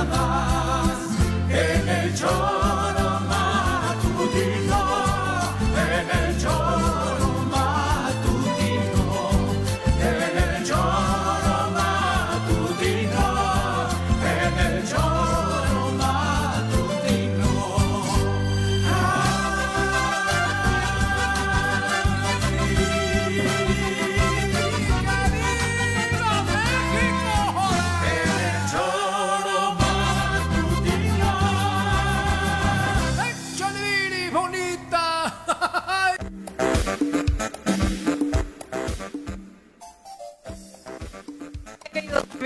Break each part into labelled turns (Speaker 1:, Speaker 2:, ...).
Speaker 1: Y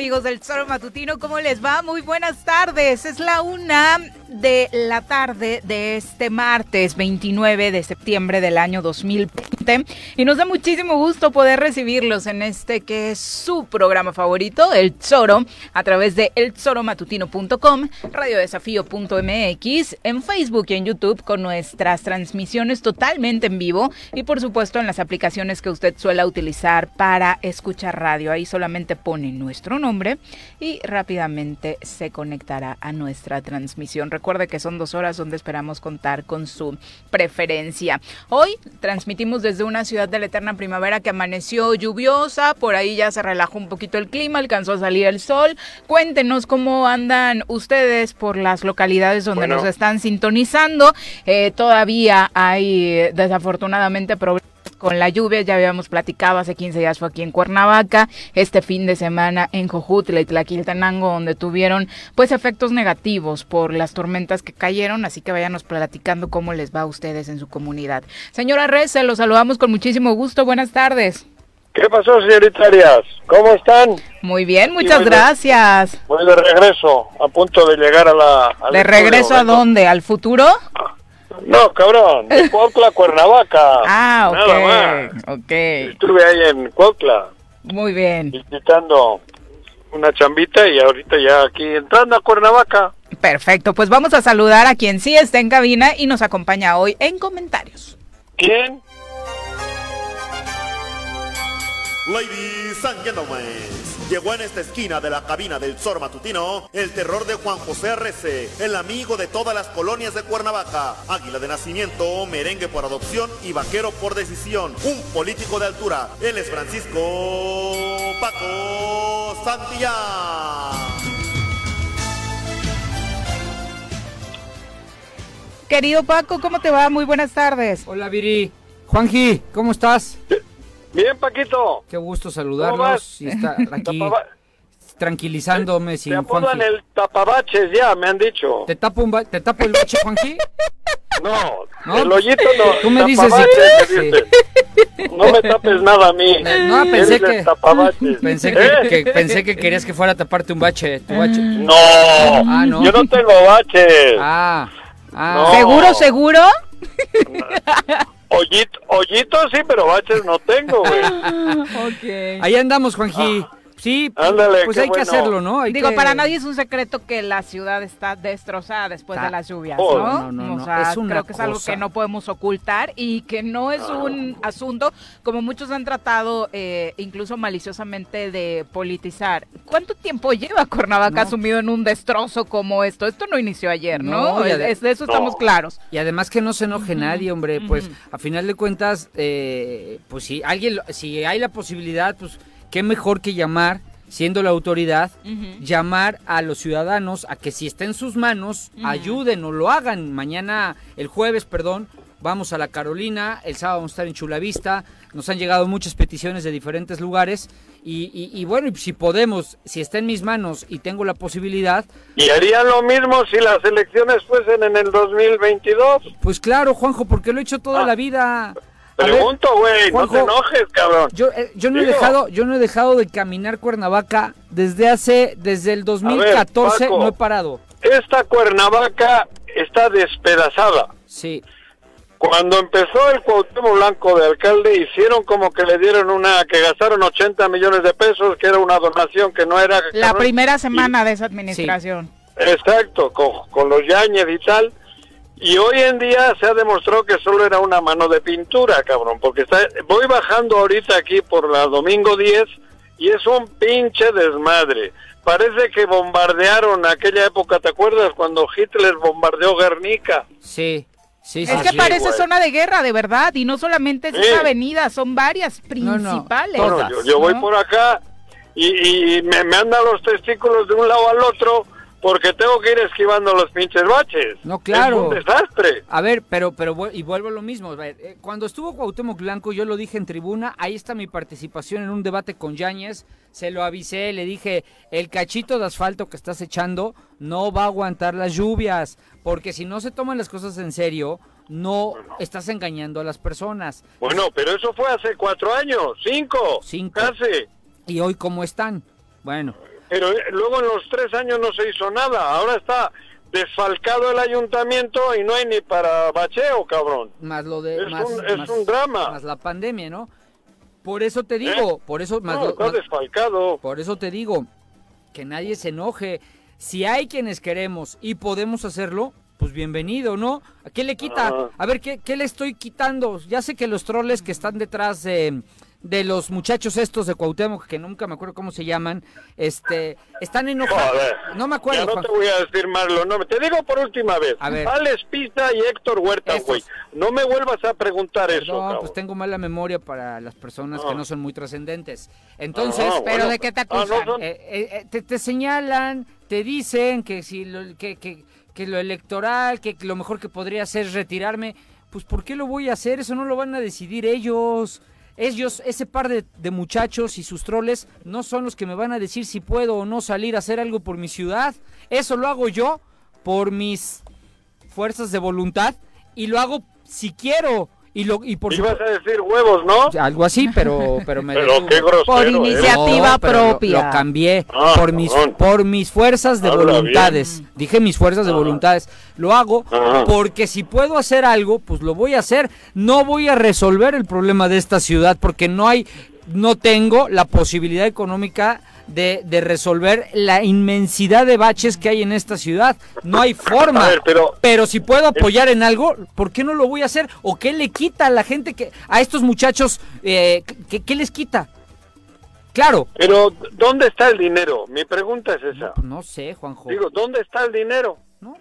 Speaker 2: amigos del Zoro Matutino, ¿cómo les va? Muy buenas tardes. Es la una de la tarde de este martes 29 de septiembre del año 2020 y nos da muchísimo gusto poder recibirlos en este que es su programa favorito, El Zoro, a través de elzoromatutino.com, radiodesafío.mx, en Facebook y en YouTube con nuestras transmisiones totalmente en vivo y por supuesto en las aplicaciones que usted suele utilizar para escuchar radio. Ahí solamente pone nuestro nombre y rápidamente se conectará a nuestra transmisión. Recuerde que son dos horas donde esperamos contar con su preferencia. Hoy transmitimos desde una ciudad de la eterna primavera que amaneció lluviosa, por ahí ya se relajó un poquito el clima, alcanzó a salir el sol. Cuéntenos cómo andan ustedes por las localidades donde
Speaker 3: Bueno.
Speaker 2: nos están sintonizando. Eh, todavía hay eh, desafortunadamente problemas con la lluvia, ya habíamos platicado, hace 15 días fue aquí en Cuernavaca, este fin de semana en Jojutla y Tlaquiltenango, donde tuvieron pues efectos negativos por las tormentas que cayeron, así que váyanos platicando cómo les va a ustedes en su comunidad. Señora Reza, los saludamos con muchísimo gusto, buenas tardes.
Speaker 3: ¿Qué pasó, señorita Arias? ¿Cómo están?
Speaker 2: Muy bien, muchas gracias.
Speaker 3: Voy de regreso, a punto de llegar a la...
Speaker 2: ¿De
Speaker 3: estudio,
Speaker 2: regreso a dónde? ¿Al futuro?
Speaker 3: No, cabrón, de Cuautla, a Cuernavaca.
Speaker 2: Ah,
Speaker 3: Nada más.
Speaker 2: ok, ok,
Speaker 3: Estuve ahí en Cuautla
Speaker 2: muy bien.
Speaker 3: visitando una chambita y ahorita ya aquí entrando a Cuernavaca.
Speaker 2: Perfecto, pues vamos a saludar a quien sí está en cabina y nos acompaña hoy en comentarios.
Speaker 3: ¿Quién?
Speaker 4: Ladies and gentlemen, llegó en esta esquina de la cabina del Zor Matutino el terror de Juan José Arrece, el amigo de todas las colonias de Cuernavaca, águila de nacimiento, merengue por adopción y vaquero por decisión, un político de altura. Él es Francisco Paco Santillán.
Speaker 2: Querido Paco, ¿cómo te va? Muy buenas tardes.
Speaker 5: Hola Viri. Juanji, ¿cómo estás?
Speaker 3: Bien, Paquito.
Speaker 5: Qué gusto
Speaker 3: ¿Cómo
Speaker 5: saludarlos y estar aquí
Speaker 3: Tapaba-
Speaker 5: tranquilizándome
Speaker 3: Te
Speaker 5: sin
Speaker 3: apodan
Speaker 5: Juanji.
Speaker 3: el tapabaches ya, me han dicho.
Speaker 5: ¿Te tapo, un ba- ¿Te tapo el bache, Juanji?
Speaker 3: No,
Speaker 5: No,
Speaker 3: el hoyito no.
Speaker 5: Tú me dices
Speaker 3: dices. No me tapes nada a mí.
Speaker 5: No, pensé que-. Pensé
Speaker 3: ¿Eh?
Speaker 5: que, que- pensé que querías que fuera a taparte un bache, tu bache.
Speaker 3: No,
Speaker 5: Ah, no.
Speaker 3: yo no tengo baches.
Speaker 5: Ah, ah.
Speaker 3: No.
Speaker 2: ¿Seguro, seguro?
Speaker 3: Hoyito, hoyito sí, pero baches no tengo, güey.
Speaker 2: ok.
Speaker 5: Ahí andamos, Juanji. Sí,
Speaker 3: Ándale,
Speaker 5: pues hay que hacerlo, ¿no? Hay
Speaker 2: Digo,
Speaker 5: que-
Speaker 2: para nadie es un secreto que la ciudad está destrozada después de las lluvias,
Speaker 3: Oh,
Speaker 2: ¿no?
Speaker 5: no, no, no,
Speaker 2: O sea,
Speaker 5: es una
Speaker 2: creo que es algo que no podemos ocultar y que no es un asunto como muchos han tratado, eh, incluso maliciosamente, de politizar. ¿Cuánto tiempo lleva Cuernavaca
Speaker 5: No.
Speaker 2: sumido en un destrozo como esto? Esto no inició ayer, ¿no?
Speaker 5: No, y
Speaker 2: Es-
Speaker 5: ade-
Speaker 2: es- de eso estamos
Speaker 3: No.
Speaker 2: claros.
Speaker 5: Y además que no se enoje nadie, hombre, pues a final de cuentas, eh, pues si alguien, lo- si hay la posibilidad, pues qué mejor que llamar, siendo la autoridad, llamar a los ciudadanos a que si está en sus manos, ayuden o lo hagan mañana, el jueves, perdón, vamos a la Carolina, el sábado vamos a estar en Chulavista, nos han llegado muchas peticiones de diferentes lugares y, y- y bueno, y si podemos, si está en mis manos y tengo la posibilidad,
Speaker 3: Y harían lo mismo si las elecciones fuesen en el 2022.
Speaker 5: pues claro, Juanjo, porque lo he hecho toda
Speaker 3: Ah.
Speaker 5: la vida. Ver,
Speaker 3: Pregunto, güey, no te enojes, cabrón.
Speaker 5: Yo, eh, yo no he dejado, yo no he dejado de caminar Cuernavaca desde hace, desde el 2014
Speaker 3: Paco.
Speaker 5: no he parado.
Speaker 3: Esta Cuernavaca está despedazada.
Speaker 5: Sí,
Speaker 3: Cuando empezó el Cuauhtémoc Blanco de alcalde, hicieron como que le dieron una, que gastaron 80 millones de pesos, que era una donación que no era...
Speaker 2: La primera semana de esa administración.
Speaker 3: Exacto, con, con los Yañez y tal. Y hoy en día se ha demostrado que solo era una mano de pintura, cabrón, porque está, voy bajando ahorita aquí por la Domingo 10 y es un pinche desmadre. Parece que bombardearon aquella época, ¿te acuerdas? Cuando Hitler bombardeó Guernica.
Speaker 5: sí, sí, sí.
Speaker 2: Es que
Speaker 5: sí.
Speaker 2: parece
Speaker 3: güey.
Speaker 2: zona de guerra, de verdad, y no solamente es
Speaker 3: Sí.
Speaker 2: esa avenida, son varias
Speaker 5: No, no,
Speaker 2: principales.
Speaker 5: todas.
Speaker 3: Bueno, yo, yo voy
Speaker 2: ¿no?
Speaker 3: por acá y, y me, me andan los testículos de un lado al otro porque tengo que ir esquivando los pinches baches.
Speaker 5: No, claro.
Speaker 3: Es un desastre.
Speaker 5: A ver, pero, pero y vuelvo a lo mismo. eh, Cuando estuvo Cuauhtémoc Blanco, yo lo dije en tribuna, ahí está mi participación en un debate con Yáñez, se lo avisé, le dije, el cachito de asfalto que estás echando no va a aguantar las lluvias, porque si no se toman las cosas en serio, no estás engañando a las personas.
Speaker 3: Bueno, pero eso fue hace cuatro años, cinco,
Speaker 5: Cinco.
Speaker 3: casi.
Speaker 5: ¿Y hoy cómo están? Bueno,
Speaker 3: Pero eh, luego en los tres años no se hizo nada. Ahora está desfalcado el ayuntamiento y no hay ni para bacheo, cabrón.
Speaker 5: más lo de...
Speaker 3: Es
Speaker 5: más,
Speaker 3: un- es
Speaker 5: más-
Speaker 3: un drama.
Speaker 5: Más la pandemia, ¿no? Por eso te digo, por eso... Más
Speaker 3: No,
Speaker 5: lo-
Speaker 3: está
Speaker 5: más-
Speaker 3: desfalcado.
Speaker 5: Por eso te digo, que nadie se enoje. Si hay quienes queremos y podemos hacerlo, pues bienvenido, ¿no? ¿A qué le quita?
Speaker 3: Ajá.
Speaker 5: A ver, ¿qué, qué le estoy quitando? Ya sé que los troles que están detrás de, de los muchachos estos de Cuauhtémoc, que nunca me acuerdo cómo se llaman, este, están enojados.
Speaker 3: Joder.
Speaker 5: No me acuerdo,
Speaker 3: Ya no
Speaker 5: Juan.
Speaker 3: te voy a decir más los nombres. Te digo por última vez.
Speaker 5: A ver.
Speaker 3: Alex Pisa y Héctor Huerta, güey. No me vuelvas a preguntar eso, cabrón.
Speaker 5: pues tengo mala memoria para las personas que
Speaker 3: Ah.
Speaker 5: no son muy trascendentes. Entonces,
Speaker 3: Ah,
Speaker 2: Pero
Speaker 3: bueno.
Speaker 2: ¿de qué te
Speaker 3: Ah, no
Speaker 2: acusan?
Speaker 3: son-
Speaker 5: Eh, eh, eh, te, te señalan, te dicen que si lo, que, que, que lo electoral, que lo mejor que podría hacer es retirarme. Pues ¿por qué lo voy a hacer? Eso no lo van a decidir ellos. Ellos, ese par de, de muchachos y sus troles, no son los que me van a decir si puedo o no salir a hacer algo por mi ciudad. Eso lo hago yo por mis fuerzas de voluntad y lo hago si quiero. Y, lo, y por
Speaker 3: Ibas
Speaker 5: supuesto-
Speaker 3: a decir huevos, ¿no?
Speaker 5: algo así, pero, pero me
Speaker 3: Pero qué grosero.
Speaker 2: Por
Speaker 3: ¿eh?
Speaker 2: iniciativa
Speaker 5: No, pero lo-
Speaker 2: propia.
Speaker 5: Lo, cambié
Speaker 3: Ah,
Speaker 5: por mis
Speaker 3: cabrón.
Speaker 5: por mis fuerzas de
Speaker 3: Habla
Speaker 5: voluntades. Dije mis fuerzas de
Speaker 3: Ajá.
Speaker 5: voluntades. Lo hago
Speaker 3: Ajá.
Speaker 5: porque si puedo hacer algo, pues lo voy a hacer. No voy a resolver el problema de esta ciudad porque no hay no tengo la posibilidad económica de, de resolver la inmensidad de baches que hay en esta ciudad. No hay forma.
Speaker 3: Ver, pero-
Speaker 5: si puedo apoyar en algo, ¿por qué no lo voy a hacer? ¿O qué le quita a la gente que a estos muchachos eh, ¿qué, qué les quita? Claro,
Speaker 3: Pero, ¿dónde está el dinero? Mi pregunta es esa.
Speaker 5: no sé, Juanjo.
Speaker 3: Digo, ¿dónde está el dinero?
Speaker 5: ¿no?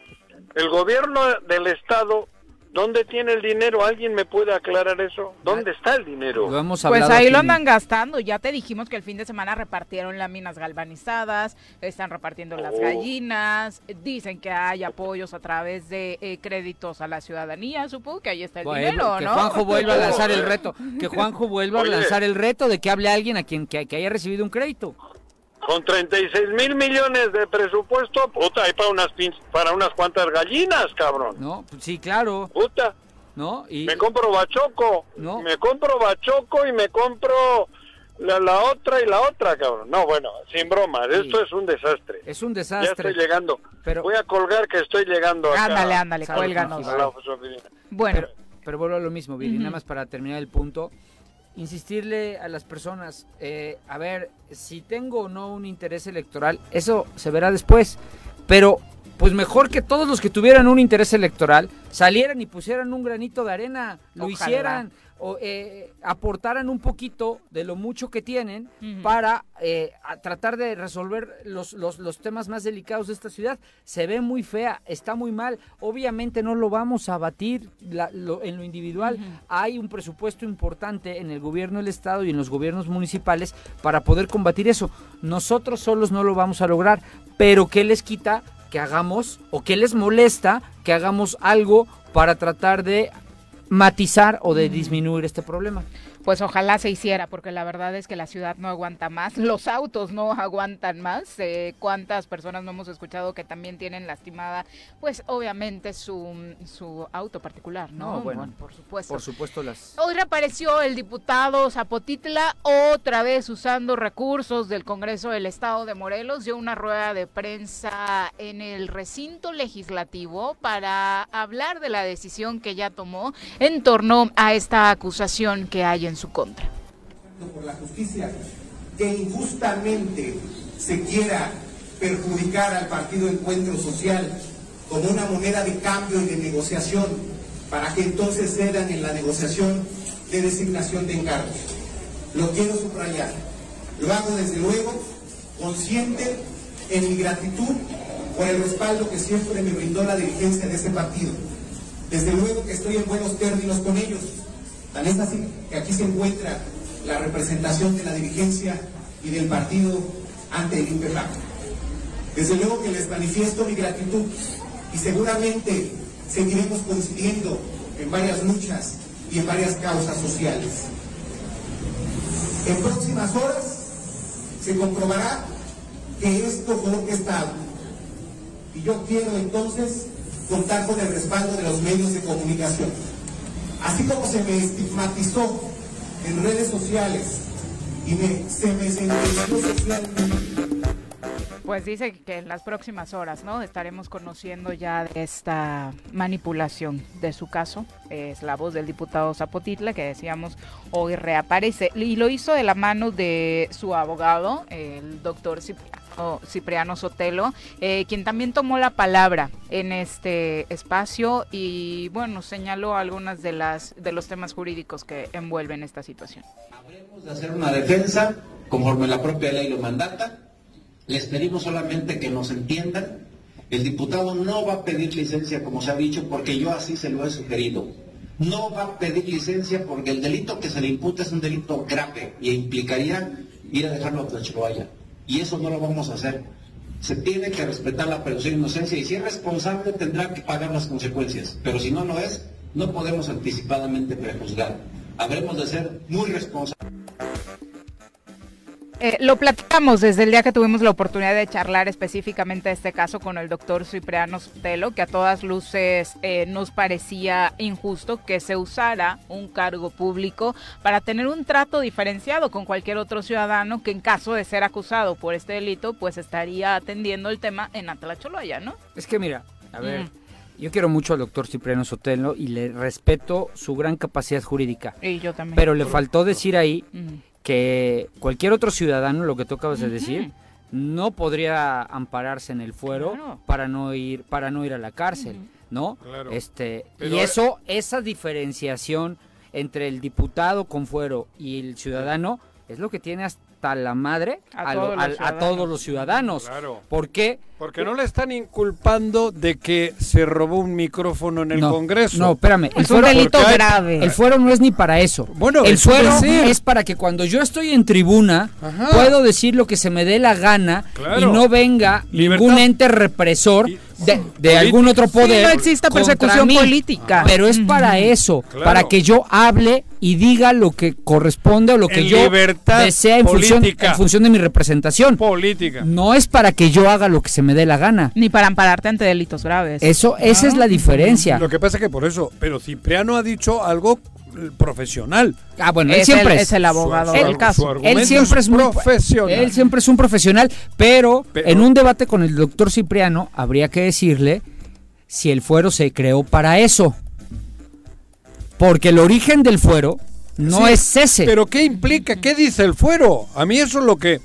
Speaker 3: El gobierno del Estado, ¿dónde tiene el dinero? ¿Alguien me puede aclarar eso? ¿Dónde está el dinero?
Speaker 5: Lo hemos
Speaker 2: Pues ahí
Speaker 5: aquí.
Speaker 2: lo andan gastando. Ya te dijimos que el fin de semana repartieron láminas galvanizadas, están repartiendo las
Speaker 3: Oh.
Speaker 2: gallinas, dicen que hay apoyos a través de eh, créditos a la ciudadanía. Supongo que ahí está el
Speaker 5: Bueno,
Speaker 2: dinero,
Speaker 5: que
Speaker 2: ¿no?
Speaker 5: Juanjo vuelva a lanzar el reto. Que Juanjo vuelva
Speaker 3: Oye.
Speaker 5: a lanzar el reto de que hable alguien a quien que, que haya recibido un crédito.
Speaker 3: Con 36 mil millones de presupuesto, puta, hay para unas, pin- para unas cuantas gallinas, cabrón.
Speaker 5: ¿No? Pues sí, claro.
Speaker 3: Puta,
Speaker 5: ¿No? Y,
Speaker 3: me compro bachoco.
Speaker 5: No.
Speaker 3: Me compro bachoco y me compro la, la otra y la otra, cabrón. No, bueno, sin bromas,
Speaker 5: Sí.
Speaker 3: esto es un desastre.
Speaker 5: es un
Speaker 3: Ya
Speaker 5: desastre.
Speaker 3: estoy llegando.
Speaker 5: Pero-
Speaker 3: Voy a colgar que estoy llegando acá.
Speaker 2: Ándale, ándale,
Speaker 5: Salud,
Speaker 2: cuélganos. Bueno,
Speaker 5: Pero, pero vuelvo a lo mismo,
Speaker 2: Ujú.
Speaker 5: nada más para terminar el punto. Insistirle a las personas, eh, a ver, si tengo o no un interés electoral, eso se verá después. Pero, pues mejor que todos los que tuvieran un interés electoral salieran y pusieran un granito de arena, lo
Speaker 2: Ojalá.
Speaker 5: hicieran, o eh, aportaran un poquito de lo mucho que tienen para eh, tratar de resolver los, los, los temas más delicados de esta ciudad. Se ve muy fea, está muy mal. Obviamente no lo vamos a la- lo- en lo individual. Hay un presupuesto importante en el gobierno del Estado y en los gobiernos municipales para poder combatir eso. Nosotros solos no lo vamos a lograr, pero ¿qué les quita que hagamos o qué les molesta que hagamos algo para tratar de matizar o de disminuir este problema.
Speaker 2: Pues ojalá se hiciera, porque la verdad es que la ciudad no aguanta más, los autos no aguantan más. Eh, ¿Cuántas personas no hemos escuchado que también tienen lastimada, pues obviamente su, su auto particular, ¿no?
Speaker 5: No, bueno,
Speaker 2: por supuesto.
Speaker 5: Por supuesto, las...
Speaker 2: Hoy reapareció el diputado Zapotitla otra vez usando recursos del Congreso del Estado de Morelos. Dio una rueda de prensa en el recinto legislativo para hablar de la decisión que ya tomó en torno a esta acusación que hay en su contra.
Speaker 6: por la justicia que injustamente se quiera perjudicar al partido Encuentro Social como una moneda de cambio y de negociación para que entonces cedan en la negociación de designación de encargos. Lo quiero subrayar. Lo hago desde luego consciente en mi gratitud por el respaldo que siempre me brindó la dirigencia de ese partido. Desde luego que estoy en buenos términos con ellos. Tan es así que aquí se encuentra la representación de la dirigencia y del partido ante el INPEPAC. Desde luego que les manifiesto mi gratitud y seguramente seguiremos coincidiendo en varias luchas y en varias causas sociales. En próximas horas se comprobará que esto fue orquestado y yo quiero entonces contar con el respaldo de los medios de comunicación. Así como se me estigmatizó en redes sociales y me, se me sentenció socialmente.
Speaker 2: Pues dice que en las próximas horas, ¿no? Estaremos conociendo ya de esta manipulación de su caso. Es la voz del diputado Zapotitla que decíamos hoy reaparece. Y lo hizo de la mano de su abogado, el doctor Cipriano, Cipriano Sotelo, eh, quien también tomó la palabra en este espacio y bueno, señaló algunas de las de los temas jurídicos que envuelven esta situación.
Speaker 7: Habremos de hacer una defensa conforme la propia ley lo mandata les pedimos solamente que nos entiendan. El diputado no va a pedir licencia, como se ha dicho, porque yo así se lo he sugerido. No va a pedir licencia porque el delito que se le imputa es un delito grave y implicaría ir a dejarlo a Chihuahua. Y eso no lo vamos a hacer. Se tiene que respetar la presunción de inocencia y si es responsable tendrá que pagar las consecuencias. Pero si no lo es, no podemos anticipadamente prejuzgar. Habremos de ser muy responsables.
Speaker 2: Eh, lo platicamos desde el día que tuvimos la oportunidad de charlar específicamente este caso con el doctor Cipriano Sotelo, que a todas luces eh, nos parecía injusto que se usara un cargo público para tener un trato diferenciado con cualquier otro ciudadano que en caso de ser acusado por este delito, pues estaría atendiendo el tema en Atlacholoya, ¿no?
Speaker 5: Es que mira, a ver,
Speaker 2: Mm.
Speaker 5: yo quiero mucho al doctor Cipriano Sotelo y le respeto su gran capacidad jurídica.
Speaker 2: Y yo también.
Speaker 5: Pero le faltó decir ahí
Speaker 2: Ujú.
Speaker 5: Que cualquier otro ciudadano, lo que tú acabas de decir, no podría ampararse en el fuero
Speaker 2: Claro.
Speaker 5: para no ir para no ir a la cárcel, ¿no?
Speaker 1: Claro.
Speaker 5: Este
Speaker 1: Pero-
Speaker 5: y eso esa diferenciación entre el diputado con fuero y el ciudadano es lo que tiene hasta la madre
Speaker 2: A
Speaker 5: a, lo-
Speaker 2: todos los
Speaker 5: al- a
Speaker 2: ciudadanos.
Speaker 5: todos los ciudadanos.
Speaker 1: Claro.
Speaker 5: ¿Por qué?
Speaker 1: Porque no le están inculpando de que se robó un micrófono en el
Speaker 5: no,
Speaker 1: Congreso.
Speaker 5: No, espérame. El
Speaker 2: Es un
Speaker 5: fuero,
Speaker 2: delito
Speaker 1: porque hay-
Speaker 2: grave.
Speaker 5: el fuero no es ni para eso.
Speaker 1: Bueno,
Speaker 5: el fuero es para que cuando yo estoy en tribuna
Speaker 1: Ajá.
Speaker 5: puedo decir lo que se me dé la gana
Speaker 1: Claro.
Speaker 5: y no venga
Speaker 1: Libertad.
Speaker 5: ningún ente represor
Speaker 1: Y-
Speaker 5: de, algún otro
Speaker 2: Sí,
Speaker 5: poder.
Speaker 2: no exista persecución
Speaker 5: mí.
Speaker 2: política.
Speaker 5: Pero es para eso,
Speaker 1: Claro.
Speaker 5: para que yo hable y diga lo que corresponde o lo que
Speaker 1: En
Speaker 5: yo
Speaker 1: libertad
Speaker 5: desea en función, en función de mi representación.
Speaker 1: Política.
Speaker 5: No es para que yo haga lo que se me dé la gana.
Speaker 2: Ni para ampararte ante delitos graves.
Speaker 5: Eso, esa es la diferencia.
Speaker 1: Lo que pasa es que por eso, pero Cipriano ha dicho algo profesional.
Speaker 5: Ah, bueno, él
Speaker 2: es,
Speaker 5: siempre
Speaker 2: el,
Speaker 5: es.
Speaker 2: es el abogado
Speaker 1: Su-
Speaker 2: del
Speaker 1: su-
Speaker 2: caso.
Speaker 5: Él siempre es muy
Speaker 1: profesional.
Speaker 5: Él siempre es un profesional, pero,
Speaker 1: Pero-
Speaker 5: en un debate con el doctor Cipriano habría que decirle si el fuero se creó para eso. Porque el origen del fuero no
Speaker 1: Sí,
Speaker 5: es ese.
Speaker 1: Pero ¿qué implica? ¿Qué dice el fuero? A mí eso es lo que...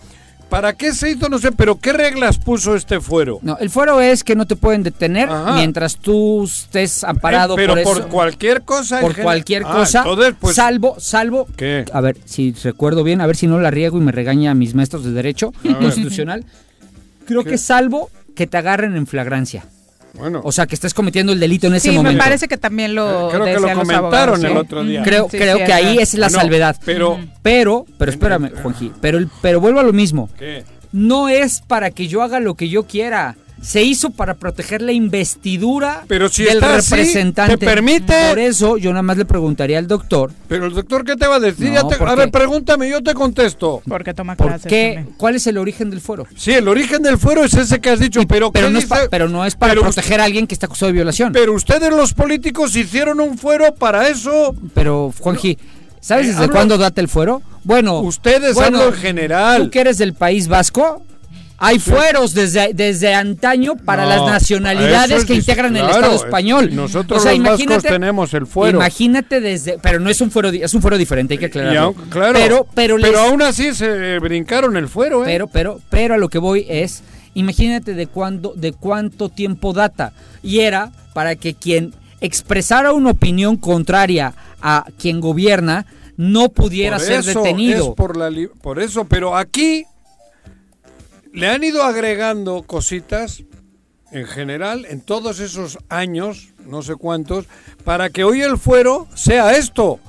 Speaker 1: ¿Para qué se hizo? No sé, pero ¿qué reglas puso este fuero?
Speaker 5: no, el fuero es que no te pueden detener
Speaker 1: Ajá.
Speaker 5: mientras tú estés amparado
Speaker 1: Eh, pero
Speaker 5: por,
Speaker 1: por,
Speaker 5: eso,
Speaker 1: cualquier cosa.
Speaker 5: por cualquier
Speaker 1: Ah,
Speaker 5: cosa,
Speaker 1: entonces, pues,
Speaker 5: salvo, salvo
Speaker 1: ¿Qué?
Speaker 5: a ver, si recuerdo bien, a ver si no la riego y me regaña a mis maestros de derecho constitucional. Creo
Speaker 1: ¿Qué?
Speaker 5: que salvo que te agarren en flagrancia.
Speaker 1: Bueno,
Speaker 5: O sea, que estés cometiendo el delito en ese
Speaker 2: Sí, me
Speaker 5: momento.
Speaker 2: parece que también lo
Speaker 1: Eh, creo que lo comentaron
Speaker 2: abogados,
Speaker 1: el otro día.
Speaker 5: Creo,
Speaker 2: sí,
Speaker 5: creo
Speaker 2: sí,
Speaker 5: que ahí es la
Speaker 1: No,
Speaker 5: salvedad.
Speaker 1: Pero...
Speaker 5: Pero, pero espérame, Juanji, pero, el- pero vuelvo a lo mismo.
Speaker 1: ¿Qué?
Speaker 5: No es para que yo haga lo que yo quiera. Se hizo para proteger la investidura
Speaker 1: Pero si
Speaker 5: del
Speaker 1: está así,
Speaker 5: representante.
Speaker 1: ¿te permite?
Speaker 5: Por eso yo nada más le preguntaría al doctor
Speaker 1: Pero el doctor, ¿qué te va a decir?
Speaker 5: No,
Speaker 1: Ya te- a ver, pregúntame, yo te contesto.
Speaker 2: Porque toma
Speaker 5: por
Speaker 2: clases
Speaker 5: qué,
Speaker 2: también.
Speaker 5: cuál es el origen del fuero.
Speaker 1: Sí, el origen del fuero es ese que has dicho, pero
Speaker 5: Pero
Speaker 1: ¿qué
Speaker 5: no, es pa-
Speaker 1: dice?
Speaker 5: pero no es para
Speaker 1: Pero
Speaker 5: proteger a alguien que está acusado de violación.
Speaker 1: Pero ustedes los políticos hicieron un fuero para eso.
Speaker 5: Pero, Juanji, ¿sabes
Speaker 1: Eh,
Speaker 5: desde
Speaker 1: hablo-
Speaker 5: cuándo data el fuero? Bueno,
Speaker 1: Ustedes
Speaker 5: bueno,
Speaker 1: hablo en general.
Speaker 5: Tú que eres del País Vasco, hay fueros desde, desde antaño para
Speaker 1: No,
Speaker 5: las nacionalidades
Speaker 1: es
Speaker 5: que integran el Estado
Speaker 1: es-
Speaker 5: español.
Speaker 1: nosotros los vascos tenemos el fuero.
Speaker 5: Imagínate desde, pero no es un fuero, es un fuero diferente, hay que aclararlo.
Speaker 1: aún- claro,
Speaker 5: pero, pero, les-
Speaker 1: aún así se brincaron el fuero, ¿eh?
Speaker 5: pero, pero, pero a lo que voy es, imagínate de cuándo, de cuánto tiempo data. Y era para que quien expresara una opinión contraria a quien gobierna no pudiera
Speaker 1: Por
Speaker 5: ser
Speaker 1: eso,
Speaker 5: detenido.
Speaker 1: es por, la por eso, pero aquí le han ido agregando cositas en general en todos esos años, no sé cuántos, para que hoy el fuero sea esto.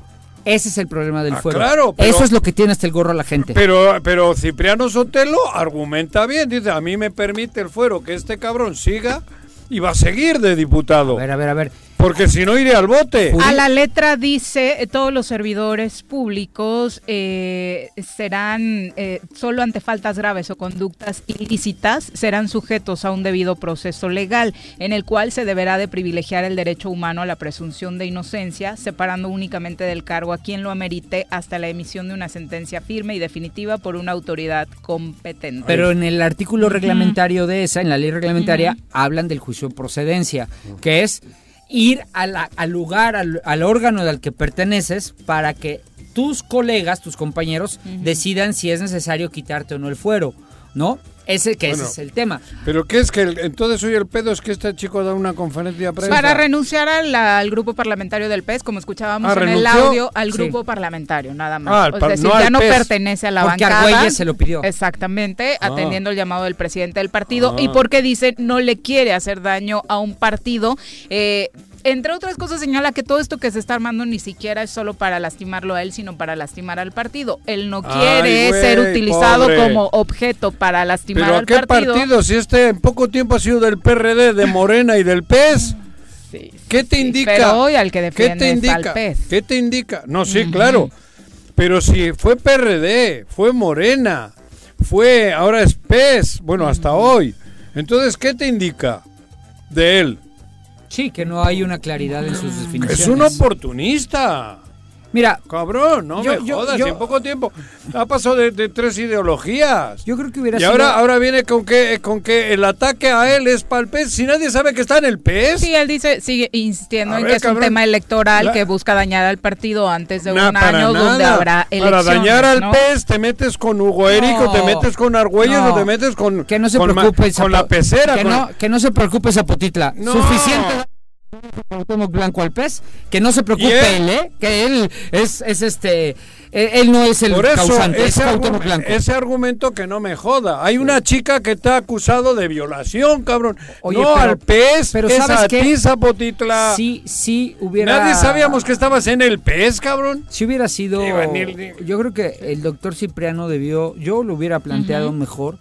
Speaker 5: Ese es el problema del
Speaker 1: Ah,
Speaker 5: fuero.
Speaker 1: claro, pero-
Speaker 5: Eso es lo que tiene hasta el gorro a la gente.
Speaker 1: Pero, pero Cipriano Sotelo argumenta bien, dice, a mí me permite el fuero que este cabrón siga y va a seguir de diputado.
Speaker 5: A ver, a ver, a ver.
Speaker 1: Porque si no iré al bote.
Speaker 2: A la letra dice, eh, todos los servidores públicos eh, serán, eh, solo ante faltas graves o conductas ilícitas, serán sujetos a un debido proceso legal, en el cual se deberá de privilegiar el derecho humano a la presunción de inocencia, separando únicamente del cargo a quien lo amerite hasta la emisión de una sentencia firme y definitiva por una autoridad competente.
Speaker 5: Pero en el artículo reglamentario de esa, en la ley reglamentaria, hablan del juicio de procedencia, que es ir a la- al lugar, al, al órgano al que perteneces para que tus colegas, tus compañeros, decidan si es necesario quitarte o no el fuero, ¿no? Ese que
Speaker 1: Bueno,
Speaker 5: ese es el tema.
Speaker 1: Pero ¿qué es que el- entonces hoy el pedo es que este chico da una conferencia de prensa?
Speaker 2: Para renunciar al, al grupo parlamentario del PES, como escuchábamos
Speaker 1: Ah,
Speaker 2: en el audio, al
Speaker 5: Sí.
Speaker 2: grupo parlamentario, nada más.
Speaker 1: Ah, par-
Speaker 2: decir,
Speaker 1: no
Speaker 2: ya no
Speaker 1: PES.
Speaker 2: pertenece a la
Speaker 5: Porque
Speaker 2: bancada.
Speaker 5: Argüelles se lo pidió.
Speaker 2: Exactamente,
Speaker 1: Ah.
Speaker 2: atendiendo el llamado del presidente del partido y
Speaker 1: Ah.
Speaker 2: porque dice no le quiere hacer daño a un partido. Eh, entre otras cosas señala que todo esto que se está armando ni siquiera es solo para lastimarlo a él, sino para lastimar al partido. Él no
Speaker 1: Ay,
Speaker 2: quiere ser utilizado
Speaker 1: pobre.
Speaker 2: como objeto para lastimar
Speaker 1: ¿Pero a
Speaker 2: al
Speaker 1: qué
Speaker 2: partido.
Speaker 1: partido? Si este en poco tiempo ha sido del PRD, de Morena y del PES.
Speaker 2: Sí,
Speaker 1: ¿Qué te
Speaker 2: sí,
Speaker 1: indica?
Speaker 2: Pero hoy al que
Speaker 1: ¿Qué
Speaker 2: defiende
Speaker 1: te
Speaker 2: es
Speaker 1: indica?
Speaker 2: al PES.
Speaker 1: ¿Qué te indica? No, sí, claro. Pero si fue PRD, fue Morena, fue, ahora es PES, bueno, hasta hoy. Entonces, ¿qué te indica de él?
Speaker 5: Sí, que no hay una claridad en sus definiciones.
Speaker 1: Es un oportunista.
Speaker 5: Mira,
Speaker 1: Cabrón, no
Speaker 5: Yo-
Speaker 1: me
Speaker 5: yo-
Speaker 1: jodas,
Speaker 5: yo-
Speaker 1: y en poco tiempo ha pasado de, de tres ideologías.
Speaker 5: yo creo que hubiera
Speaker 1: y
Speaker 5: sido...
Speaker 1: ahora, ahora viene con que, con que el ataque a él es para el PES, si nadie sabe que está en el PES.
Speaker 2: Sí, él dice, sigue insistiendo
Speaker 1: A
Speaker 2: en
Speaker 1: ver,
Speaker 2: que es un tema electoral
Speaker 1: La-
Speaker 2: que busca dañar al partido antes de
Speaker 1: Nah,
Speaker 2: un
Speaker 1: para
Speaker 2: año donde
Speaker 1: nada.
Speaker 2: habrá elecciones.
Speaker 1: Para dañar al
Speaker 2: ¿no?
Speaker 1: PES te metes con Hugo Eric o te
Speaker 5: No.
Speaker 1: metes con Argüelles
Speaker 5: No.
Speaker 1: o te metes con
Speaker 5: Que no se
Speaker 1: con
Speaker 5: preocupe,
Speaker 1: con la
Speaker 5: Zapo-
Speaker 1: pecera.
Speaker 5: Que,
Speaker 1: con-
Speaker 5: no, que no se preocupe Zapotitla.
Speaker 1: No.
Speaker 5: Suficiente. Blanco al pez, que no se preocupe
Speaker 1: él-
Speaker 5: ¿eh? Que él es, es este, él, él no es el
Speaker 1: Por eso,
Speaker 5: causante, es
Speaker 1: ese,
Speaker 5: Cuauhtémoc
Speaker 1: argu-
Speaker 5: Blanco.
Speaker 1: ese argumento que no me joda. Hay una chica que está acusado de violación, cabrón.
Speaker 5: Oye,
Speaker 1: no
Speaker 5: pero-
Speaker 1: al
Speaker 5: pero
Speaker 1: es
Speaker 5: ¿sabes
Speaker 1: a
Speaker 5: qué?
Speaker 1: ti, Zapotitla.
Speaker 5: Sí, sí hubiera...
Speaker 1: Nadie sabíamos que estabas en el PES, cabrón.
Speaker 5: Si hubiera sido... Yo creo que el doctor Cipriano debió... Yo lo hubiera planteado mejor.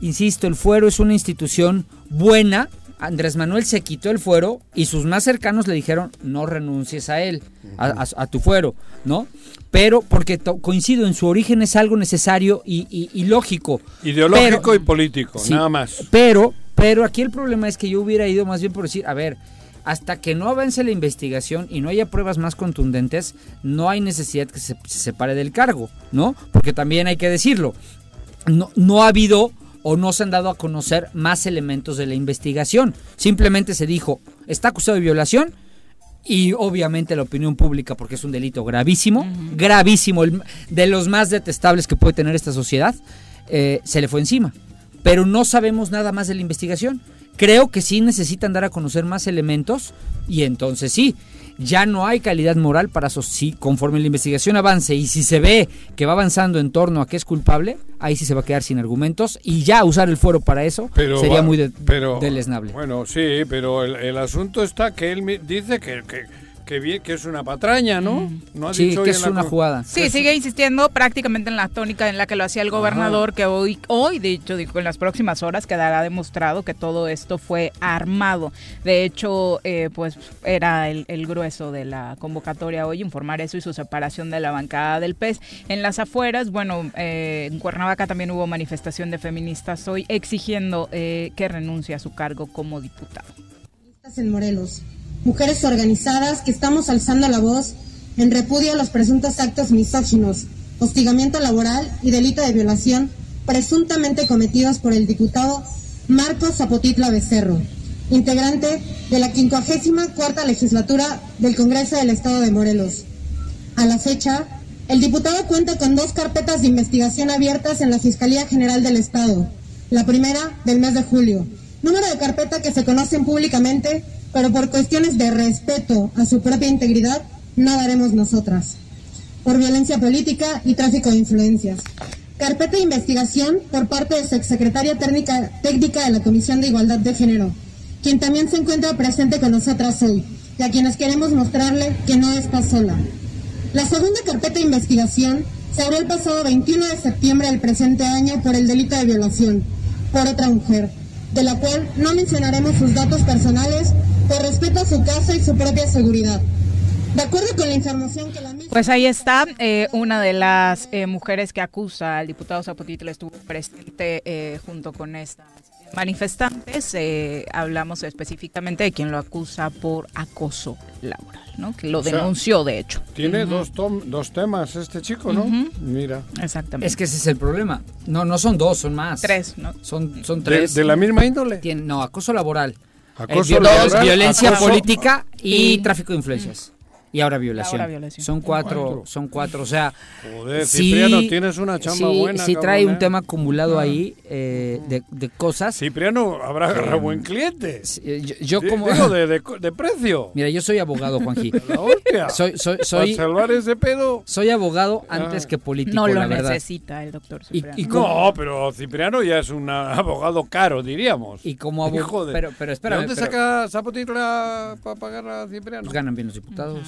Speaker 5: Insisto, el fuero es una institución buena. Andrés Manuel se quitó el fuero y sus más cercanos le dijeron no renuncies a él, a, a- a tu fuero, ¿no? Pero porque to- coincido, en su origen es algo necesario y, y- y lógico.
Speaker 1: Ideológico
Speaker 5: Pero-
Speaker 1: y político,
Speaker 5: Sí,
Speaker 1: nada más.
Speaker 5: Pero, pero aquí el problema es que yo hubiera ido más bien por decir, a ver, hasta que no avance la investigación y no haya pruebas más contundentes, no hay necesidad que se, se separe del cargo, ¿no? Porque también hay que decirlo, no, no ha habido o no se han dado a conocer más elementos de la investigación. Simplemente se dijo, está acusado de violación y obviamente la opinión pública, porque es un delito gravísimo, gravísimo, el- de los más detestables que puede tener esta sociedad, eh, se le fue encima. Pero no sabemos nada más de la investigación. Creo que sí necesitan dar a conocer más elementos y entonces sí, ya no hay calidad moral para eso. Sí, conforme la investigación avance y si se ve que va avanzando en torno a que es culpable, ahí sí se va a quedar sin argumentos y ya usar el foro para eso
Speaker 1: Pero
Speaker 5: sería muy de-
Speaker 1: pero-
Speaker 5: deleznable.
Speaker 1: Bueno, sí, pero el, el asunto está que él dice que, que, que, vi- que es una patraña, ¿no? ¿No ha
Speaker 5: Sí,
Speaker 1: dicho
Speaker 5: que es
Speaker 1: la
Speaker 5: una jugada.
Speaker 2: Sí, sigue insistiendo prácticamente en la tónica en la que lo hacía el gobernador, que hoy, hoy, de hecho, dijo, en las próximas horas quedará demostrado que todo esto fue armado. De hecho, eh, pues era el, el grueso de la convocatoria hoy, informar eso y su separación de la bancada del PES. En las afueras, bueno, eh, en Cuernavaca también hubo manifestación de feministas hoy exigiendo eh, que renuncie a su cargo como diputado.
Speaker 8: en Morelos, mujeres organizadas que estamos alzando la voz en repudio a los presuntos actos misóginos, hostigamiento laboral y delito de violación presuntamente cometidos por el diputado Marcos Zapotitla Becerro, integrante de la 54 legislatura del Congreso del Estado de Morelos. A la fecha, el diputado cuenta con dos carpetas de investigación abiertas en la Fiscalía General del Estado. La primera del mes de julio. Número de carpeta que se conocen públicamente, pero por cuestiones de respeto a su propia integridad, no daremos nosotras. Por violencia política y tráfico de influencias. Carpeta de investigación por parte de su exsecretaria técnica, de la Comisión de Igualdad de Género, quien también se encuentra presente con nosotras hoy, y a quienes queremos mostrarle que no está sola. La segunda carpeta de investigación se abrió el pasado 21 de septiembre del presente año por el delito de violación por otra mujer, de la cual no mencionaremos sus datos personales por respeto a su casa y su propia seguridad. De acuerdo con la información que la misma...
Speaker 2: Pues ahí está, eh, una de las eh, mujeres que acusa al diputado Zapotitla estuvo presente eh, junto con estas manifestantes. eh, hablamos específicamente de quien lo acusa por acoso laboral, ¿no? Que lo
Speaker 1: O sea,
Speaker 2: denunció, de hecho.
Speaker 1: Tiene dos, tom- dos temas este chico, ¿no? Mira.
Speaker 2: Exactamente.
Speaker 5: Es que ese es el problema. No, no son dos, son más.
Speaker 2: Tres, ¿no?
Speaker 5: Son, son
Speaker 1: ¿De,
Speaker 5: tres.
Speaker 1: de la misma índole?
Speaker 5: Tien- no, acoso laboral.
Speaker 1: Acoso
Speaker 5: Eh, violencia
Speaker 1: acoso-
Speaker 5: política y
Speaker 2: y-
Speaker 5: tráfico de influencias. Y ahora violación.
Speaker 2: Ahora violación.
Speaker 5: Son cuatro,
Speaker 1: Cuatro.
Speaker 5: son cuatro. O sea,
Speaker 1: Joder,
Speaker 5: sí,
Speaker 1: Cipriano, tienes una chamba
Speaker 5: sí,
Speaker 1: buena.
Speaker 5: sí
Speaker 1: cabrón,
Speaker 5: trae un
Speaker 1: ¿eh?
Speaker 5: tema acumulado ahí eh, de, de cosas.
Speaker 1: Cipriano habrá agarrado buen cliente.
Speaker 5: Sí, eh, Yo, como...
Speaker 1: Digo, de, de, de precio.
Speaker 5: Mira, yo soy abogado, Juanji.
Speaker 1: La hostia.
Speaker 5: Soy, soy, soy,
Speaker 1: Para salvar ese pedo.
Speaker 5: soy abogado
Speaker 1: Ah.
Speaker 5: antes que político,
Speaker 2: No lo
Speaker 5: la verdad.
Speaker 2: necesita el doctor
Speaker 5: Y-
Speaker 2: Cipriano.
Speaker 5: y como-
Speaker 1: No, pero Cipriano ya es un abogado caro, diríamos.
Speaker 5: Y como abogado... Pero, pero
Speaker 1: ¿De
Speaker 5: espérame,
Speaker 1: dónde
Speaker 5: pero-
Speaker 1: saca Zapotitla para pagar a Cipriano?
Speaker 5: pues ganan bien los diputados.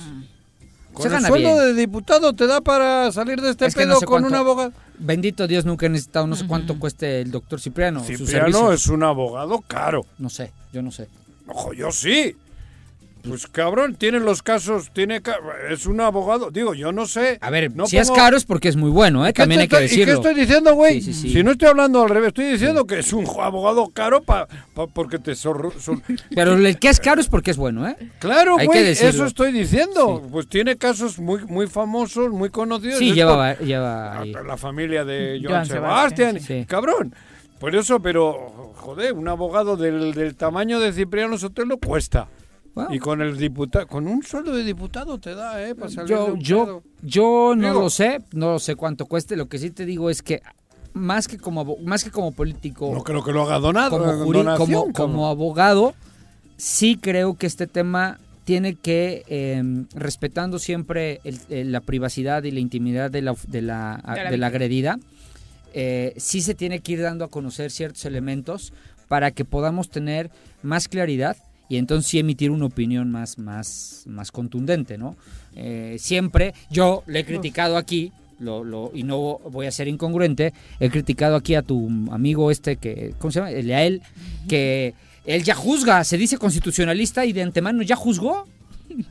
Speaker 1: Con
Speaker 5: Se
Speaker 1: el
Speaker 5: gana
Speaker 1: sueldo
Speaker 5: bien.
Speaker 1: de diputado te da para salir de este
Speaker 5: Es
Speaker 1: pedo
Speaker 5: no sé
Speaker 1: con
Speaker 5: cuánto-
Speaker 1: un abogado.
Speaker 5: Bendito Dios, nunca he necesitado, no sé cuánto cueste el doctor Cipriano.
Speaker 1: Cipriano es un abogado caro.
Speaker 5: No sé, yo no sé.
Speaker 1: Ojo, yo sí. Pues cabrón, tiene los casos, tiene es un abogado. Digo, yo no sé.
Speaker 5: A ver,
Speaker 1: no
Speaker 5: si es caro es porque es muy bueno, ¿eh?
Speaker 1: ¿Qué
Speaker 5: También hay que
Speaker 1: estoy- ¿Y qué
Speaker 5: decirlo.
Speaker 1: estoy diciendo, güey?
Speaker 5: Sí, sí, sí.
Speaker 1: Si no estoy hablando al revés, estoy diciendo que es un abogado caro pa, pa- porque te sor-
Speaker 5: Pero el que es caro es porque es bueno, ¿eh?
Speaker 1: Claro, güey,
Speaker 5: decirlo.
Speaker 1: eso estoy diciendo. Pues tiene casos muy muy famosos, muy conocidos.
Speaker 5: Sí, lleva, lleva ahí.
Speaker 1: la, la familia de
Speaker 2: Joan Sebastián,
Speaker 1: cabrón. Por eso, pero joder, un abogado del, del tamaño de Cipriano Sotelo cuesta. Y con el diputado, con un sueldo de diputado te da, ¿eh? Para salir
Speaker 5: Yo, yo, yo no
Speaker 1: Digo-
Speaker 5: lo sé, no sé cuánto cueste. Lo que sí te digo es que más que como más que como político,
Speaker 1: No creo que lo haga donado.
Speaker 5: como, juri-
Speaker 1: donación,
Speaker 5: como, abogado, sí creo que este tema tiene que, eh, respetando siempre el- el- la privacidad y la intimidad de la, de la,
Speaker 2: De la
Speaker 5: de la agredida, eh, sí se tiene que ir dando a conocer ciertos elementos para que podamos tener más claridad y entonces sí emitir una opinión más, más, más contundente, ¿no? Eh, siempre, yo le he criticado aquí, lo, lo, y no voy a ser incongruente, he criticado aquí a tu amigo este que, ¿cómo se llama? El a él, que él ya juzga, se dice constitucionalista y de antemano ya juzgó.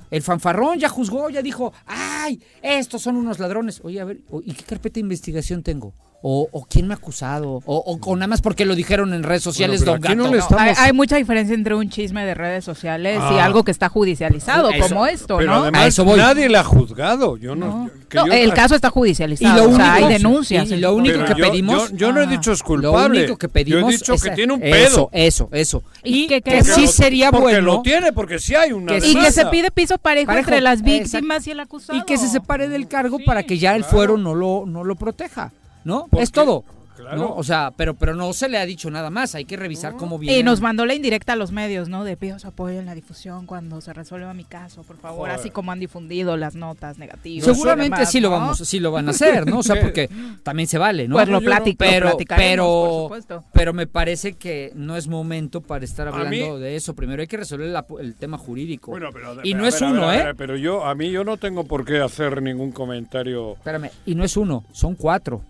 Speaker 5: El fanfarrón ya juzgó, ya dijo, ay, estos son unos ladrones. Oye, a ver, ¿y qué carpeta de investigación tengo? O, o quién me ha acusado, o, o- o nada más porque lo dijeron en redes sociales,
Speaker 1: pero
Speaker 5: don Gato.
Speaker 2: No,
Speaker 1: estamos-
Speaker 2: hay, hay mucha diferencia entre un chisme de redes sociales y
Speaker 1: Ah.
Speaker 2: algo que está judicializado,
Speaker 5: Eso-
Speaker 2: como esto,
Speaker 1: Pero
Speaker 2: ¿no?
Speaker 5: A
Speaker 1: además
Speaker 5: eso voy.
Speaker 1: nadie la ha juzgado. Yo no.
Speaker 2: No.
Speaker 1: que
Speaker 2: No,
Speaker 1: yo-
Speaker 2: el caso está
Speaker 5: Y
Speaker 2: judicializado,
Speaker 5: lo
Speaker 2: o sea, hay
Speaker 5: único-
Speaker 2: denuncias.
Speaker 5: y lo único que
Speaker 1: yo-
Speaker 5: pedimos-
Speaker 1: Yo, yo no he
Speaker 2: Ajá.
Speaker 1: dicho es
Speaker 5: Lo
Speaker 1: culpable.
Speaker 5: único que pedimos
Speaker 1: Yo he dicho
Speaker 5: es-
Speaker 1: que tiene un
Speaker 5: Eso,
Speaker 1: pedo.
Speaker 5: eso, eso.
Speaker 2: Y
Speaker 5: Y
Speaker 2: que-
Speaker 5: sí
Speaker 1: lo-
Speaker 5: sería
Speaker 1: porque
Speaker 5: bueno
Speaker 1: lo tiene, porque sí hay una
Speaker 5: Que
Speaker 2: Y que se pide piso parejo,
Speaker 5: Parejo,
Speaker 2: entre las víctimas y el acusado.
Speaker 5: y que se separe del cargo para que ya el fuero no lo, no lo proteja, ¿no?
Speaker 1: Porque-
Speaker 5: es todo.
Speaker 1: Claro.
Speaker 5: ¿no? O sea, pero, pero no se le ha dicho nada más. Hay que revisar cómo viene.
Speaker 2: Y nos mandó la indirecta a los medios, ¿no? De pido su apoyo en la difusión cuando se resuelva mi caso, por favor,
Speaker 1: Joder.
Speaker 2: así como han difundido las notas negativas.
Speaker 5: Seguramente
Speaker 2: demás,
Speaker 5: sí lo
Speaker 2: ¿no?
Speaker 5: vamos, sí lo van a hacer, ¿no? O sea, porque también se vale, ¿no?
Speaker 2: Pues lo platico-
Speaker 5: pero, pero,
Speaker 2: por supuesto.
Speaker 5: pero me parece que no es momento para estar hablando de eso. Primero hay que resolver la- el tema jurídico.
Speaker 1: Bueno, pero,
Speaker 5: y no es
Speaker 1: ver, a ver,
Speaker 5: uno, ¿eh?
Speaker 1: pero yo, a mí yo no tengo por qué hacer ningún comentario.
Speaker 5: Espérame, y no es uno, son cuatro.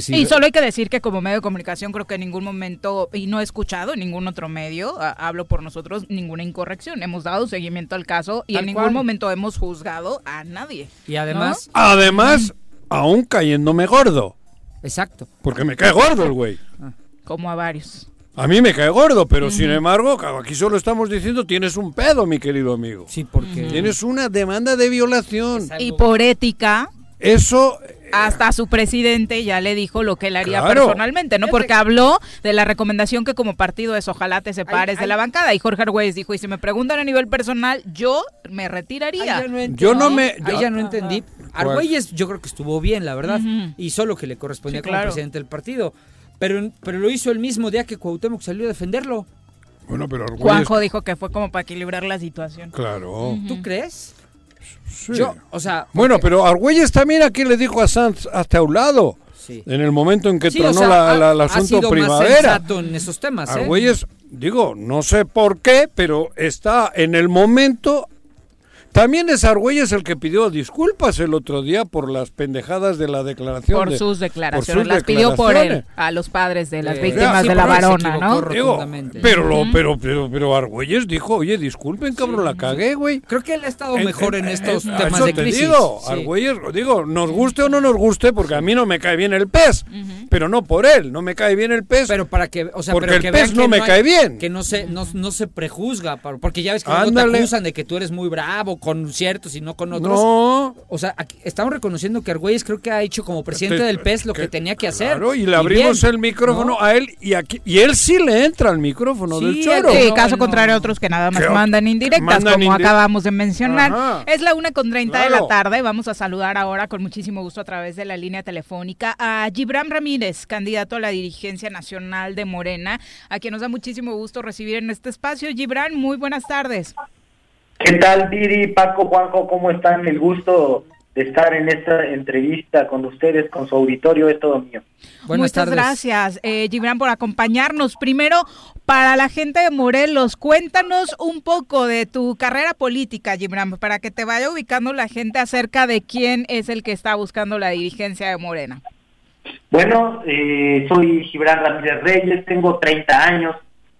Speaker 5: Sí.
Speaker 2: Y solo hay que decir que como medio de comunicación creo que en ningún momento, y no he escuchado en ningún otro medio, a- hablo por nosotros, ninguna incorrección. Hemos dado seguimiento al caso y
Speaker 5: Tal
Speaker 2: en ningún
Speaker 5: cual.
Speaker 2: momento hemos juzgado a nadie.
Speaker 5: Y además,
Speaker 1: Además, aún cayéndome gordo.
Speaker 5: exacto.
Speaker 1: Porque me cae gordo el güey.
Speaker 2: Como a varios.
Speaker 1: A mí me cae gordo, pero sin embargo, aquí solo estamos diciendo tienes un pedo, mi querido amigo.
Speaker 5: Sí, porque
Speaker 1: Tienes una demanda de violación.
Speaker 2: Y por ética,
Speaker 1: Eso,
Speaker 2: hasta su presidente ya le dijo lo que él haría
Speaker 1: Claro.
Speaker 2: personalmente, ¿no? Porque habló de la recomendación que como partido es ojalá te separes
Speaker 5: Ay,
Speaker 2: de
Speaker 5: ay.
Speaker 2: la bancada. Y Jorge Argüelles dijo, y si me preguntan a nivel personal, yo me retiraría.
Speaker 5: ya no entendí.
Speaker 1: Yo no me- yo-
Speaker 5: ya no entendí. Argüelles yo creo que estuvo bien, la verdad.
Speaker 2: Ujú.
Speaker 5: Hizo lo que le correspondía
Speaker 2: Sí,
Speaker 5: como
Speaker 2: claro.
Speaker 5: presidente del partido. Pero, pero lo hizo el mismo día que Cuauhtémoc salió a defenderlo.
Speaker 1: bueno, pero Argüelles-
Speaker 2: Juanjo dijo que fue como para equilibrar la situación.
Speaker 1: Claro.
Speaker 5: ¿Tú crees?
Speaker 1: Sí.
Speaker 5: Yo, o sea...
Speaker 1: Bueno, pero Argüelles también aquí le dijo a Sanz hasta a un lado.
Speaker 5: Sí.
Speaker 1: En el momento en que
Speaker 5: Sí, o
Speaker 1: tronó
Speaker 5: sea,
Speaker 1: la- la- el
Speaker 5: ha
Speaker 1: asunto
Speaker 5: sido
Speaker 1: primavera.
Speaker 5: en esos temas, ¿eh?
Speaker 1: Argüelles, digo, no sé por qué, pero está en el momento. También es Argüelles el que pidió disculpas el otro día por las pendejadas de la declaración.
Speaker 2: Por
Speaker 1: de-
Speaker 2: sus declaraciones.
Speaker 1: sus
Speaker 2: las pidió por él, a los padres de las
Speaker 5: Eh,
Speaker 2: víctimas
Speaker 5: sí,
Speaker 2: de la varona, ¿no?
Speaker 1: Digo, pero, lo, pero, pero, pero Argüelles dijo, oye, disculpen, cabrón, la cagué, güey.
Speaker 5: Creo que él ha estado mejor en, estos
Speaker 1: a
Speaker 5: temas
Speaker 1: eso
Speaker 5: de
Speaker 1: te
Speaker 5: crisis.
Speaker 1: digo,
Speaker 5: Sí.
Speaker 1: Argüelles, digo, nos guste o no nos guste, porque a mí no me cae bien el pez, pero no por él, no me cae bien el pez.
Speaker 5: Pero para que, o sea,
Speaker 1: Porque
Speaker 5: pero
Speaker 1: el
Speaker 5: que
Speaker 1: pez
Speaker 5: vean que
Speaker 1: no me
Speaker 5: hay-
Speaker 1: cae bien.
Speaker 5: Que no se, no, no se prejuzga, porque ya ves que luego te acusan de que tú eres muy bravo con ciertos y no con otros.
Speaker 1: no,
Speaker 5: O sea, aquí estamos reconociendo que Argüelles creo que ha hecho como presidente
Speaker 1: Te-
Speaker 5: del PES lo que, tenía que hacer.
Speaker 1: Claro, y le abrimos
Speaker 5: bien,
Speaker 1: el micrófono
Speaker 5: ¿no?
Speaker 1: a él y aquí y él sí le entra al micrófono
Speaker 5: Sí,
Speaker 1: del choro.
Speaker 2: Sí,
Speaker 5: No,
Speaker 2: caso
Speaker 5: no.
Speaker 2: contrario a otros que nada más mandan indirectas,
Speaker 1: mandan
Speaker 2: como
Speaker 1: indi-
Speaker 2: acabamos de mencionar.
Speaker 1: Ajá.
Speaker 2: Es la una con 30 de la tarde. Vamos a saludar ahora con muchísimo gusto a través de la línea telefónica a Gibran Ramírez, candidato a la dirigencia nacional de Morena, a quien nos da muchísimo gusto recibir en este espacio. Gibran, muy buenas tardes.
Speaker 9: ¿Qué tal, Viri, Paco, Juanjo? ¿Cómo están? El gusto de estar en esta entrevista con ustedes, con su auditorio, es todo mío.
Speaker 5: Buenas
Speaker 2: Muchas
Speaker 5: tardes.
Speaker 2: gracias, eh, Gibran, por acompañarnos. Primero, para la gente de Morelos, cuéntanos un poco de tu carrera política, Gibran, para que te vaya ubicando la gente acerca de quién es el que está buscando la dirigencia de Morena.
Speaker 9: Bueno, eh, soy Gibran Ramírez Reyes, tengo 30 años,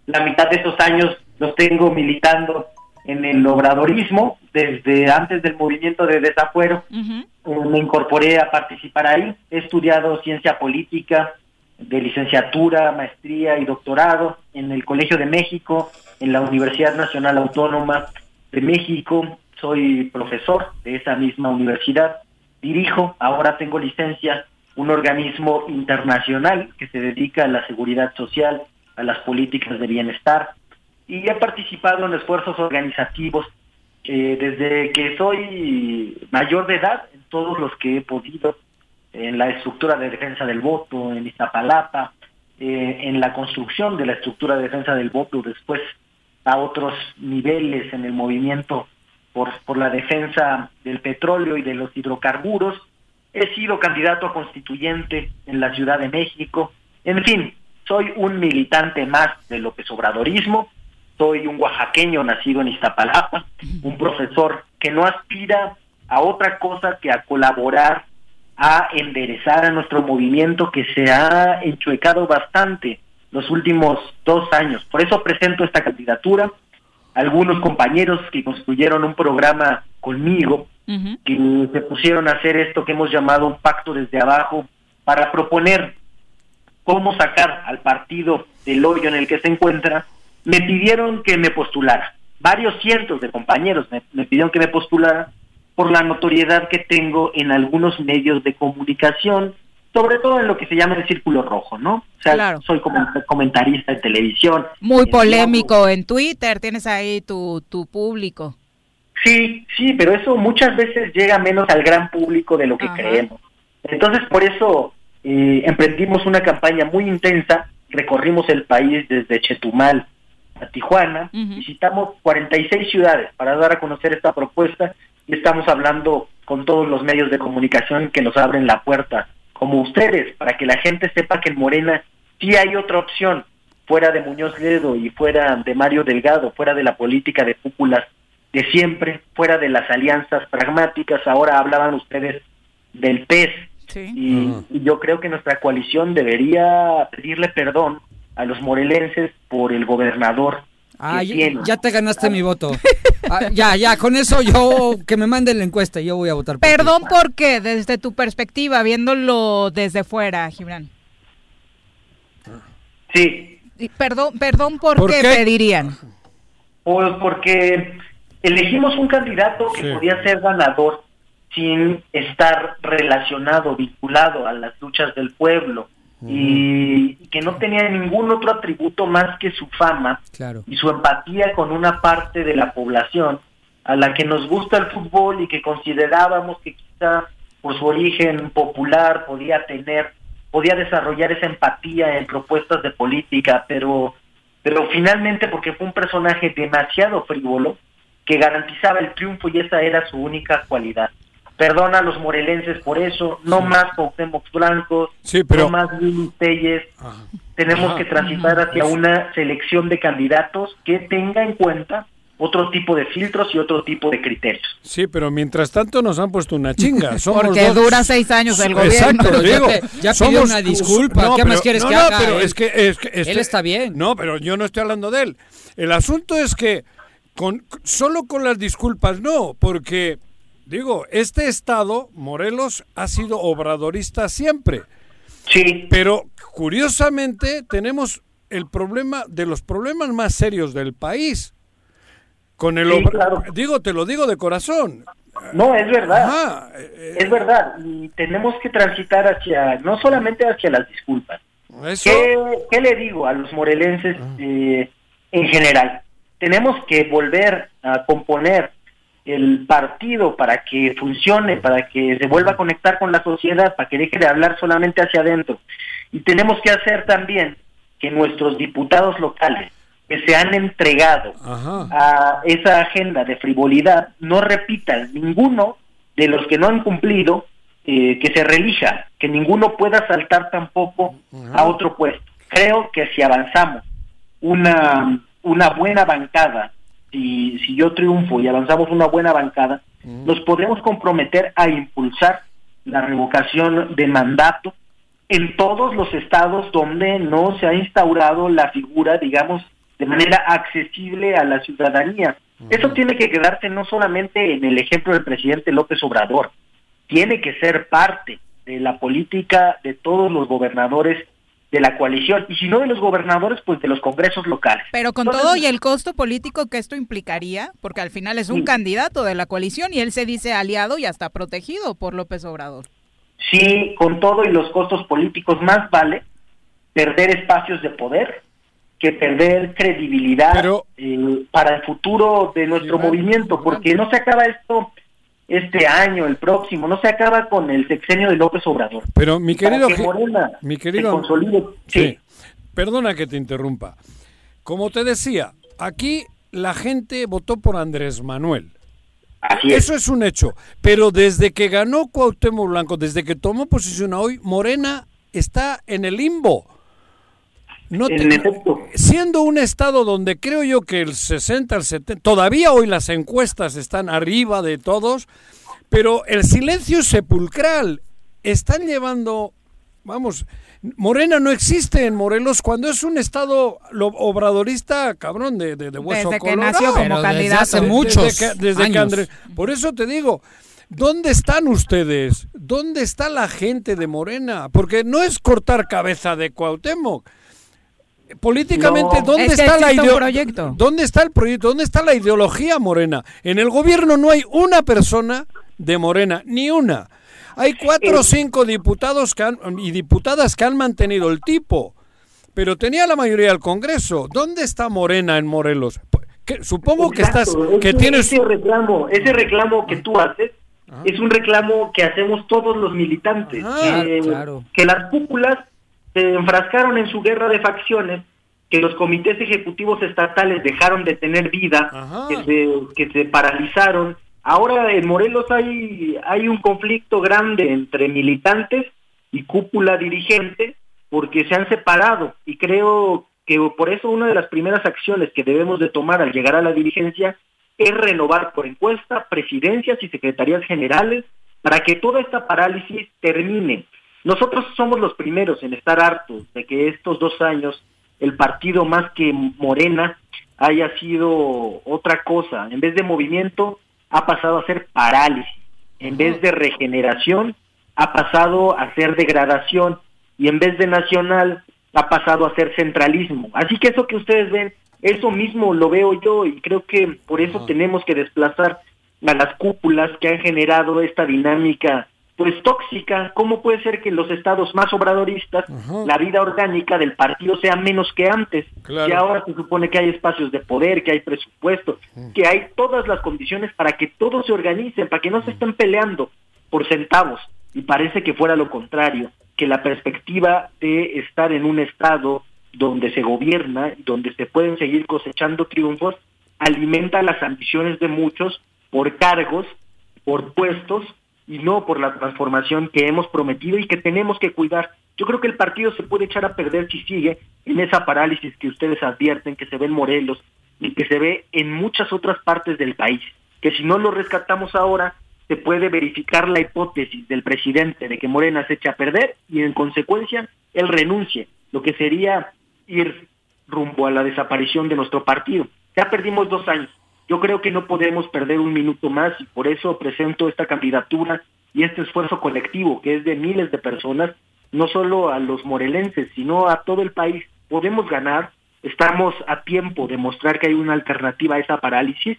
Speaker 9: la mitad de esos años los tengo militando en el obradorismo, desde antes del movimiento de desafuero. Eh, me incorporé a participar ahí. He estudiado ciencia política de licenciatura, maestría y doctorado en el Colegio de México, en la Universidad Nacional Autónoma de México. Soy profesor de esa misma universidad. Dirijo, ahora tengo licencia, un organismo internacional que se dedica a la seguridad social, a las políticas de bienestar y he participado en esfuerzos organizativos eh, desde que soy mayor de edad, en todos los que he podido, en la estructura de defensa del voto, en Iztapalapa, eh, en la construcción de la estructura de defensa del voto, después a otros niveles en el movimiento por, por la defensa del petróleo y de los hidrocarburos. He sido candidato a constituyente en la Ciudad de México. En fin, soy un militante más del López Obradorismo soy un oaxaqueño nacido en Iztapalapa, un profesor que no aspira a otra cosa que a colaborar, a enderezar a nuestro movimiento que se ha enchuecado bastante los últimos dos años. Por eso presento esta candidatura. Algunos compañeros que construyeron un programa conmigo, que se pusieron a hacer esto que hemos llamado un pacto desde abajo para proponer cómo sacar al partido del hoyo en el que se encuentra, me pidieron que me postulara. Varios cientos de compañeros me, me pidieron que me postulara por la notoriedad que tengo en algunos medios de comunicación, sobre todo en lo que se llama el círculo rojo, ¿no? O sea,
Speaker 2: Claro.
Speaker 9: soy como comentarista en televisión.
Speaker 2: Muy
Speaker 9: en
Speaker 2: polémico en Twitter, tienes ahí tu, tu público.
Speaker 9: Sí, sí, pero eso muchas veces llega menos al gran público de lo que
Speaker 2: Ajá.
Speaker 9: creemos. Entonces, por eso eh, emprendimos una campaña muy intensa, recorrimos el país desde Chetumal a Tijuana, visitamos 46 ciudades para dar a conocer esta propuesta y estamos hablando con todos los medios de comunicación que nos abren la puerta, como ustedes, para que la gente sepa que en Morena sí hay otra opción, fuera de Muñoz Ledo y fuera de Mario Delgado, fuera de la política de cúpulas de siempre, fuera de las alianzas pragmáticas, ahora hablaban ustedes del PES, y, y yo creo que nuestra coalición debería pedirle perdón a los morelenses por el gobernador
Speaker 5: Ah, ya, ya te ganaste mi voto. Ah, ya, ya, con eso yo que me manden la encuesta, yo voy a votar por
Speaker 2: Perdón, ¿por qué? Desde tu perspectiva, viéndolo desde fuera, Gibran.
Speaker 9: Sí.
Speaker 2: Y Perdón, perdón, ¿por,
Speaker 9: ¿Por
Speaker 2: qué,
Speaker 9: qué?
Speaker 2: pedirían?
Speaker 9: Pues porque elegimos un candidato que
Speaker 2: Sí.
Speaker 9: podía ser ganador sin estar relacionado, vinculado a las luchas del pueblo y que no tenía ningún otro atributo más que su fama
Speaker 5: Claro.
Speaker 9: y su empatía con una parte de la población a la que nos gusta el fútbol y que considerábamos que quizá por su origen popular podía tener, podía desarrollar esa empatía en propuestas de política, pero, pero finalmente porque fue un personaje demasiado frívolo que garantizaba el triunfo y esa era su única cualidad. Perdona a los morelenses por eso, no más Cuauhtémoc Blanco,
Speaker 1: Sí, pero-
Speaker 9: no más Lili Telles. Tenemos
Speaker 1: Ajá.
Speaker 9: que transitar hacia una selección de candidatos que tenga en cuenta otro tipo de filtros y otro tipo de criterios.
Speaker 1: Sí, pero mientras tanto nos han puesto una chinga. Somos
Speaker 2: Porque
Speaker 1: dos-
Speaker 2: dura seis años el gobierno.
Speaker 1: Exacto,
Speaker 5: ya te- ya pidió una disculpa, ¿qué más
Speaker 1: pero-
Speaker 5: quieres
Speaker 1: no,
Speaker 5: que
Speaker 1: no,
Speaker 5: haga?
Speaker 1: pero
Speaker 5: Él-
Speaker 1: es que, es que este-
Speaker 5: él está bien.
Speaker 1: No, pero yo no estoy hablando de él. El asunto es que con solo con las disculpas no, porque digo, este estado Morelos ha sido obradorista siempre.
Speaker 9: Sí.
Speaker 1: Pero curiosamente tenemos el problema de los problemas más serios del país. Con el
Speaker 9: Sí, claro.
Speaker 1: digo, te lo digo de corazón.
Speaker 9: No, es verdad.
Speaker 1: Ajá,
Speaker 9: Es verdad. Y tenemos que transitar hacia, no solamente hacia las disculpas.
Speaker 1: Eso-
Speaker 9: ¿Qué, qué le digo a los morelenses eh, en general? Tenemos que volver a componer el partido para que funcione, para que se vuelva a conectar con la sociedad, para que deje de hablar solamente hacia adentro. Y tenemos que hacer también que nuestros diputados locales que se han entregado a esa agenda de frivolidad no repitan ninguno de los que no han cumplido eh, que se relija, que ninguno pueda saltar tampoco a otro puesto. Creo que si avanzamos una, una buena bancada, si, si yo triunfo y avanzamos una buena bancada, nos podemos comprometer a impulsar la revocación de mandato en todos los estados donde no se ha instaurado la figura, digamos, de manera accesible a la ciudadanía. Eso tiene que quedarse no solamente en el ejemplo del presidente López Obrador, tiene que ser parte de la política de todos los gobernadores de la coalición, y si no de los gobernadores, pues de los congresos locales.
Speaker 2: Pero con
Speaker 9: Entonces,
Speaker 2: todo y el costo político que esto implicaría, porque al final es un
Speaker 9: Sí.
Speaker 2: candidato de la coalición y él se dice aliado y hasta protegido por López Obrador.
Speaker 9: sí, con todo y los costos políticos, más vale perder espacios de poder que perder credibilidad eh, para el futuro de nuestro movimiento, porque no se acaba esto este año, el próximo, no se acaba con el sexenio de López Obrador.
Speaker 1: Pero mi querido,
Speaker 9: que Morena
Speaker 1: mi querido, sí. Perdona que te interrumpa. Como te decía, aquí la gente votó por Andrés Manuel. Eso es un hecho. Pero desde que ganó Cuauhtémoc Blanco, desde que tomó posición a hoy, Morena está en el limbo. No te- siendo un estado donde creo yo que el 60, el 70, todavía hoy las encuestas están arriba de todos, pero el silencio sepulcral. Están llevando, vamos, Morena no existe en Morelos cuando es un estado lo- obradorista, cabrón, de, de, de hueso
Speaker 2: Desde que nació como Pero desde candidato. hace
Speaker 1: Desde
Speaker 5: muchos
Speaker 1: que- desde que. Andrés- por eso te digo, ¿dónde están ustedes? ¿Dónde está la gente de Morena? Porque no es cortar cabeza de Cuauhtémoc. Políticamente,
Speaker 2: No.
Speaker 1: ¿dónde
Speaker 2: Es que
Speaker 1: está la
Speaker 2: proyecto.
Speaker 1: ¿Dónde está el proyecto? ¿Dónde está la ideología morena? En el gobierno no hay una persona de Morena, ni una. Hay cuatro o cinco diputados que han- y diputadas que han mantenido el tipo, pero tenía la mayoría del Congreso. ¿Dónde está Morena en Morelos? Que- supongo que estás, que
Speaker 9: ese-
Speaker 1: tienes
Speaker 9: ese reclamo, ese reclamo que tú haces es un reclamo que hacemos todos los militantes,
Speaker 5: Ajá,
Speaker 9: que,
Speaker 5: claro.
Speaker 9: que las cúpulas se enfrascaron en su guerra de facciones, que los comités ejecutivos estatales dejaron de tener vida,
Speaker 1: Ajá.
Speaker 9: que se, que se paralizaron. Ahora en Morelos hay, hay un conflicto grande entre militantes y cúpula dirigente porque se han separado y creo que por eso una de las primeras acciones que debemos de tomar al llegar a la dirigencia es renovar por encuesta presidencias y secretarías generales para que toda esta parálisis termine. Nosotros somos los primeros en estar hartos de que estos dos años el partido más que Morena haya sido otra cosa. En vez de movimiento ha pasado a ser parálisis. En vez de regeneración ha pasado a ser degradación. Y en vez de nacional ha pasado a ser centralismo. Así que eso que ustedes ven, eso mismo lo veo yo y creo que por eso tenemos que desplazar a las cúpulas que han generado esta dinámica pues tóxica. ¿Cómo puede ser que en los estados más obradoristas la vida orgánica del partido sea menos que antes?
Speaker 1: Claro.
Speaker 9: Y ahora se supone que hay espacios de poder, que hay presupuesto, que hay todas las condiciones para que todos se organicen, para que no se estén peleando por centavos. Y parece que fuera lo contrario, que la perspectiva de estar en un estado donde se gobierna, donde se pueden seguir cosechando triunfos, alimenta las ambiciones de muchos por cargos, por puestos y no por la transformación que hemos prometido y que tenemos que cuidar. Yo creo que el partido se puede echar a perder si sigue en esa parálisis que ustedes advierten, que se ve en Morelos y que se ve en muchas otras partes del país, que si no lo rescatamos ahora, se puede verificar la hipótesis del presidente de que Morena se echa a perder y en consecuencia él renuncie, lo que sería ir rumbo a la desaparición de nuestro partido. Ya perdimos dos años. Yo creo que no podemos perder un minuto más y por eso presento esta candidatura y este esfuerzo colectivo que es de miles de personas, no solo a los morelenses, sino a todo el país. Podemos ganar, estamos a tiempo de mostrar que hay una alternativa a esa parálisis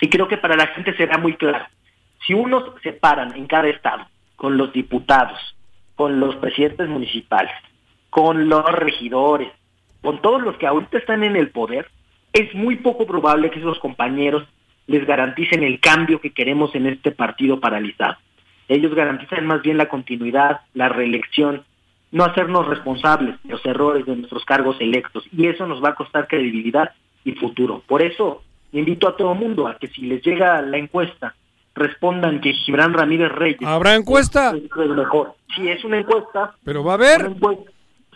Speaker 9: y creo que para la gente será muy claro. Si unos se paran en cada estado con los diputados, con los presidentes municipales, con los regidores, con todos los que ahorita están en el poder, es muy poco probable que esos compañeros les garanticen el cambio que queremos en este partido paralizado. Ellos garantizan más bien la continuidad, la reelección, no hacernos responsables de los errores de nuestros cargos electos. Y eso nos va a costar credibilidad y futuro. Por eso invito a todo el mundo a que si les llega la encuesta, respondan que Gibran Ramírez Reyes...
Speaker 1: ¿Habrá encuesta?
Speaker 9: Es mejor. Si es una encuesta...
Speaker 1: Pero va a haber...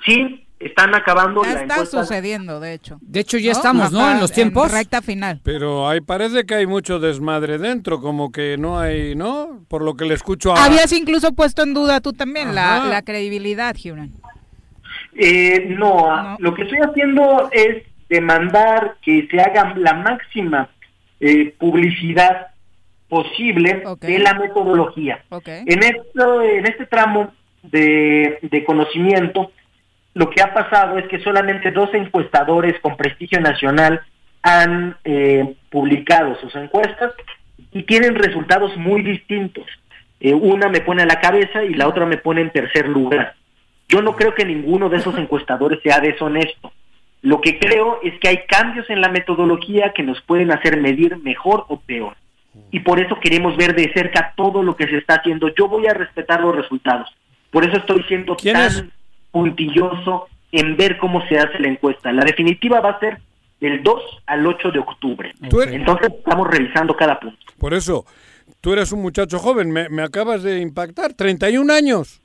Speaker 9: Sí, están acabando
Speaker 2: Ya
Speaker 9: la
Speaker 2: está
Speaker 9: encuesta.
Speaker 2: sucediendo, de hecho.
Speaker 5: De hecho, ya estamos, ¿no? En los tiempos.
Speaker 2: recta final.
Speaker 1: Pero ahí parece que hay mucho desmadre dentro, como que no hay, ¿no? Por lo que le escucho a...
Speaker 2: Habías incluso puesto en duda tú también la, la credibilidad, Gibran.
Speaker 9: Eh, no, lo que estoy haciendo es demandar que se haga la máxima eh, publicidad posible de la metodología. En, esto, en este tramo de, de conocimiento, lo que ha pasado es que solamente dos encuestadores con prestigio nacional han eh, publicado sus encuestas y tienen resultados muy distintos. Eh, una me pone a la cabeza y la otra me pone en tercer lugar. Yo no creo que ninguno de esos encuestadores sea deshonesto. Lo que creo es que hay cambios en la metodología que nos pueden hacer medir mejor o peor. Y por eso queremos ver de cerca todo lo que se está haciendo. Yo voy a respetar los resultados. Por eso estoy siendo tan puntilloso en ver cómo se hace la encuesta. La definitiva va a ser del 2 al 8 de octubre.
Speaker 1: Eres-
Speaker 9: Entonces estamos revisando cada punto.
Speaker 1: Por eso, tú eres un muchacho joven, me, me acabas de impactar, 31 años.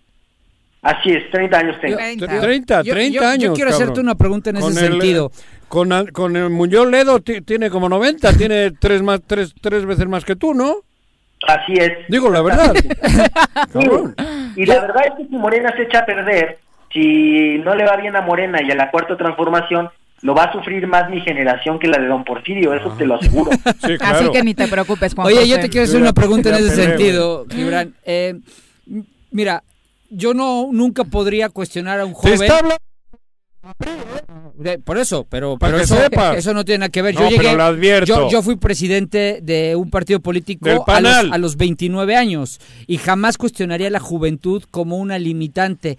Speaker 9: Así es, 30 años tengo.
Speaker 1: 30, 30,
Speaker 5: Yo-
Speaker 1: 30
Speaker 5: yo- yo
Speaker 1: años.
Speaker 5: quiero hacerte
Speaker 1: cabrón.
Speaker 5: una pregunta en ese
Speaker 1: el,
Speaker 5: sentido.
Speaker 1: Con, al- con el Muñoz Ledo ti- tiene como 90, tiene tres, más, tres, tres veces más que tú, ¿no?
Speaker 9: Así es.
Speaker 1: Digo la verdad.
Speaker 9: Y la verdad es que si Morena se echa a perder, si no le va bien a Morena y a la cuarta transformación, lo va a sufrir más mi generación que la de Don Porfirio, eso te lo aseguro.
Speaker 2: Así que ni te preocupes, Juan
Speaker 5: Oye,
Speaker 2: José.
Speaker 5: yo te quiero hacer una pregunta en ese sentido, Gibran. Eh, mira, yo no nunca podría cuestionar a un
Speaker 1: Te
Speaker 5: joven.
Speaker 1: está hablando-
Speaker 5: De- por eso, pero,
Speaker 1: Para
Speaker 5: pero
Speaker 1: que
Speaker 5: eso,
Speaker 1: sepas.
Speaker 5: eso no tiene nada que ver.
Speaker 1: No,
Speaker 5: yo llegué,
Speaker 1: pero lo advierto.
Speaker 5: Yo, yo fui presidente de un partido político a los, a los 29 años y jamás cuestionaría la juventud como una limitante.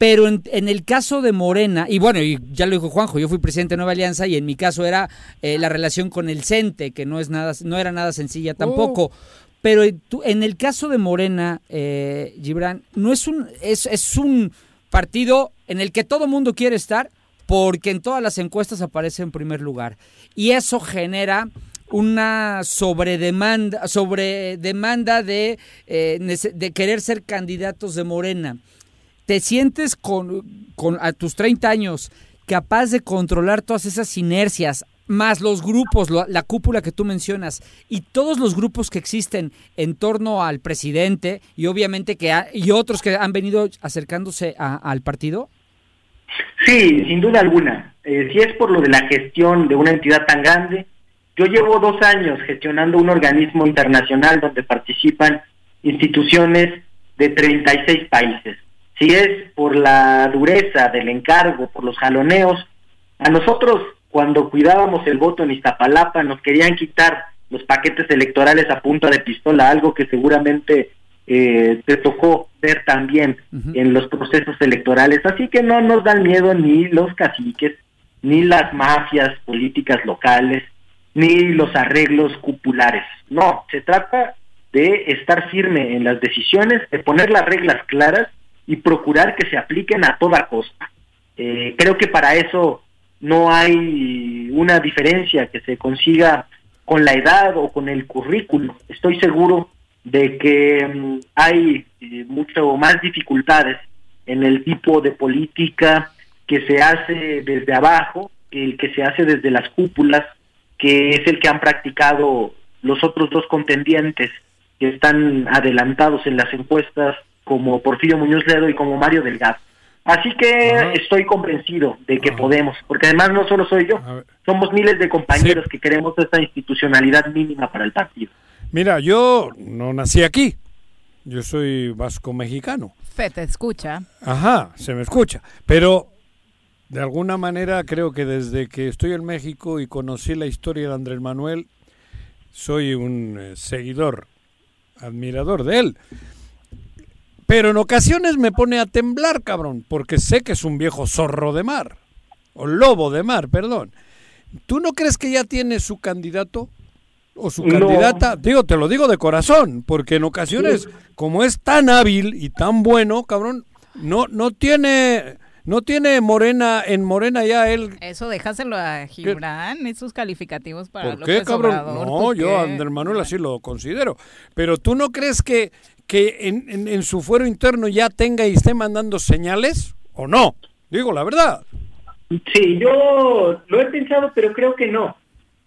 Speaker 5: Pero en, en el caso de Morena, y bueno, y ya lo dijo Juanjo, yo fui presidente de Nueva Alianza y en mi caso era eh, la relación con el CENTE, que no, es nada, no era nada sencilla tampoco. Pero en el caso de Morena, eh, Gibran, no es un, es, es un partido en el que todo mundo quiere estar porque en todas las encuestas aparece en primer lugar. Y eso genera una sobredemanda, sobredemanda de, eh, de querer ser candidatos de Morena. ¿Te sientes con, a tus 30 años capaz de controlar todas esas inercias, más los grupos, la cúpula que tú mencionas y todos los grupos que existen en torno al presidente y obviamente que ha- y otros que han venido acercándose a- al partido?
Speaker 9: Sí, sin duda alguna. Eh, si es por lo de la gestión de una entidad tan grande, yo llevo dos años gestionando un organismo internacional donde participan instituciones de 36 países. Si es por la dureza del encargo, por los jaloneos, a nosotros cuando cuidábamos el voto en Iztapalapa nos querían quitar los paquetes electorales a punta de pistola, algo que seguramente eh, te tocó ver también en los procesos electorales. Así que no nos dan miedo ni los caciques, ni las mafias políticas locales, ni los arreglos cupulares. No, se trata de estar firme en las decisiones, de poner las reglas claras y procurar que se apliquen a toda costa. Eh, creo que para eso no hay una diferencia que se consiga con la edad o con el currículo. Estoy seguro de que mm, hay eh, mucho más dificultades en el tipo de política que se hace desde abajo, el que se hace desde las cúpulas, que es el que han practicado los otros dos contendientes que están adelantados en las encuestas como Porfirio Muñoz Ledo y como Mario Delgado. Así que estoy convencido de que podemos, porque además no solo soy yo, somos miles de compañeros que queremos esta institucionalidad mínima para el partido.
Speaker 1: Mira, yo no nací aquí. Yo soy vasco mexicano.
Speaker 2: Fe te escucha.
Speaker 1: Ajá, se me escucha. Pero de alguna manera creo que desde que estoy en México y conocí la historia de Andrés Manuel, soy un eh, seguidor, admirador de él. Pero en ocasiones me pone a temblar, cabrón, porque sé que es un viejo zorro de mar, o lobo de mar, perdón. ¿Tú no crees que ya tiene su candidato? o su
Speaker 9: No.
Speaker 1: candidata, digo, te lo digo de corazón, porque en ocasiones, como es tan hábil y tan bueno, cabrón, no, no tiene, no tiene Morena, en Morena ya él,
Speaker 2: Eso déjaselo a Gibran, esos calificativos para
Speaker 1: ¿por qué,
Speaker 2: López
Speaker 1: cabrón?
Speaker 2: Obrador,
Speaker 1: no,
Speaker 2: ¿tú
Speaker 1: yo a Andrés Manuel así lo considero, pero tú no crees que, que en, en- en su fuero interno ya tenga y esté mandando señales, o no, digo la verdad.
Speaker 9: Sí, yo lo he pensado, pero creo que no.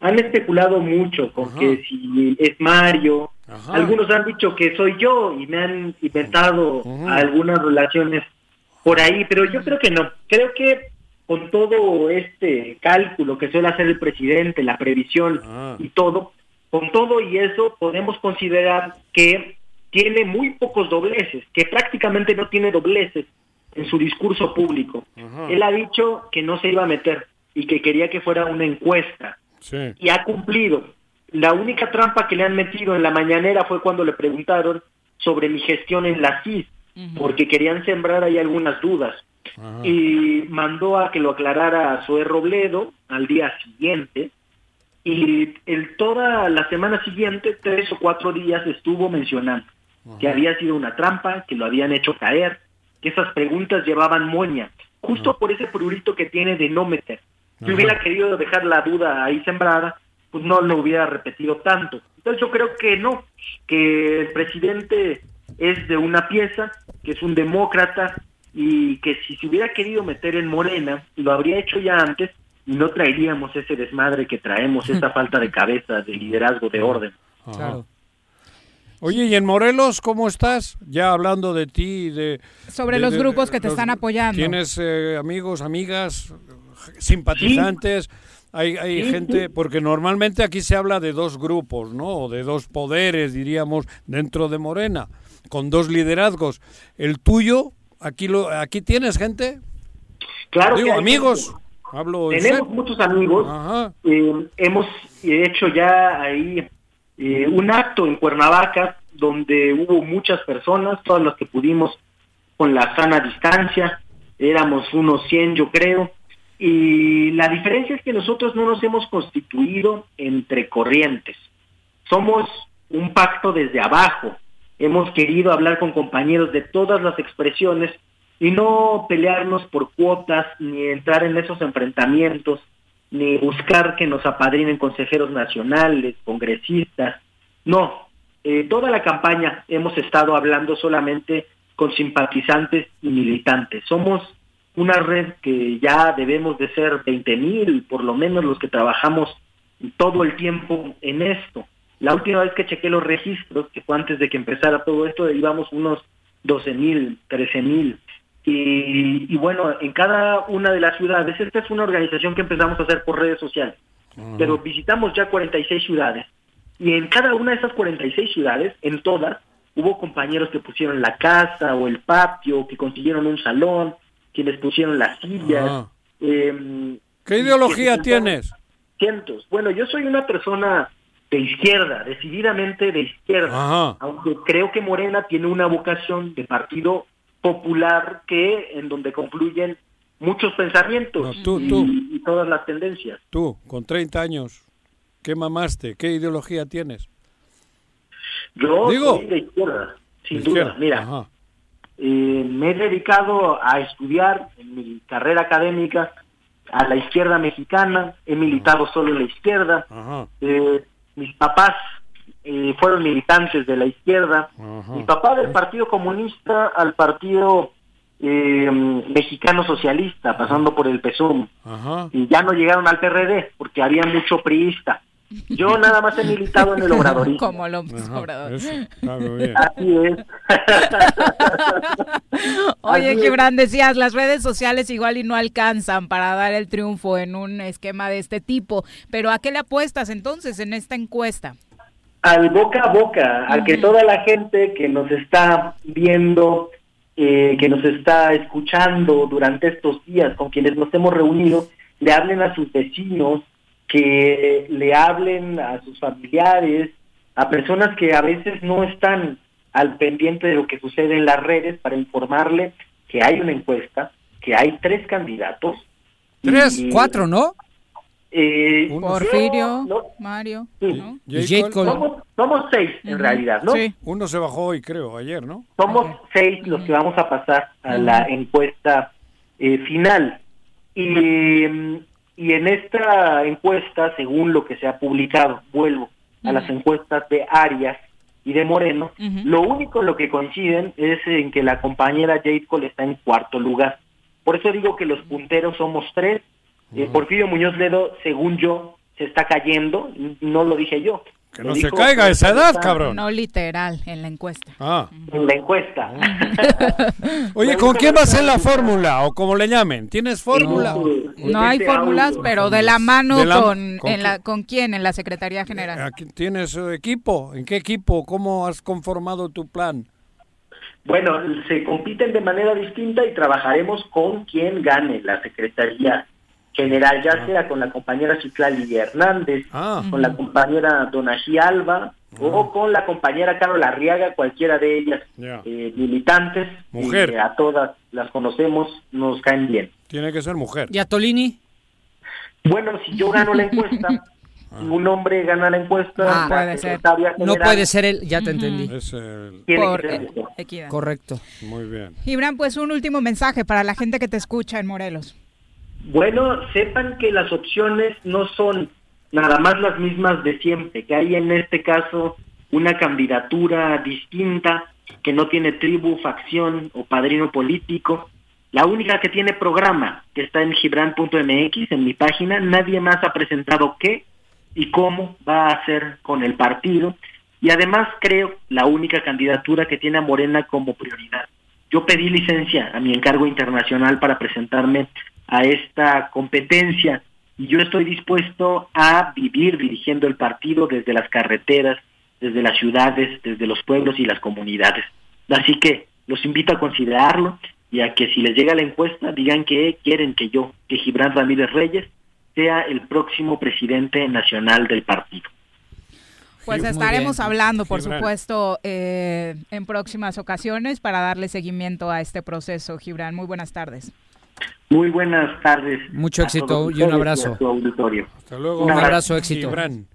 Speaker 9: Han especulado mucho con que si es Mario, algunos han dicho que soy yo y me han inventado algunas relaciones por ahí, pero yo creo que no. Creo que con todo este cálculo que suele hacer el presidente, la previsión y todo, con todo y eso podemos considerar que tiene muy pocos dobleces, que prácticamente no tiene dobleces en su discurso público. Él ha dicho que no se iba a meter y que quería que fuera una encuesta
Speaker 1: Sí.
Speaker 9: y ha cumplido. La única trampa que le han metido en la mañanera fue cuando le preguntaron sobre mi gestión en la CIS, porque querían sembrar ahí algunas dudas. Y mandó a que lo aclarara a Zoé Robledo al día siguiente. Y el, toda la semana siguiente, tres o cuatro días, estuvo mencionando que había sido una trampa, que lo habían hecho caer, que esas preguntas llevaban moña, justo por ese prurito que tiene de no meter. Si
Speaker 10: Ajá.
Speaker 9: hubiera querido dejar la duda ahí sembrada, pues no lo hubiera repetido tanto. Entonces yo creo que no, que el presidente es de una pieza, que es un demócrata y que si se hubiera querido meter en Morena, lo habría hecho ya antes y no traeríamos ese desmadre que traemos, esa falta de cabeza, de liderazgo, de orden.
Speaker 1: Ajá. Oye, ¿y en Morelos cómo estás? Ya hablando de ti y de...
Speaker 2: Sobre
Speaker 1: de-
Speaker 2: los
Speaker 1: de-
Speaker 2: grupos que te
Speaker 1: los-
Speaker 2: están apoyando.
Speaker 1: ¿Tienes eh, amigos, amigas, simpatizantes? Hay, hay
Speaker 9: Sí,
Speaker 1: gente, porque normalmente aquí se habla de dos grupos, ¿no? O de dos poderes, diríamos, dentro de Morena, con dos liderazgos. El tuyo, aquí lo, aquí tienes gente.
Speaker 9: Claro
Speaker 1: Digo,
Speaker 9: que
Speaker 1: amigos. Hablo en
Speaker 9: Tenemos muchos amigos. Eh, hemos hecho ya ahí eh, un acto en Cuernavaca donde hubo muchas personas, todas las que pudimos con la sana distancia. Éramos unos 100, yo creo. Y la diferencia es que nosotros no nos hemos constituido entre corrientes. Somos un pacto desde abajo. Hemos querido hablar con compañeros de todas las expresiones y no pelearnos por cuotas ni entrar en esos enfrentamientos ni buscar que nos apadrinen consejeros nacionales, congresistas. No, eh, toda la campaña hemos estado hablando solamente con simpatizantes y militantes. Somos una red que ya debemos de ser 20 mil, por lo menos los que trabajamos todo el tiempo en esto. La última vez que chequé los registros, que fue antes de que empezara todo esto, íbamos unos 12 mil, 13 mil. Y, y, bueno, en cada una de las ciudades, esta es una organización que empezamos a hacer por redes sociales, pero visitamos ya 46 ciudades. Y en cada una de esas 46 ciudades, en todas, hubo compañeros que pusieron la casa o el patio, que consiguieron un salón, quienes pusieron las sillas. Eh,
Speaker 1: ¿Qué ideología tienes?
Speaker 9: Cientos. Bueno, yo soy una persona de izquierda, decididamente de izquierda,
Speaker 1: Ajá.
Speaker 9: aunque creo que Morena tiene una vocación de partido popular que en donde concluyen muchos pensamientos
Speaker 1: No, tú,
Speaker 9: y,
Speaker 1: tú.
Speaker 9: y todas las tendencias.
Speaker 1: Tú, con 30 años, ¿qué mamaste? ¿Qué ideología tienes?
Speaker 9: Yo
Speaker 1: Digo.
Speaker 9: soy de izquierda, sin
Speaker 1: De
Speaker 9: duda.
Speaker 1: izquierda.
Speaker 9: Mira, eh, me he dedicado a estudiar en mi carrera académica a la izquierda mexicana, he militado solo en la izquierda, eh, mis papás eh, fueron militantes de la izquierda,
Speaker 1: Ajá.
Speaker 9: mi papá del Partido Comunista al Partido eh, Mexicano Socialista, pasando por el PSUM,
Speaker 1: Ajá.
Speaker 9: y ya no llegaron al PRD porque había mucho priista. Yo nada más he militado en el obradorismo.
Speaker 2: Como López Obrador.
Speaker 1: eso, claro, bien.
Speaker 9: Así es.
Speaker 2: Oye,
Speaker 9: Así.
Speaker 2: Gibran, decías, las redes sociales igual y no alcanzan para dar el triunfo en un esquema de este tipo, pero ¿a qué le apuestas entonces en esta encuesta?
Speaker 9: Al boca a boca, a que toda la gente que nos está viendo, eh, que nos está escuchando durante estos días, con quienes nos hemos reunido, le hablen a sus vecinos, que le hablen a sus familiares, a personas que a veces no están al pendiente de lo que sucede en las redes para informarle que hay una encuesta, que hay tres candidatos.
Speaker 1: Tres,
Speaker 9: y-
Speaker 5: Cuatro, ¿no?
Speaker 9: Eh,
Speaker 2: Porfirio,
Speaker 9: no,
Speaker 2: Mario,
Speaker 9: Sí.
Speaker 2: ¿no?
Speaker 5: Cole.
Speaker 9: somos, somos seis en realidad, ¿no?
Speaker 2: Sí.
Speaker 1: Uno se bajó hoy, creo, ayer, ¿no?
Speaker 9: Somos seis los que vamos a pasar a la encuesta eh, final. Y, mm, y en esta encuesta, según lo que se ha publicado, vuelvo a las encuestas de Arias y de Moreno, lo único en lo que coinciden es en que la compañera Jade Cole está en cuarto lugar. Por eso digo que los punteros somos tres. Eh, Porfirio Muñoz Ledo, según yo, se está cayendo, no lo dije yo.
Speaker 1: Que no se caiga a esa edad, cabrón.
Speaker 2: No literal, en la encuesta.
Speaker 1: Ah.
Speaker 9: En la encuesta.
Speaker 1: Oye, ¿con quién va a ser la fórmula? O como le llamen. ¿Tienes fórmula?
Speaker 2: No hay fórmulas, pero de la mano
Speaker 1: De la-
Speaker 2: con,
Speaker 1: ¿con
Speaker 2: en
Speaker 1: qué?
Speaker 2: la, ¿con quién? En la Secretaría General.
Speaker 1: Aquí ¿Tienes eh, equipo? ¿En qué equipo? ¿Cómo has conformado tu plan?
Speaker 9: Bueno, se compiten de manera distinta y trabajaremos con quien gane la Secretaría General, ya sea con la compañera Citlali Hernández,
Speaker 1: Ah.
Speaker 9: con la compañera Donají Alba o con la compañera Carol Arriaga, cualquiera de ellas eh, militantes.
Speaker 1: Mujer.
Speaker 9: Y a todas las conocemos, nos caen bien.
Speaker 1: Tiene que ser mujer.
Speaker 5: ¿Y a Tolini?
Speaker 9: Bueno, si yo gano la encuesta, un hombre gana la encuesta,
Speaker 5: Ah,
Speaker 2: puede ser.
Speaker 5: No puede ser él, ya te entendí.
Speaker 1: Es el-
Speaker 9: tiene
Speaker 2: Por
Speaker 9: que ser
Speaker 2: eh, equidad.
Speaker 5: Correcto.
Speaker 1: Muy bien.
Speaker 2: Gibran, pues un último mensaje para la gente que te escucha en Morelos.
Speaker 9: Bueno, sepan que las opciones no son nada más las mismas de siempre, que hay en este caso una candidatura distinta, que no tiene tribu, facción o padrino político. La única que tiene programa, que está en gibran.mx, en mi página, nadie más ha presentado qué y cómo va a hacer con el partido. Y además creo la única candidatura que tiene a Morena como prioridad. Yo pedí licencia a mi encargo internacional para presentarme a esta competencia y yo estoy dispuesto a vivir dirigiendo el partido desde las carreteras, desde las ciudades, desde los pueblos y las comunidades. Así que los invito a considerarlo y a que si les llega la encuesta digan que quieren que yo, que Gibran Ramírez Reyes, sea el próximo presidente nacional del partido.
Speaker 2: Pues estaremos hablando, por
Speaker 1: Gibran.
Speaker 2: supuesto, eh, en próximas ocasiones para darle seguimiento a este proceso. Gibran, muy buenas tardes.
Speaker 9: Muy buenas tardes.
Speaker 5: Mucho éxito y un abrazo.
Speaker 9: su auditorio.
Speaker 1: Hasta luego.
Speaker 9: Un
Speaker 5: abrazo, éxito.
Speaker 1: Gibran.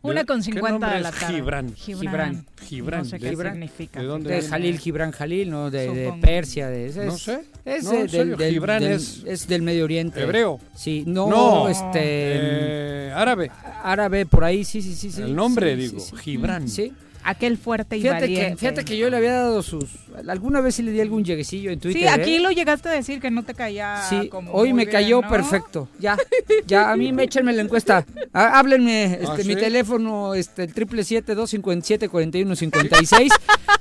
Speaker 2: Una con
Speaker 1: ¿Qué
Speaker 2: 50
Speaker 1: nombre
Speaker 2: de la
Speaker 1: es
Speaker 2: tarde.
Speaker 1: Gibran?
Speaker 5: Gibran.
Speaker 1: Gibran.
Speaker 2: No sé qué
Speaker 1: ¿De-
Speaker 2: significa.
Speaker 1: ¿De dónde
Speaker 5: De? Jalil Gibran Jalil, ¿no? De, de. Persia. De, ese
Speaker 1: No
Speaker 5: es-
Speaker 1: sé.
Speaker 5: Es
Speaker 1: No,
Speaker 5: del,
Speaker 1: serio,
Speaker 5: del-
Speaker 1: Gibran
Speaker 5: del-
Speaker 1: es-
Speaker 5: es del Medio Oriente.
Speaker 1: Hebreo.
Speaker 5: Sí, no,
Speaker 1: No.
Speaker 5: este...
Speaker 1: Eh, árabe.
Speaker 5: árabe, por ahí, sí, sí, sí. sí.
Speaker 1: El nombre,
Speaker 5: Sí, sí,
Speaker 1: digo,
Speaker 5: sí.
Speaker 1: Gibran.
Speaker 5: Sí.
Speaker 2: Aquel fuerte y
Speaker 5: Fíjate
Speaker 2: valiente.
Speaker 5: que, fíjate que yo le había dado sus... Alguna vez sí le di algún lleguecillo en Twitter.
Speaker 2: Sí, aquí
Speaker 5: ¿eh?
Speaker 2: lo llegaste a decir que no te caía
Speaker 5: Sí,
Speaker 2: como
Speaker 5: hoy
Speaker 2: muy
Speaker 5: me
Speaker 2: bien,
Speaker 5: cayó
Speaker 2: ¿no?
Speaker 5: perfecto. Ya, ya, a mí me échenme la encuesta. Há- Háblenme, este,
Speaker 1: ¿Ah,
Speaker 5: mi teléfono, este, el triple siete dos cincuenta y siete cuarenta y uno cincuenta y seis.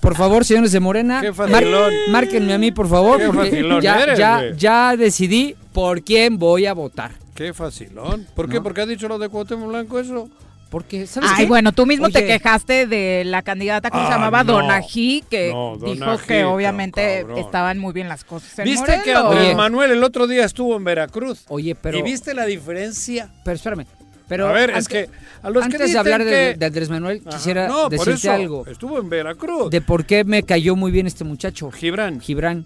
Speaker 5: Por favor, señores de Morena,
Speaker 1: Qué facilón.
Speaker 5: márquenme a mí, por favor,
Speaker 1: Qué
Speaker 5: porque
Speaker 1: facilón
Speaker 5: ya,
Speaker 1: eres,
Speaker 5: ya, ya decidí por quién voy a votar.
Speaker 1: Qué facilón. ¿Por qué?
Speaker 5: ¿No?
Speaker 1: ¿Por qué ha dicho lo de Cuauhtémoc Blanco eso?
Speaker 5: Porque, ¿sabes
Speaker 2: Ay,
Speaker 5: qué?
Speaker 2: bueno, tú mismo te quejaste de la candidata, ¿cómo se
Speaker 1: Ah,
Speaker 2: llamaba?
Speaker 1: no.
Speaker 2: Donají, que
Speaker 1: No,
Speaker 2: dijo
Speaker 1: Donají,
Speaker 2: que obviamente
Speaker 1: cabrón.
Speaker 2: estaban muy bien las cosas en
Speaker 1: ¿Viste que. Andrés. Manuel el otro día estuvo en Veracruz?
Speaker 5: Oye, pero...
Speaker 1: ¿Y viste la diferencia?
Speaker 5: Pero espérame. Pero
Speaker 1: a ver,
Speaker 5: antes,
Speaker 1: es que a los
Speaker 5: antes
Speaker 1: que
Speaker 5: de hablar de,
Speaker 1: que...
Speaker 5: de Andrés Manuel,
Speaker 1: Ajá.
Speaker 5: quisiera
Speaker 1: no, por
Speaker 5: decirte
Speaker 1: eso,
Speaker 5: algo.
Speaker 1: Estuvo en Veracruz.
Speaker 5: De por qué me cayó muy bien este muchacho.
Speaker 1: Gibran.
Speaker 5: Gibran,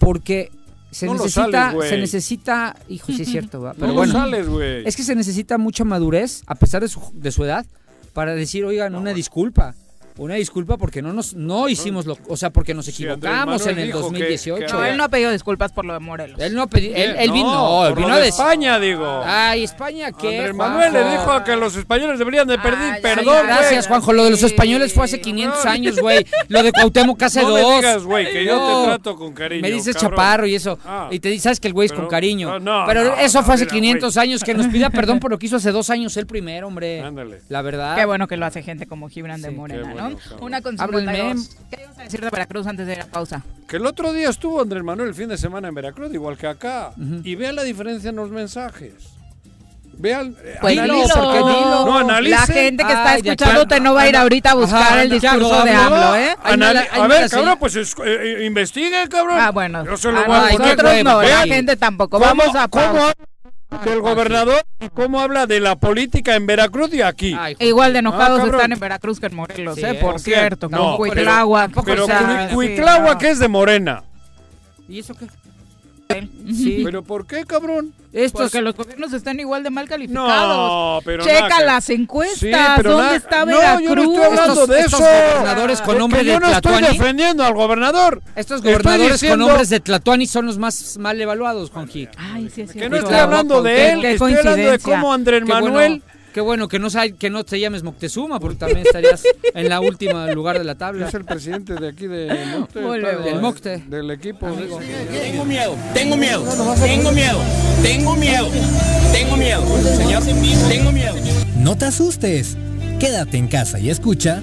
Speaker 5: porque se
Speaker 1: No
Speaker 5: necesita,
Speaker 1: sales,
Speaker 5: se necesita, hijo, sí es cierto, ¿va? pero
Speaker 1: no
Speaker 5: bueno,
Speaker 1: sales,
Speaker 5: es que se necesita mucha madurez, a pesar de su, de su edad, para decir, oigan, una disculpa. Una disculpa porque no nos no hicimos lo, o sea, porque nos
Speaker 1: Sí,
Speaker 5: equivocamos en el
Speaker 1: dijo que-
Speaker 5: 2018.
Speaker 1: que-
Speaker 2: No, él no ha pedido disculpas por lo de Morelos.
Speaker 5: Él no pedí- él, él
Speaker 1: No,
Speaker 5: vino,
Speaker 1: por
Speaker 5: vino
Speaker 1: lo
Speaker 5: a
Speaker 1: de
Speaker 5: decir,
Speaker 1: España, digo.
Speaker 5: Ay, España, ¿qué?
Speaker 1: Andrés Manuel le dijo que los españoles deberían de pedir
Speaker 2: Ay,
Speaker 1: perdón.
Speaker 5: Gracias, Juanjo. Lo de los españoles fue hace 500 años, güey. Lo de Cuauhtémoc hace
Speaker 1: No me
Speaker 5: dos.
Speaker 1: digas, güey, que yo te trato con cariño.
Speaker 5: Me dices
Speaker 1: cabrón.
Speaker 5: chaparro y eso.
Speaker 1: Ah.
Speaker 5: Y te dices, sabes que el güey es con cariño.
Speaker 1: no, no,
Speaker 5: Pero
Speaker 1: no,
Speaker 5: eso
Speaker 1: no,
Speaker 5: fue hace
Speaker 1: mira,
Speaker 5: 500
Speaker 1: güey.
Speaker 5: años. Que nos pida perdón por lo que hizo hace dos años él primero, hombre.
Speaker 1: Ándale.
Speaker 5: La verdad.
Speaker 2: Qué bueno que lo hace gente como Gibran de Morena, ¿no? Una con
Speaker 5: Háblenme.
Speaker 2: 52. ¿Qué ibas a decir de Veracruz antes de ir a pausa?
Speaker 1: Que el otro día estuvo Andrés Manuel el fin de semana en Veracruz, igual que acá. Y vea la diferencia en los mensajes. Vean, eh,
Speaker 2: Pues
Speaker 5: Dilo,
Speaker 2: dilo.
Speaker 5: porque dilo.
Speaker 1: No, analice.
Speaker 2: La gente que está
Speaker 5: Ay,
Speaker 2: escuchándote no va a ir ahorita a buscar
Speaker 5: Ajá,
Speaker 2: el discurso de AMLO, ¿eh?
Speaker 1: Anali- a ver, cabrón, pues es- eh, eh, investigue, cabrón.
Speaker 2: Ah, bueno.
Speaker 1: Yo se lo
Speaker 2: Ah,
Speaker 1: voy a
Speaker 2: no,
Speaker 1: poner.
Speaker 2: nosotros no, la gente tampoco.
Speaker 1: cómo-
Speaker 2: Vamos a
Speaker 1: cómo
Speaker 2: pausa.
Speaker 1: Del gobernador y cómo habla de la política en Veracruz y aquí.
Speaker 5: Ay,
Speaker 2: E Igual de enojados
Speaker 1: Ah,
Speaker 2: están en Veracruz que en Morelos,
Speaker 5: Sí,
Speaker 2: ¿eh?
Speaker 5: ¿eh?
Speaker 2: Por cierto,
Speaker 1: No,
Speaker 2: con
Speaker 1: pero-
Speaker 2: Cuitláhuac.
Speaker 1: Pero
Speaker 2: o sea,
Speaker 1: Cui-
Speaker 2: sí,
Speaker 1: Cuitláhuac
Speaker 2: no.
Speaker 1: que es de Morena.
Speaker 5: ¿Y eso qué?
Speaker 2: Sí.
Speaker 1: ¿Pero por qué, cabrón?
Speaker 5: Estos,
Speaker 2: Porque los gobiernos están igual de mal calificados.
Speaker 1: No, pero
Speaker 2: Checa
Speaker 1: nada que-
Speaker 2: las encuestas.
Speaker 1: Sí, pero
Speaker 2: ¿Dónde
Speaker 1: nada-
Speaker 2: está
Speaker 1: No, yo
Speaker 2: Veracruz?
Speaker 1: no estoy hablando
Speaker 5: estos,
Speaker 1: de
Speaker 5: estos
Speaker 1: eso.
Speaker 5: gobernadores con nombre
Speaker 1: que
Speaker 5: de
Speaker 1: yo no estoy
Speaker 5: Tlatuani.
Speaker 1: defendiendo al gobernador.
Speaker 5: Estos
Speaker 1: Estoy
Speaker 5: gobernadores
Speaker 1: diciendo
Speaker 5: con nombres de Tlatuani son los más mal evaluados, Juanji.
Speaker 2: Ay, sí,
Speaker 1: Que no estoy hablando de él, estoy hablando de cómo Andrés
Speaker 5: bueno-
Speaker 1: Manuel...
Speaker 5: Qué bueno que no, que no te llames Moctezuma, porque también estarías en la última lugar de la tabla.
Speaker 1: Es el presidente de aquí de Mocte,
Speaker 5: Del Mocte.
Speaker 1: Del equipo.
Speaker 10: Tengo miedo, tengo miedo, tengo miedo, tengo miedo, tengo miedo, señor, tengo miedo.
Speaker 11: No te asustes. Quédate en casa y escucha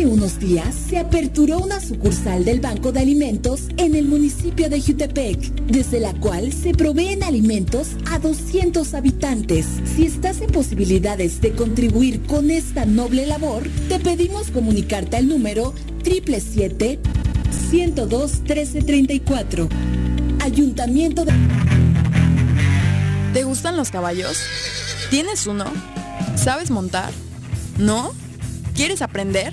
Speaker 12: Hace unos días se aperturó una sucursal del Banco de Alimentos en el municipio de Jutepec, desde la cual se proveen alimentos a 200 habitantes. Si estás en posibilidades de contribuir con esta noble labor, te pedimos comunicarte al número 777-102-1334. Ayuntamiento.
Speaker 13: ¿Te gustan los caballos? ¿Tienes uno? ¿Sabes montar? ¿No? ¿Quieres aprender?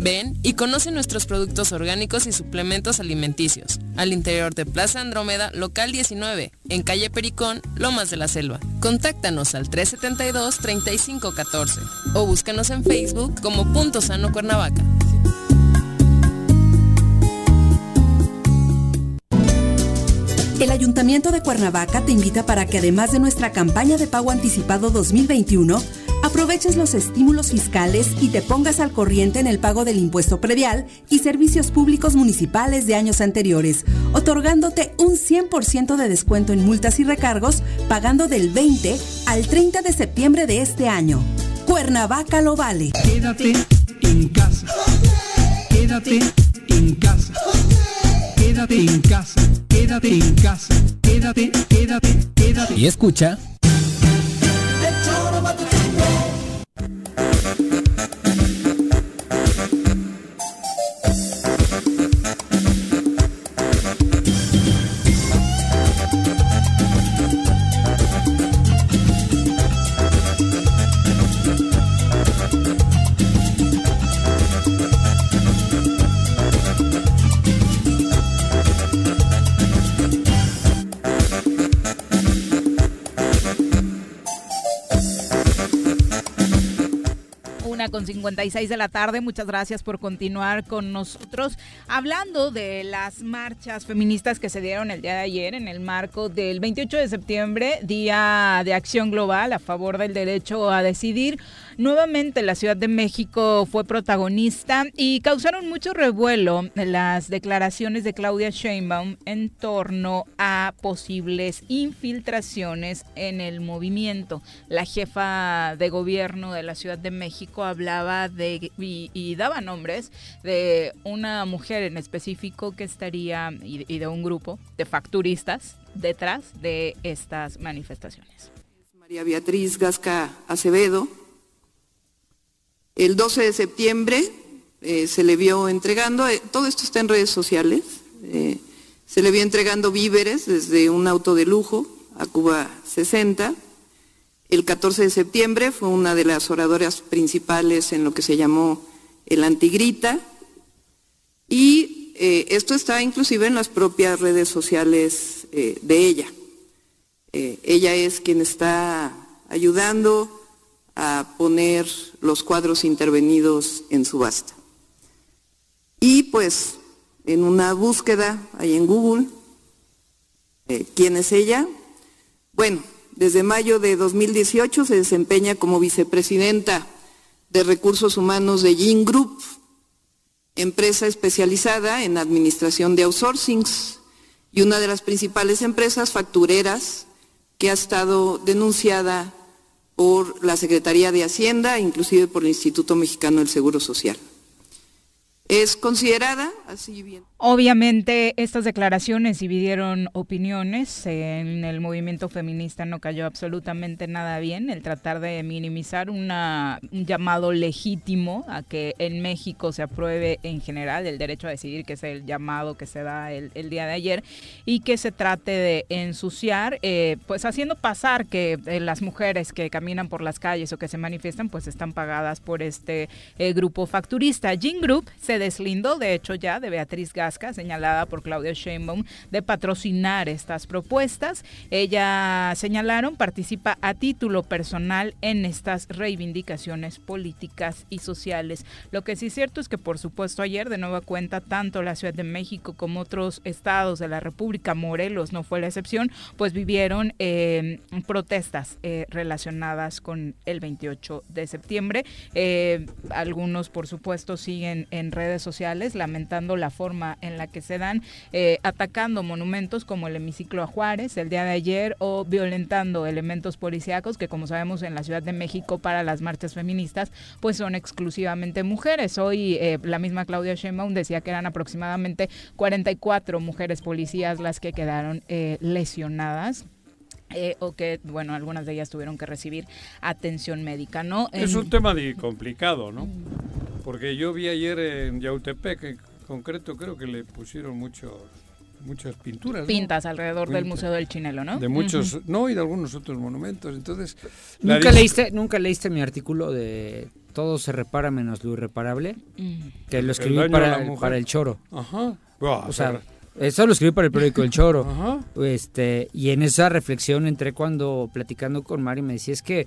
Speaker 13: Ven y conoce nuestros productos orgánicos y suplementos alimenticios. Al interior de Plaza Andrómeda, local 19, en calle Pericón, Lomas de la Selva. Contáctanos al 372-3514 o búscanos en Facebook como Punto Sano Cuernavaca.
Speaker 14: El Ayuntamiento de Cuernavaca te invita para que además de nuestra campaña de pago anticipado 2021, aproveches los estímulos fiscales y te pongas al corriente en el pago del impuesto predial y servicios públicos municipales de años anteriores, otorgándote un 100% de descuento en multas y recargos, pagando del 20 al 30 de septiembre de este año. Cuernavaca lo vale.
Speaker 15: Quédate en casa. Quédate en casa. Quédate en casa. Quédate en casa. Quédate, quédate, quédate.
Speaker 11: Y escucha.
Speaker 2: 56 de la tarde. Muchas gracias por continuar con nosotros hablando de las marchas feministas que se dieron el día de ayer en el marco del 28 de septiembre, Día de Acción Global a favor del derecho a decidir. Nuevamente la Ciudad de México fue protagonista y causaron mucho revuelo las declaraciones de Claudia Sheinbaum en torno a posibles infiltraciones en el movimiento. La jefa de gobierno de la Ciudad de México hablaba de y, daba nombres de una mujer en específico que estaría y, y de un grupo de facturistas detrás de estas manifestaciones.
Speaker 16: María Beatriz Gasca Acevedo. El 12 de septiembre eh, se le vio entregando, eh, todo esto está en redes sociales, eh, se le vio entregando víveres desde un auto de lujo a Cuba 60. El 14 de septiembre fue una de las oradoras principales en lo que se llamó el Antigrita. Y esto está inclusive en las propias redes sociales de ella. Ella es quien está ayudando a poner los cuadros intervenidos en subasta. Y pues en una búsqueda ahí en Google, eh, ¿quién es ella? Bueno, desde mayo de 2018 se desempeña como vicepresidenta de Recursos Humanos de Yin Group, empresa especializada en administración de outsourcings y una de las principales empresas factureras que ha estado denunciada por la Secretaría de Hacienda, inclusive por el Instituto Mexicano del Seguro Social. Es considerada bien.
Speaker 2: Obviamente estas declaraciones dividieron opiniones. En el movimiento feminista no cayó absolutamente nada bien el tratar de minimizar una, un llamado legítimo a que en México se apruebe en general el derecho a decidir, que es el llamado que se da el, el día de ayer, y que se trate de ensuciar, eh, pues haciendo pasar que eh, las mujeres que caminan por las calles o que se manifiestan, pues están pagadas por este eh, grupo facturista. Gin Group se deslindó, de hecho, ya de Beatriz Gasca, señalada por Claudia Sheinbaum, de patrocinar estas propuestas. Ella, señalaron, participa a título personal en estas reivindicaciones políticas y sociales. Lo que sí es cierto es que, por supuesto, ayer, de nueva cuenta, tanto la Ciudad de México como otros estados de la República, Morelos no fue la excepción, pues vivieron eh, protestas eh, relacionadas con el 28 de septiembre. Eh, algunos, por supuesto, siguen en redes sociales lamentando la forma en la que se dan, eh, atacando monumentos como el hemiciclo a Juárez el día de ayer o violentando elementos policíacos que como sabemos en la Ciudad de México para las marchas feministas pues son exclusivamente mujeres. Hoy eh, la misma Claudia Sheinbaum decía que eran aproximadamente 44 mujeres policías las que quedaron eh, lesionadas. Eh, o que, bueno, algunas de ellas tuvieron que recibir atención médica, ¿no?
Speaker 1: Es
Speaker 2: En-
Speaker 1: un tema de complicado, ¿no? Porque yo vi ayer en Yautepec, concreto, creo que le pusieron muchos, muchas pinturas. ¿no?
Speaker 2: pintas alrededor del. Museo del Chinelo, ¿no?
Speaker 1: De muchos, no, y de algunos otros monumentos. Entonces,
Speaker 5: ¿Nunca leíste, ¿Nunca leíste mi artículo de Todo se repara menos lo irreparable? Que lo
Speaker 1: El
Speaker 5: escribí para,
Speaker 1: la mujer.
Speaker 5: para el Choro.
Speaker 1: Ajá. Buah,
Speaker 5: O sea,
Speaker 1: pero-
Speaker 5: eso lo escribí para el periódico El Choro. Este, y en esa reflexión entré cuando platicando con Mari me decía es que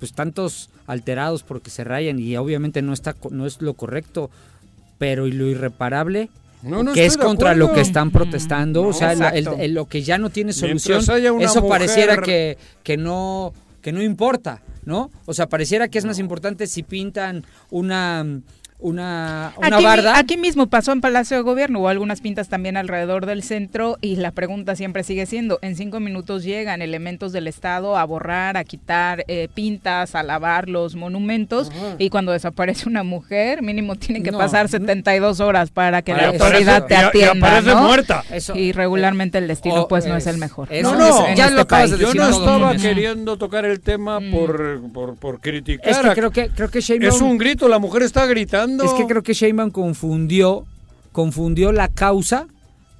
Speaker 5: pues tantos alterados porque se rayan y obviamente no está co- no es lo correcto, pero y lo irreparable
Speaker 1: No, no
Speaker 5: que es contra lo que están protestando, o sea, el-
Speaker 2: exacto.
Speaker 5: el- lo que ya no tiene solución, eso pareciera
Speaker 1: mujer-
Speaker 5: que, que no que no importa, ¿no? O sea, pareciera que es más importante si pintan una una, una
Speaker 2: Aquí,
Speaker 5: barda.
Speaker 2: aquí mismo pasó en Palacio de Gobierno, hubo algunas pintas también alrededor del centro y la pregunta siempre sigue siendo, en cinco minutos llegan elementos del Estado a borrar, a quitar eh, pintas, a lavar los monumentos y cuando desaparece una mujer mínimo tienen que
Speaker 5: No,
Speaker 2: pasar 72 horas para que
Speaker 5: Y
Speaker 2: la
Speaker 5: aparece-
Speaker 2: autoridad te
Speaker 1: y- y
Speaker 2: atienda,
Speaker 1: aparece
Speaker 2: ¿no?
Speaker 1: muerta.
Speaker 5: Eso-
Speaker 2: y regularmente el destino pues no es el mejor.
Speaker 5: eso
Speaker 1: No, no,
Speaker 2: En
Speaker 5: ya
Speaker 2: este
Speaker 5: lo acabas de
Speaker 2: país.
Speaker 1: Yo
Speaker 5: decir
Speaker 1: no estaba queriendo tocar el tema por, por, por criticar.
Speaker 5: Es que creo que creo que Sheinbaum-
Speaker 1: Es un grito, la mujer está gritando.
Speaker 5: Es que creo que Sheinbaum confundió, confundió la causa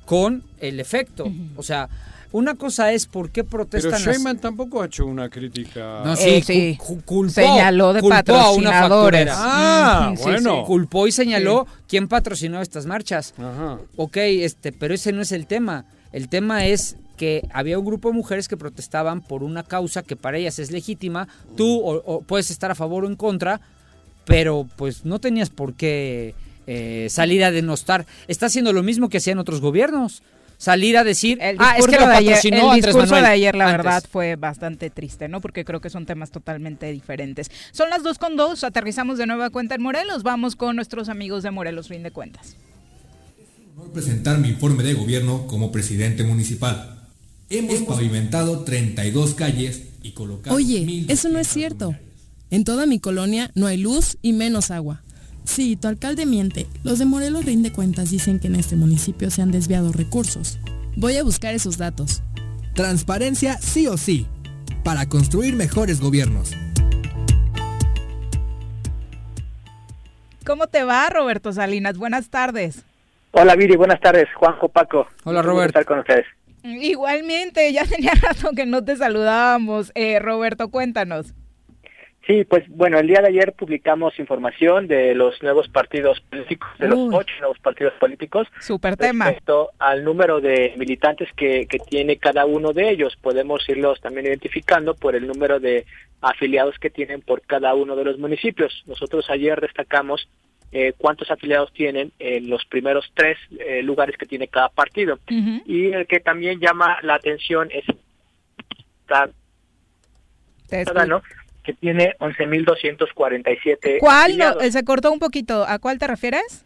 Speaker 5: con el efecto. O sea, una cosa es por qué
Speaker 1: Pero
Speaker 5: protestan las-
Speaker 1: Sheinbaum tampoco ha hecho una crítica.
Speaker 5: No,
Speaker 2: Eh,
Speaker 5: sí,
Speaker 2: sí.
Speaker 5: cu- cu- culpó,
Speaker 2: Señaló de
Speaker 5: culpó a una
Speaker 2: patrocinadores.
Speaker 5: facturera.
Speaker 1: Ah,
Speaker 2: sí,
Speaker 1: bueno.
Speaker 2: sí.
Speaker 5: Culpó y señaló quién patrocinó estas marchas.
Speaker 1: Ajá.
Speaker 5: Ok, este, pero ese no es el tema. El tema es que había un grupo de mujeres que protestaban por una causa que para ellas es legítima. Tú o- o puedes estar a favor o en contra, pero pues no tenías por qué eh, salir a denostar. Está haciendo lo mismo que hacían otros gobiernos. Salir a decir,
Speaker 2: El
Speaker 5: ah, es que lo
Speaker 2: de ayer-
Speaker 5: patrocinó
Speaker 2: el
Speaker 5: Andrés
Speaker 2: discurso
Speaker 5: Manuel
Speaker 2: de ayer, la
Speaker 5: antes.
Speaker 2: verdad, fue bastante triste, ¿no? Porque creo que son temas totalmente diferentes. Son las dos con dos, aterrizamos de nueva cuenta en Morelos. Vamos con nuestros amigos de Morelos, fin de cuentas.
Speaker 17: honor presentar mi informe de gobierno como presidente municipal. Hemos pavimentado 32 calles y colocado
Speaker 13: Oye,
Speaker 17: 1,200
Speaker 13: eso no es cierto. En toda mi colonia no hay luz y menos agua.
Speaker 18: Sí, tu alcalde miente. Los de Morelos Rinde Cuentas dicen que en este municipio se han desviado recursos.
Speaker 13: Voy a buscar esos datos.
Speaker 11: Transparencia sí o sí, para construir mejores gobiernos.
Speaker 2: ¿Cómo te va, Roberto Salinas? Buenas tardes.
Speaker 19: Hola Viri, buenas tardes. Juanjo Paco.
Speaker 5: Hola,
Speaker 19: Un gusto
Speaker 5: Robert.
Speaker 19: estar con ustedes.
Speaker 2: Igualmente, ya tenía rato que no te saludábamos. Eh, Roberto, cuéntanos.
Speaker 19: Sí, pues bueno, el día de ayer publicamos información de los nuevos partidos políticos, de los ocho nuevos partidos políticos,
Speaker 2: Super tema.
Speaker 19: respecto al número de militantes que, que tiene cada uno de ellos. Podemos irlos también identificando por el número de afiliados que tienen por cada uno de los municipios. Nosotros ayer destacamos eh, cuántos afiliados tienen en los primeros tres eh, lugares que tiene cada partido. Y el que también llama la atención es
Speaker 2: Te
Speaker 19: que tiene 11.247
Speaker 2: ¿Cuál? No, se cortó un poquito. ¿A cuál te refieres?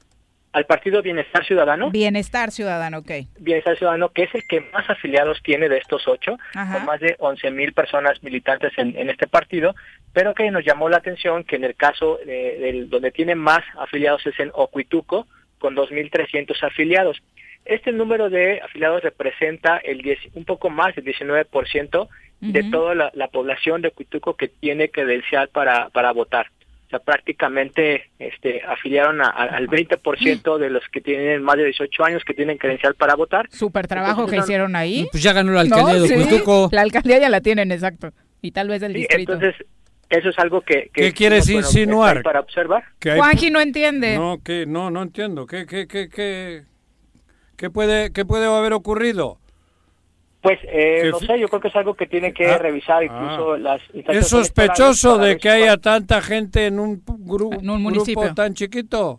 Speaker 19: Al Partido Bienestar Ciudadano,
Speaker 2: Bienestar Ciudadano, ok.
Speaker 19: Bienestar Ciudadano, que es el que más afiliados tiene de estos ocho,
Speaker 2: Ajá.
Speaker 19: con más de 11.000 personas militantes en, en este partido, pero que nos llamó la atención que en el caso de- del donde tiene más afiliados es en Ocuituco, con 2.300 afiliados. Este número de afiliados representa el 10 un poco más del 19% de toda la, la población de Ocuituco que tiene credencial para, para votar. O sea, prácticamente este, afiliaron a- a- al 20% de los que tienen más de 18 años que tienen credencial para votar.
Speaker 2: Super trabajo que
Speaker 19: no-
Speaker 2: hicieron ahí.
Speaker 5: Pues ya ganó la alcaldía de
Speaker 2: sí,
Speaker 5: Ocultuco.
Speaker 2: La alcaldía ya la tienen, exacto. Y tal vez el
Speaker 19: Sí,
Speaker 2: distrito.
Speaker 19: entonces, eso es algo que... que
Speaker 1: ¿Qué quieres
Speaker 19: bueno,
Speaker 1: insinuar?
Speaker 19: para observar.
Speaker 1: Hay-
Speaker 2: Juanji no entiende.
Speaker 1: No, que no, no entiendo. ¿Qué, qué, qué, qué, qué puede, qué puede haber ocurrido?
Speaker 19: Pues, eh, no sé, yo creo que es algo que tiene que
Speaker 1: Ah,
Speaker 19: revisar incluso
Speaker 1: ah.
Speaker 19: las instancias
Speaker 1: Es sospechoso de que haya tanta gente en un gru-
Speaker 2: En un municipio.
Speaker 1: grupo tan chiquito.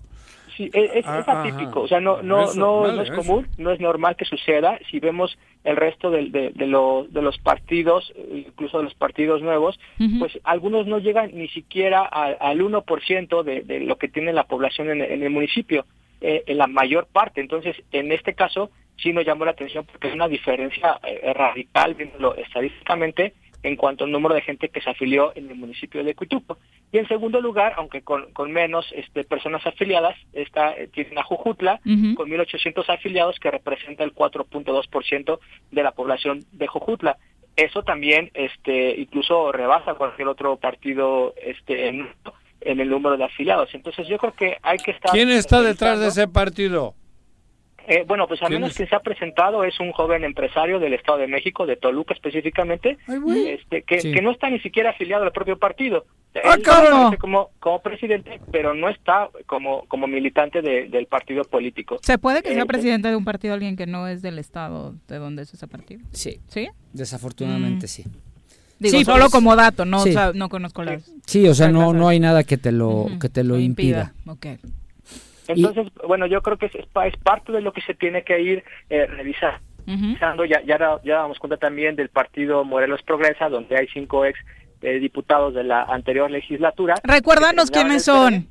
Speaker 19: Sí, es, es-
Speaker 1: Ah,
Speaker 19: es atípico,
Speaker 1: ajá.
Speaker 19: o sea, no no
Speaker 1: Eso,
Speaker 19: no,
Speaker 1: vale,
Speaker 19: no es
Speaker 1: eso.
Speaker 19: común, no es normal que suceda. Si vemos el resto del- de, de, lo- de los partidos, incluso de los partidos nuevos, pues algunos no llegan ni siquiera a- al 1% de, de lo que tiene la población en, en el municipio, eh, en la mayor parte. Entonces, en este caso, sí nos llamó la atención porque es una diferencia eh, radical, viéndolo estadísticamente, en cuanto al número de gente que se afilió en el municipio de Cuituco. Y en segundo lugar, aunque con, con menos este, personas afiliadas, está, eh, tienen a Jujutla,
Speaker 2: Ujú.
Speaker 19: con 1.800 afiliados, que representa el 4.2% de la población de Jujutla. Eso también este, incluso rebasa cualquier otro partido este, en, en el número de afiliados. Entonces yo creo que hay que estar...
Speaker 1: ¿Quién está detrás de ese partido?
Speaker 19: Eh, bueno, pues al
Speaker 1: ¿Quién
Speaker 19: menos
Speaker 1: es?
Speaker 19: quien se ha presentado es un joven empresario del Estado de México, de Toluca específicamente, este, que,
Speaker 5: Sí.
Speaker 19: que no está ni siquiera afiliado al propio partido.
Speaker 1: ¡Ah,
Speaker 19: Él como, como presidente, pero no está como, como militante de- del partido político.
Speaker 2: ¿Se puede que sea
Speaker 19: Eh,
Speaker 2: presidente de un partido alguien que no es del estado de donde es ese partido?
Speaker 5: Sí,
Speaker 2: ¿Sí?
Speaker 5: desafortunadamente
Speaker 2: Mm.
Speaker 5: sí.
Speaker 2: Digo,
Speaker 5: Sí,
Speaker 2: solo
Speaker 5: pues,
Speaker 2: como dato, no,
Speaker 5: sí.
Speaker 2: o sea, no conozco las...
Speaker 5: Sí, o sea, no, no hay nada que te lo, que te lo impida.
Speaker 2: Ok.
Speaker 19: Entonces, bueno, yo creo que es, es pa- es parte de lo que se tiene que ir eh, revisar. revisando. Ya, ya, ya damos cuenta también del partido Morelos Progresa, donde hay cinco ex eh, diputados de la anterior legislatura.
Speaker 2: Recuérdanos quiénes son.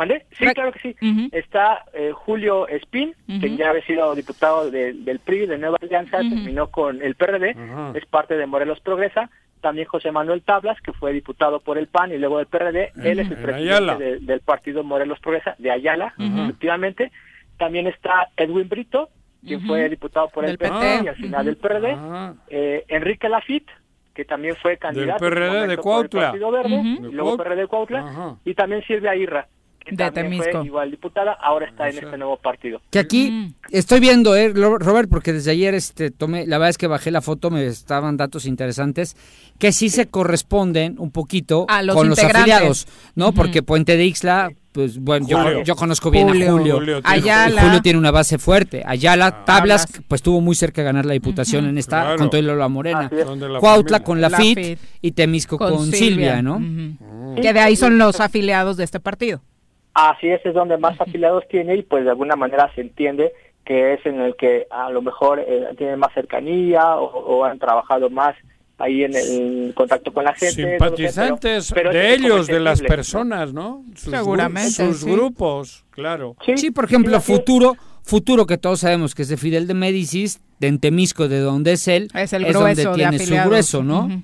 Speaker 19: ¿Mande? Sí, claro que sí. Está eh, Julio Espín, que ya había sido diputado de- del PRI, de Nueva Alianza, terminó con el PRD, es parte de Morelos Progresa. También José Manuel Tablas, que fue diputado por el PAN y luego del PRD. Él es el
Speaker 1: En
Speaker 19: presidente de- del partido Morelos Progresa, de Ayala, efectivamente. También está Edwin Brito, quien fue diputado por el
Speaker 1: Del
Speaker 19: PT,
Speaker 1: PT.
Speaker 19: y al final del PRD. Eh, Enrique Lafitte, que también fue candidato su
Speaker 1: PRD de
Speaker 19: momento por el
Speaker 1: Cuautla.
Speaker 19: Partido Verde, y luego
Speaker 1: Cuautla.
Speaker 19: PRD de Cuautla, y también Silvia Irra, que
Speaker 2: De
Speaker 19: también
Speaker 2: Temisco.
Speaker 19: fue igual diputada, ahora está en este nuevo partido.
Speaker 5: Que aquí estoy viendo, eh, Robert, porque desde ayer este tomé, la verdad es que bajé la foto, me estaban datos interesantes que sí se corresponden un poquito
Speaker 2: A los
Speaker 5: con los afiliados, ¿no? Porque Puente de Ixla, pues bueno, yo, conozco bien
Speaker 2: Julio.
Speaker 5: a Julio.
Speaker 2: Julio Ayala.
Speaker 5: Julio tiene una base fuerte. Ayala, Tablas,
Speaker 2: Tablas.
Speaker 5: pues estuvo muy cerca de ganar la diputación en esta
Speaker 1: Claro.
Speaker 5: con todo y Lola Morena.
Speaker 1: La
Speaker 5: Cuautla
Speaker 1: familia.
Speaker 5: con la
Speaker 2: Lafitte.
Speaker 5: FIT y Temisco con, Silvia, ¿no?
Speaker 2: Ujú. Que de ahí son los afiliados de este partido.
Speaker 19: Así es, es donde más afiliados tiene y pues de alguna manera se entiende que es en el que a lo mejor eh, tienen más cercanía o, o han trabajado más ahí en el contacto con la gente. no lo sé,
Speaker 1: Simpatizantes
Speaker 19: pero- pero
Speaker 1: de ellos, de las personas, ¿no? Sus,
Speaker 2: Seguramente,
Speaker 1: sus
Speaker 2: sí.
Speaker 1: grupos, claro.
Speaker 5: Sí, por ejemplo, Futuro, Futuro que todos sabemos que es de Fidel de Médicis, de Entemisco, de donde es él,
Speaker 2: Es el
Speaker 5: donde
Speaker 2: grueso de
Speaker 5: tiene su grueso, ¿no?
Speaker 2: Ujú.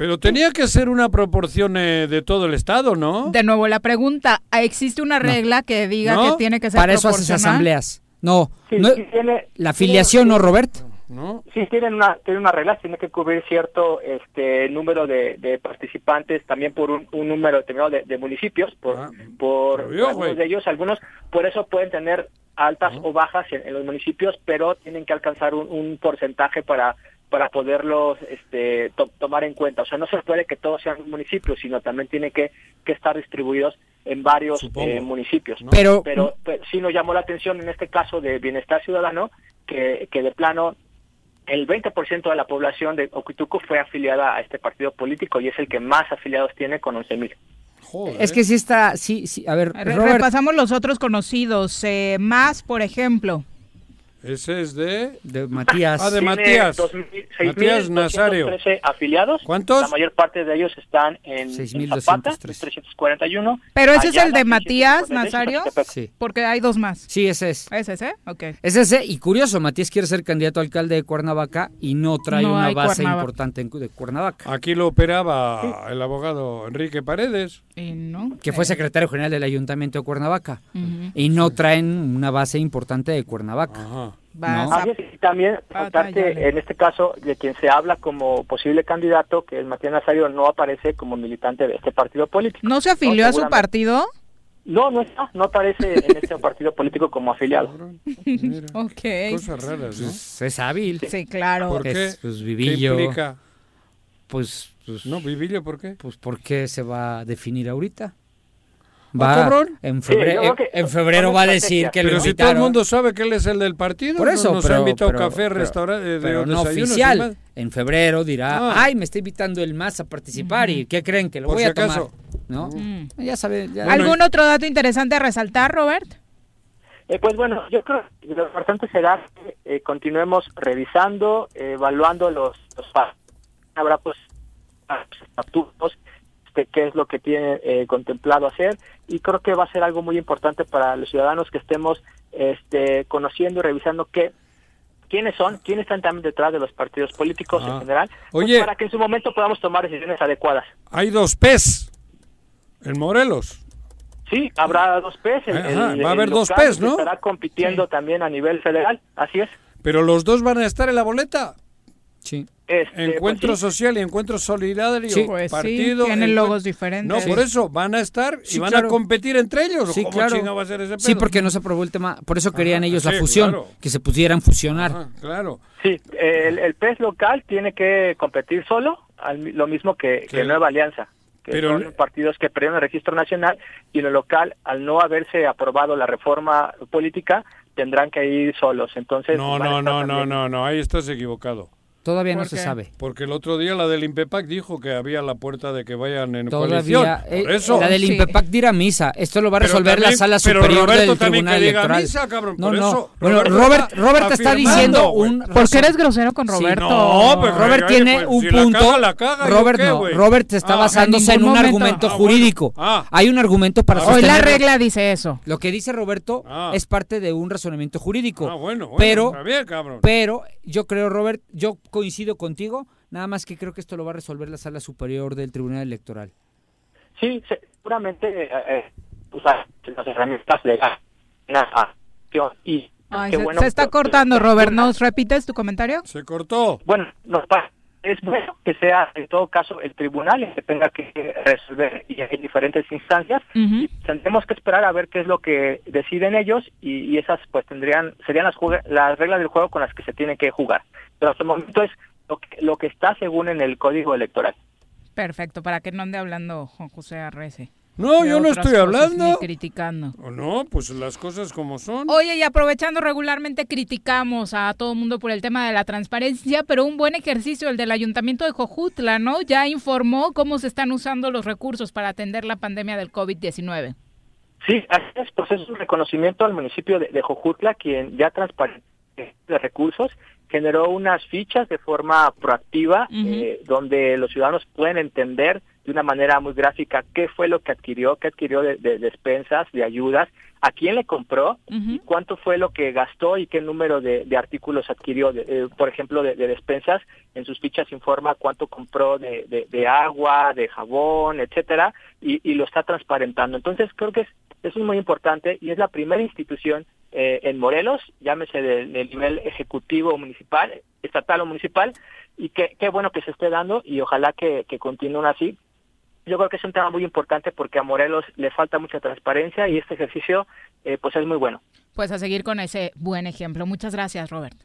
Speaker 1: Pero tenía que ser una proporción eh, de todo el Estado, ¿no?
Speaker 2: De nuevo, la pregunta, ¿existe una regla que diga
Speaker 1: No.
Speaker 2: que tiene que ser
Speaker 5: Para eso haces asambleas. No,
Speaker 19: Sí,
Speaker 5: no-
Speaker 19: sí tiene-
Speaker 5: la afiliación, ¿no, Robert?
Speaker 1: ¿No?
Speaker 19: Sí, tienen una, tienen una regla, tiene que cubrir cierto este número de, de participantes, también por un, un número determinado de, de municipios, por, por
Speaker 1: obvio,
Speaker 19: algunos de ellos, algunos, por eso pueden tener altas o bajas en, en los municipios, pero tienen que alcanzar un, un porcentaje para para poderlos este, to- tomar en cuenta. O sea, no se puede que todos sean municipios, sino también tiene que, que estar distribuidos en varios eh, municipios.
Speaker 5: Pero-
Speaker 19: pero, pero sí nos llamó la atención en este caso de Bienestar Ciudadano que, que de plano el 20% de la población de Oquituco fue afiliada a este partido político y es el que más afiliados tiene con 11.000.
Speaker 5: Es que sí está, sí, sí, a ver, Robert,
Speaker 2: Repasamos los otros conocidos. eh, más, por ejemplo.
Speaker 1: Ese es de...
Speaker 5: de Matías.
Speaker 1: Ah, de Matías.
Speaker 19: 2.000
Speaker 1: Matías Nazario.
Speaker 19: 6.213 afiliados.
Speaker 1: ¿Cuántos?
Speaker 19: La mayor parte de ellos están en, en
Speaker 5: 6.213.
Speaker 19: Zapata, 341.
Speaker 2: Pero ese es el de Matías
Speaker 19: 646,
Speaker 2: Nazario.
Speaker 5: Sí.
Speaker 2: Porque hay dos más.
Speaker 5: Sí, ese es.
Speaker 2: ¿Es ese? Ok.
Speaker 5: Es ese, y curioso, Matías quiere ser candidato a alcalde de Cuernavaca y no trae
Speaker 2: No
Speaker 5: una base
Speaker 2: Cuernavaca.
Speaker 5: importante en- de Cuernavaca.
Speaker 1: Aquí lo operaba el abogado Enrique Paredes.
Speaker 2: Y no.
Speaker 5: Que fue secretario general del Ayuntamiento de Cuernavaca. Y no traen una base importante de Cuernavaca.
Speaker 19: Así es, y también contarte, en este caso, de quien se habla como posible candidato, que es Matías Nazario, no aparece como militante de este partido político.
Speaker 2: ¿No se afilió a su partido?
Speaker 19: No, no está, no aparece en este partido político como afiliado.
Speaker 2: ok.
Speaker 1: Cosas raras, ¿no?
Speaker 5: Pues es hábil.
Speaker 2: Sí, claro.
Speaker 1: ¿Por qué?
Speaker 5: Es, pues,
Speaker 1: ¿Qué
Speaker 5: Vivillo.
Speaker 1: implica?
Speaker 5: Pues, pues,
Speaker 1: No, Vivillo, ¿por qué?
Speaker 5: pues, ¿por qué se va a definir ahorita?
Speaker 1: ¿Ah,
Speaker 5: Va,
Speaker 1: cabrón?
Speaker 5: en
Speaker 19: Sí,
Speaker 5: febrero,
Speaker 19: que
Speaker 5: en
Speaker 19: son
Speaker 5: febrero va a decir que lo
Speaker 1: Pero si todo el
Speaker 5: invitaron.
Speaker 1: mundo sabe que él es el del partido,
Speaker 5: Por eso,
Speaker 1: nos
Speaker 5: pero,
Speaker 1: ha invitado
Speaker 5: pero-
Speaker 1: café,
Speaker 5: pero-
Speaker 1: restaurante,
Speaker 5: pero no oficial. En febrero dirá,
Speaker 1: Ah.
Speaker 5: ay, me está invitando el más a participar y ¿qué creen que lo
Speaker 1: Por
Speaker 5: voy
Speaker 1: si
Speaker 5: a tomar?
Speaker 1: acaso.
Speaker 5: ¿No?
Speaker 2: Mm.
Speaker 5: Ya sabe, ya-
Speaker 2: ¿Algún otro dato interesante a resaltar, Robert?
Speaker 19: Eh, pues bueno, yo creo que lo importante será que eh, continuemos revisando, eh, evaluando los, los Habrá pues estatutos, este, qué es lo que tiene eh, contemplado hacer y creo que va a ser algo muy importante para los ciudadanos que estemos este, conociendo y revisando qué quiénes son, quiénes están también detrás de los partidos políticos
Speaker 1: Ah.
Speaker 19: en general, pues,
Speaker 1: Oye.
Speaker 19: para que en su momento podamos tomar decisiones adecuadas.
Speaker 1: Hay dos PES en Morelos.
Speaker 19: Sí, habrá dos PES. el-
Speaker 1: Ajá,
Speaker 19: el-
Speaker 1: va a haber dos PES, ¿no?
Speaker 19: Estará compitiendo también a nivel federal, así es.
Speaker 1: Pero los dos van a estar en la boleta.
Speaker 5: Sí.
Speaker 19: Este,
Speaker 1: Encuentro
Speaker 19: pues sí.
Speaker 1: social y encuentro solidario.
Speaker 2: Sí, pues sí,
Speaker 1: partido.
Speaker 2: tienen
Speaker 1: encuent-
Speaker 2: logos diferentes.
Speaker 1: No,
Speaker 2: Sí.
Speaker 1: por eso van a estar y
Speaker 5: Sí,
Speaker 1: van
Speaker 5: claro.
Speaker 1: a competir entre ellos.
Speaker 5: Sí,
Speaker 1: ¿Cómo
Speaker 5: claro.
Speaker 1: va a ser ese pedo?
Speaker 5: Sí, porque no se aprobó el tema. Por eso querían
Speaker 1: Ajá,
Speaker 5: ellos la
Speaker 1: sí,
Speaker 5: fusión,
Speaker 1: claro.
Speaker 5: que se pudieran fusionar.
Speaker 1: Ajá, claro.
Speaker 19: Sí, el, el PES local tiene que competir solo, al lo mismo que, que
Speaker 1: Sí.
Speaker 19: Nueva Alianza, que
Speaker 1: Pero-
Speaker 19: son partidos que perdieron el registro nacional y lo local, al no haberse aprobado la reforma política, tendrán que ir solos. Entonces,
Speaker 1: No, no, no, no, no, no, ahí estás equivocado.
Speaker 5: Todavía no
Speaker 1: ¿Por
Speaker 5: se sabe.
Speaker 1: Porque el otro día la del Impepac dijo que había la puerta de que vayan en
Speaker 5: Todavía,
Speaker 1: coalición.
Speaker 5: eh,
Speaker 1: Por eso.
Speaker 5: la del Impepac dirá misa. Esto lo va a
Speaker 1: Pero
Speaker 5: resolver la sala
Speaker 1: pero
Speaker 5: superior
Speaker 1: Roberto
Speaker 5: del
Speaker 1: también
Speaker 5: Tribunal
Speaker 1: que diga
Speaker 5: Electoral.
Speaker 1: misa, cabrón,
Speaker 5: no,
Speaker 1: por
Speaker 5: no.
Speaker 1: eso
Speaker 5: bueno, Robert,
Speaker 1: está
Speaker 5: Robert te está
Speaker 1: afirmando,
Speaker 5: diciendo un.
Speaker 2: ¿Por qué eres grosero con
Speaker 5: Sí.
Speaker 2: Roberto?
Speaker 1: No, pero
Speaker 5: Robert
Speaker 1: oye,
Speaker 5: tiene
Speaker 1: pues,
Speaker 5: un
Speaker 1: si la
Speaker 5: punto.
Speaker 1: caga, la caga, ¿yo
Speaker 5: Robert
Speaker 1: qué,
Speaker 5: no. Robert está
Speaker 1: Ah,
Speaker 5: basándose
Speaker 2: en
Speaker 5: en un argumento.
Speaker 2: Ah,
Speaker 5: jurídico.
Speaker 1: Ah.
Speaker 5: Hay un argumento para
Speaker 2: Hoy la regla dice eso.
Speaker 5: Lo que dice Roberto
Speaker 1: Ah.
Speaker 5: es parte de un razonamiento jurídico.
Speaker 1: Ah, bueno, bueno,
Speaker 5: pero,
Speaker 1: está bien, cabrón.
Speaker 5: pero yo creo, Robert, yo coincido contigo, nada más que creo que esto lo va a resolver la sala superior del Tribunal Electoral.
Speaker 19: Sí, se- seguramente eh, eh, usar las herramientas legales. Y
Speaker 2: Ay,
Speaker 19: qué
Speaker 2: se,
Speaker 19: bueno
Speaker 2: se está cortando, Robert. ¿Nos repites tu comentario?
Speaker 1: Se cortó.
Speaker 19: Bueno, nos pa- es bueno que sea en todo caso el tribunal el que tenga que resolver y hay diferentes instancias.
Speaker 2: Ujú.
Speaker 19: Tendremos que esperar a ver qué es lo que deciden ellos y, y esas pues tendrían serían las las reglas del juego con las que se tiene que jugar. Pero hasta el momento es lo que, lo que está según en el código electoral.
Speaker 2: Perfecto, para que no ande hablando Juan José Arrece.
Speaker 1: No, yo no estoy
Speaker 2: cosas,
Speaker 1: hablando.
Speaker 2: Ni criticando.
Speaker 1: ¿O no? Pues las cosas como son.
Speaker 2: Oye, y aprovechando regularmente criticamos a todo el mundo por el tema de la transparencia, pero un buen ejercicio el del Ayuntamiento de Jojutla, ¿no? Ya informó cómo se están usando los recursos para atender la pandemia del COVID-19.
Speaker 19: Sí, así es, pues es un reconocimiento al municipio de, de Jojutla, quien ya transparente de recursos, generó unas fichas de forma proactiva, eh, donde los ciudadanos pueden entender de una manera muy gráfica qué fue lo que adquirió, qué adquirió de, de despensas, de ayudas, a quién le compró, y cuánto fue lo que gastó y qué número de, de artículos adquirió, de- eh, por ejemplo, de, de despensas. En sus fichas informa cuánto compró de, de- de agua, de jabón, etcétera, y, y lo está transparentando. Entonces, creo que es, eso es muy importante y es la primera institución eh, en Morelos, llámese del, del nivel ejecutivo municipal, estatal o municipal, y qué, qué bueno que se esté dando y ojalá que, que continúen así. Yo creo que es un tema muy importante porque a Morelos le falta mucha transparencia y este ejercicio eh, pues es muy bueno.
Speaker 2: Pues a seguir con ese buen ejemplo. Muchas gracias, Robert.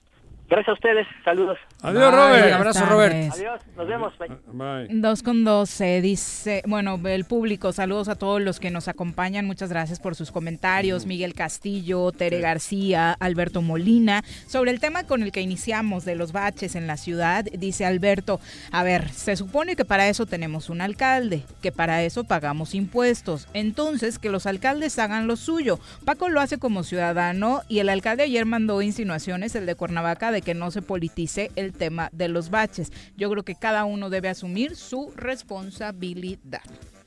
Speaker 19: Gracias a ustedes, saludos.
Speaker 1: Adiós,
Speaker 2: Bye,
Speaker 1: Robert.
Speaker 2: Abrazo, Robert.
Speaker 19: Adiós, nos vemos. bye.
Speaker 1: Bye.
Speaker 2: Dos con doce, dice, bueno, el público, saludos a todos los que nos acompañan, muchas gracias por sus comentarios, Miguel Castillo, Tere García, Alberto Molina, sobre el tema con el que iniciamos de los baches en la ciudad, dice Alberto, a ver, se supone que para eso tenemos un alcalde, que para eso pagamos impuestos, entonces que los alcaldes hagan lo suyo, Paco lo hace como ciudadano y el alcalde ayer mandó insinuaciones, el de Cuernavaca, de que no se politice el tema de los baches. Yo creo que cada uno debe asumir su responsabilidad.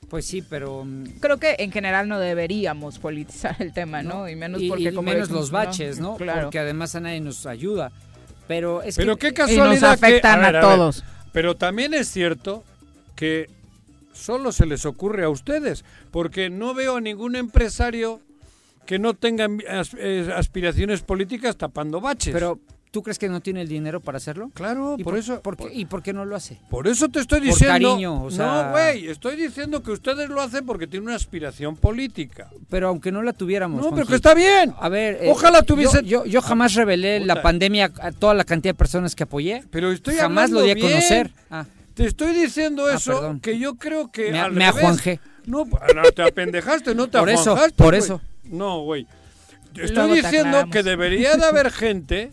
Speaker 5: Pues sí, pero... mm,
Speaker 2: Creo que en general no deberíamos politizar el tema, ¿no? Y menos
Speaker 5: y,
Speaker 2: porque
Speaker 5: y
Speaker 2: como
Speaker 5: menos
Speaker 2: decimos,
Speaker 5: los baches, ¿no?
Speaker 2: Claro.
Speaker 5: Porque además a nadie nos ayuda. Pero es
Speaker 1: Pero
Speaker 5: que...
Speaker 1: qué casualidad que-
Speaker 2: afectan a
Speaker 1: ver,
Speaker 2: todos.
Speaker 1: Pero también es cierto que solo se les ocurre a ustedes, porque no veo a ningún empresario que no tenga eh, aspiraciones políticas tapando baches.
Speaker 5: Pero, ¿tú crees que no tiene el dinero para hacerlo?
Speaker 1: Claro,
Speaker 5: ¿Y
Speaker 1: por eso-
Speaker 5: por qué- ¿Y por qué no lo hace?
Speaker 1: Por eso te estoy
Speaker 5: Por
Speaker 1: diciendo.
Speaker 5: cariño, o sea-
Speaker 1: No, güey, estoy diciendo que ustedes lo hacen porque tienen una aspiración política.
Speaker 5: Pero aunque no la tuviéramos.
Speaker 1: No, pero que está bien.
Speaker 5: A ver,
Speaker 1: Ojalá
Speaker 5: eh,
Speaker 1: tuviese-
Speaker 5: Yo, yo, yo jamás revelé la pandemia a toda la cantidad de personas que apoyé.
Speaker 1: Pero estoy
Speaker 5: jamás lo di a
Speaker 1: bien.
Speaker 5: conocer. Ah,
Speaker 1: Te estoy diciendo
Speaker 5: Ah,
Speaker 1: eso que yo creo que
Speaker 5: Me-
Speaker 1: al
Speaker 5: me
Speaker 1: revés.
Speaker 5: ajuanjé.
Speaker 1: No, no, te apendejaste, no te
Speaker 5: Por eso,
Speaker 1: ajuanjaste,
Speaker 5: por
Speaker 1: güey.
Speaker 5: eso.
Speaker 1: No, güey. Estoy diciendo que debería de haber gente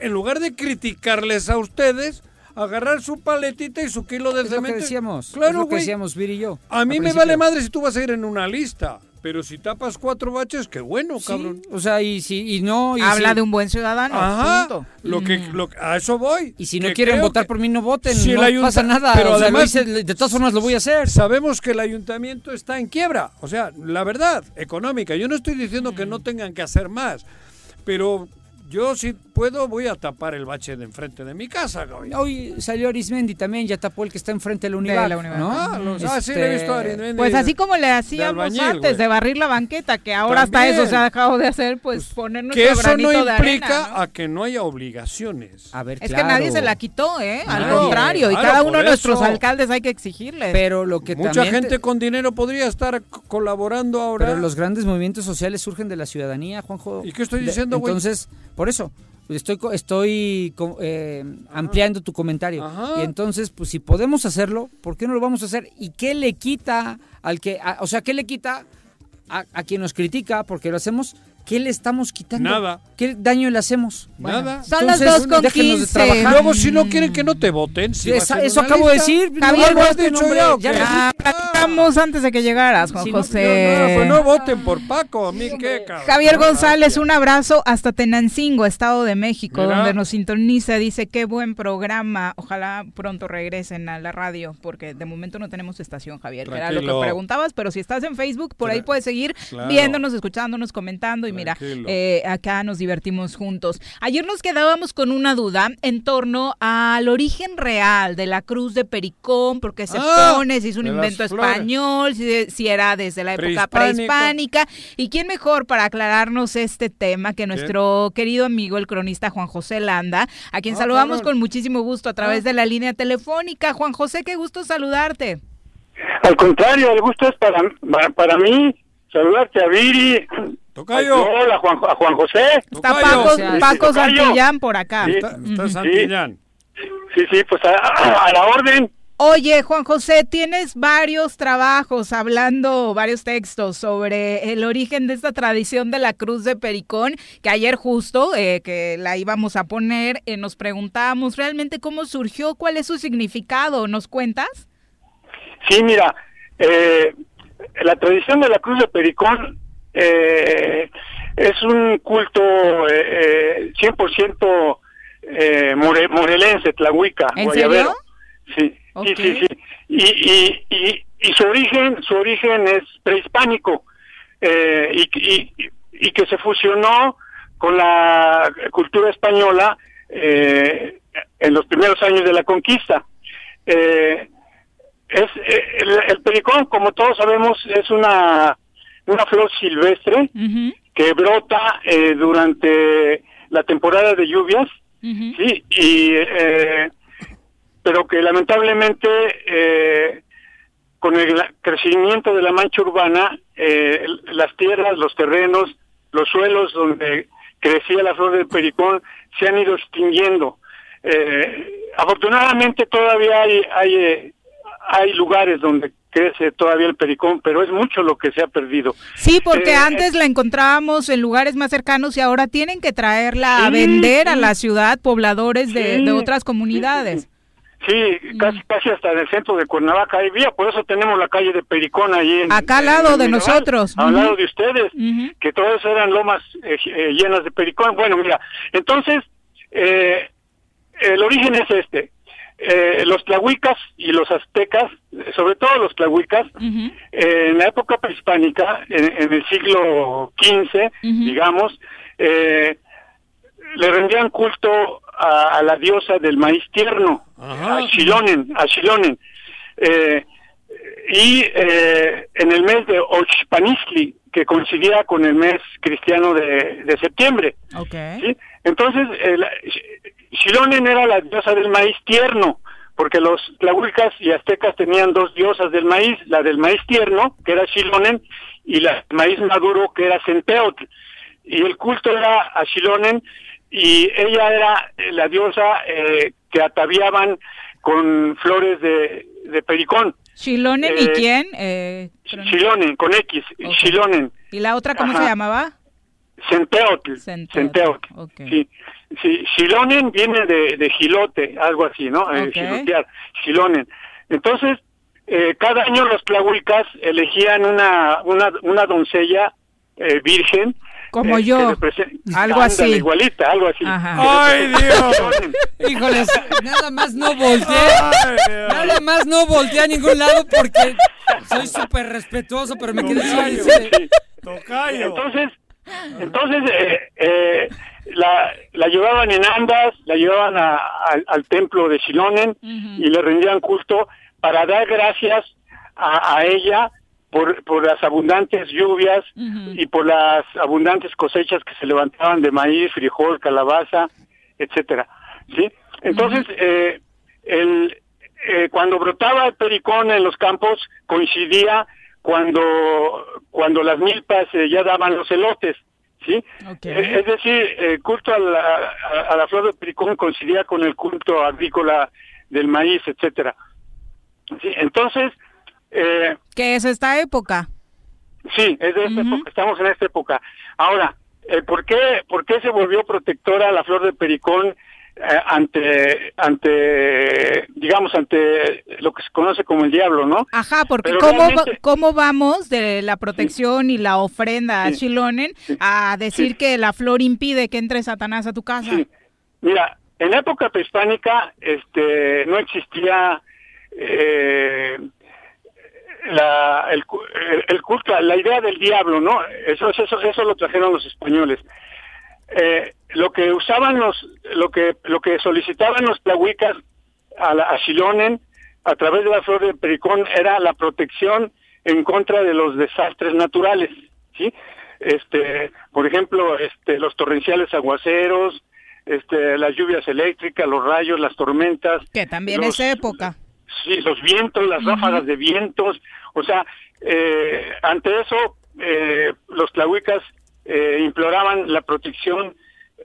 Speaker 1: en lugar de criticarles a ustedes, agarrar su paletita y su kilo de
Speaker 5: es lo que
Speaker 1: cemento.
Speaker 5: decíamos.
Speaker 1: Claro,
Speaker 5: es lo que
Speaker 1: güey.
Speaker 5: decíamos Viri y yo.
Speaker 1: A mí me
Speaker 5: principio.
Speaker 1: vale madre si tú vas a ir en una lista, pero si tapas cuatro baches, qué bueno,
Speaker 5: Sí,
Speaker 1: cabrón.
Speaker 5: O sea, y si y no y
Speaker 2: Habla
Speaker 5: si-
Speaker 2: de un buen ciudadano.
Speaker 1: Ajá,
Speaker 2: punto.
Speaker 1: lo que, lo, a eso voy.
Speaker 5: y si no quieren votar
Speaker 1: que-
Speaker 5: por mí no voten,
Speaker 1: Si
Speaker 5: no
Speaker 1: ayunta-
Speaker 5: pasa nada.
Speaker 1: pero
Speaker 5: o sea, lo
Speaker 1: además-
Speaker 5: hice- de todas formas lo voy a hacer.
Speaker 1: Sabemos que el ayuntamiento está en quiebra, o sea, la verdad, económica. Yo no estoy diciendo que no tengan que hacer más, pero yo si puedo voy a tapar el bache de enfrente de mi casa, güey.
Speaker 5: Hoy salió Arismendi también, ya tapó el que está enfrente de la Univac,
Speaker 2: la Univac.
Speaker 5: ¿no?
Speaker 1: Ah, los- ah, sí, le he visto a Arismendi.
Speaker 2: Pues así como le hacíamos
Speaker 1: albañil,
Speaker 2: antes de barrir la banqueta, que ahora hasta eso se ha dejado de hacer, pues, poner nuestro
Speaker 1: Que eso
Speaker 2: granito
Speaker 1: no
Speaker 2: de
Speaker 1: implica
Speaker 2: arena. ¿no?
Speaker 1: a que no haya obligaciones.
Speaker 5: A ver,
Speaker 2: Es
Speaker 5: claro.
Speaker 2: que nadie se la quitó, ¿eh? Al
Speaker 1: Claro,
Speaker 2: contrario, y cada uno de nuestros alcaldes hay que exigirles.
Speaker 5: Pero lo que
Speaker 1: Mucha
Speaker 5: también te-
Speaker 1: gente con dinero podría estar colaborando ahora.
Speaker 5: Pero los grandes movimientos sociales surgen de la ciudadanía, Juanjo.
Speaker 1: ¿Y qué estoy diciendo, güey?
Speaker 5: Entonces, por eso, estoy estoy eh, ampliando tu comentario.
Speaker 1: Ajá.
Speaker 5: Y entonces, pues si podemos hacerlo, ¿por qué no lo vamos a hacer? ¿Y qué le quita al que, a- o sea, qué le quita a, a quien nos critica porque lo hacemos ¿qué le estamos quitando?
Speaker 1: Nada.
Speaker 5: ¿Qué daño le hacemos?
Speaker 1: Nada.
Speaker 2: Son las 2 con
Speaker 5: déjenos de
Speaker 2: 15.
Speaker 5: trabajar.
Speaker 1: Luego, si no quieren que no te voten, si
Speaker 5: Esa- eso acabo de decir.
Speaker 2: Javier,
Speaker 5: no lo has
Speaker 1: ¿has
Speaker 5: dicho
Speaker 1: dicho
Speaker 5: ya.
Speaker 1: ya
Speaker 2: Ah, platicamos antes de que llegaras, Juan
Speaker 5: Sí, no,
Speaker 2: José.
Speaker 1: No, pues no voten por Paco, a mí qué, cabrón.
Speaker 2: Javier González, un abrazo hasta Tenancingo, Estado de México,
Speaker 1: Mira.
Speaker 2: donde nos sintoniza. Dice, qué buen programa. Ojalá pronto regresen a la radio, porque de momento no tenemos estación, Javier, era lo que preguntabas, pero si estás en Facebook, por ahí puedes seguir
Speaker 1: Claro.
Speaker 2: viéndonos, escuchándonos, comentando y mira, eh, acá nos divertimos juntos. Ayer nos quedábamos con una duda en torno al origen real de la cruz de Pericón, porque se
Speaker 1: Ah,
Speaker 2: pone, si es un invento español, si, si era desde la época prehispánica. ¿Y quién mejor para aclararnos este tema que nuestro querido amigo, el cronista Juan José Landa, a quien
Speaker 1: Ah,
Speaker 2: saludamos con muchísimo gusto a través de la línea telefónica? Juan José, qué gusto saludarte.
Speaker 20: Al contrario, el gusto es para, para mí saludarte a Viri,
Speaker 1: Tocayo.
Speaker 20: Hola, Juan, a Juan José.
Speaker 2: Está. Paco. Paco. Santillán por acá.
Speaker 20: Sí.
Speaker 1: Está, está. Santillán.
Speaker 20: Sí, sí, pues a, a la orden.
Speaker 2: Oye, Juan José, tienes varios trabajos hablando, varios textos sobre el origen de esta tradición de la cruz de Pericón, que ayer justo, eh, que la íbamos a poner, eh, nos preguntábamos realmente cómo surgió, cuál es su significado, ¿nos cuentas?
Speaker 20: Sí, mira, eh, la tradición de la Cruz de Pericón eh, es un culto eh, eh, 100% eh, more- morelense, tlahuica,
Speaker 2: ¿En
Speaker 20: guayabero. Sí, sí, sí, sí. Y, y, y, y su origen, su origen es prehispánico eh, y, y, y que se fusionó con la cultura española eh, en los primeros años de la conquista. Eh, es eh, el, el pericón, como todos sabemos, es una una flor silvestre que brota eh, durante la temporada de lluvias, sí, y eh, pero que lamentablemente eh, con el crecimiento de la mancha urbana, eh, las tierras, los terrenos, los suelos donde crecía la flor del pericón se han ido extinguiendo. Eh, afortunadamente todavía hay, hay, eh, hay lugares donde crece todavía el pericón, pero es mucho lo que se ha perdido.
Speaker 2: Sí, porque
Speaker 20: Eh,
Speaker 2: antes la encontrábamos en lugares más cercanos y ahora tienen que traerla a
Speaker 20: Sí,
Speaker 2: vender a la ciudad pobladores de,
Speaker 20: Sí,
Speaker 2: de otras comunidades.
Speaker 20: Sí, casi, casi hasta en el centro de Cuernavaca hay vía, por eso tenemos la calle de Pericón ahí. En,
Speaker 2: Acá al
Speaker 20: en
Speaker 2: lado de
Speaker 20: Mineral,
Speaker 2: nosotros.
Speaker 20: Al lado de ustedes,
Speaker 2: Ujú.
Speaker 20: que todas eran lomas eh, eh, llenas de Pericón. Bueno, mira, entonces, eh, el origen es este. Eh, los tlahuicas y los aztecas, sobre todo los tlahuicas, eh, en la época prehispánica, en, en el siglo XV, digamos, eh, le rendían culto a, a la diosa del maíz tierno,
Speaker 1: Ajá.
Speaker 20: a Xilonen, a Xilonen. Eh, y eh, en el mes de Oxpanistli, que coincidía con el mes cristiano de, de septiembre.
Speaker 2: Ok.
Speaker 20: ¿sí? Entonces, Xilonen era la diosa del maíz tierno, porque los tlahuicas y aztecas tenían dos diosas del maíz, la del maíz tierno, que era Xilonen, y la del maíz maduro, que era Centeotl. Y el culto era a Xilonen, y ella era eh, la diosa eh, que ataviaban con flores de, de pericón.
Speaker 2: ¿Chilonen y
Speaker 20: Eh,
Speaker 2: quién? Eh,
Speaker 20: Xilonen, con X,
Speaker 2: Ok.
Speaker 20: Xilonen.
Speaker 2: ¿Y la otra cómo
Speaker 20: Ajá.
Speaker 2: se llamaba?
Speaker 20: Centeotl.
Speaker 2: Centeotl,
Speaker 20: Centeotl.
Speaker 2: ok.
Speaker 20: Sí. Sí, Xilonen viene de, de gilote, algo así, ¿no? Eh, gilotear. Entonces, eh, cada año los tlahuicas elegían una, una, una doncella eh, virgen.
Speaker 2: Como
Speaker 20: eh,
Speaker 2: yo, algo
Speaker 20: Ándale,
Speaker 2: así.
Speaker 20: igualita, algo así.
Speaker 2: Ajá.
Speaker 1: ¡Ay, Dios!
Speaker 5: Híjoles, nada más no volteé. Nada más no volteé a ningún lado porque soy súper respetuoso, pero me quedé
Speaker 1: Tocayo.
Speaker 5: sin-
Speaker 20: Sí.
Speaker 1: Tocayo.
Speaker 20: Entonces, entonces eh, eh, la, la llevaban en andas, la llevaban a- al- al templo de Xilonen y le rendían culto para dar gracias a, a ella por, por las abundantes lluvias y por las abundantes cosechas que se levantaban de maíz, frijol, calabaza, etcétera. ¿Sí? Entonces, eh, el, eh, cuando brotaba el pericón en los campos coincidía cuando cuando las milpas eh, ya daban los elotes, Eh, es decir, el culto a la, a, a la flor de pericón coincidía con el culto agrícola del maíz, etcétera. Sí, entonces, eh,
Speaker 2: ¿Qué es esta época?
Speaker 20: Sí, es de esta época, estamos en esta época. Ahora, eh, ¿por, qué, ¿por qué se volvió protectora la flor de pericón eh, ante, ante, digamos, ante lo que se conoce como el diablo, ¿no?
Speaker 2: Ajá, porque
Speaker 20: Pero
Speaker 2: ¿cómo,
Speaker 20: realmente-
Speaker 2: ¿cómo vamos de la protección y la ofrenda a
Speaker 20: Sí.
Speaker 2: Shilonen a decir que la flor impide que entre Satanás a tu casa?
Speaker 20: Mira, en la época prehispánica este, no existía eh, la, el- el culto, la idea del diablo, ¿no? Eso, eso, eso lo trajeron los españoles. Eh, lo que usaban los, lo que, lo que solicitaban los tlahuicas a, la, a Xilonen a través de la flor de pericón era la protección en contra de los desastres naturales, ¿sí? Este, por ejemplo, este, los torrenciales aguaceros, este, las lluvias eléctricas, los rayos, las tormentas,
Speaker 2: Que también
Speaker 20: los-
Speaker 2: es época.
Speaker 20: sí, los vientos, las ráfagas de vientos, o sea, eh, ante eso eh, los tlahuicas eh, imploraban la protección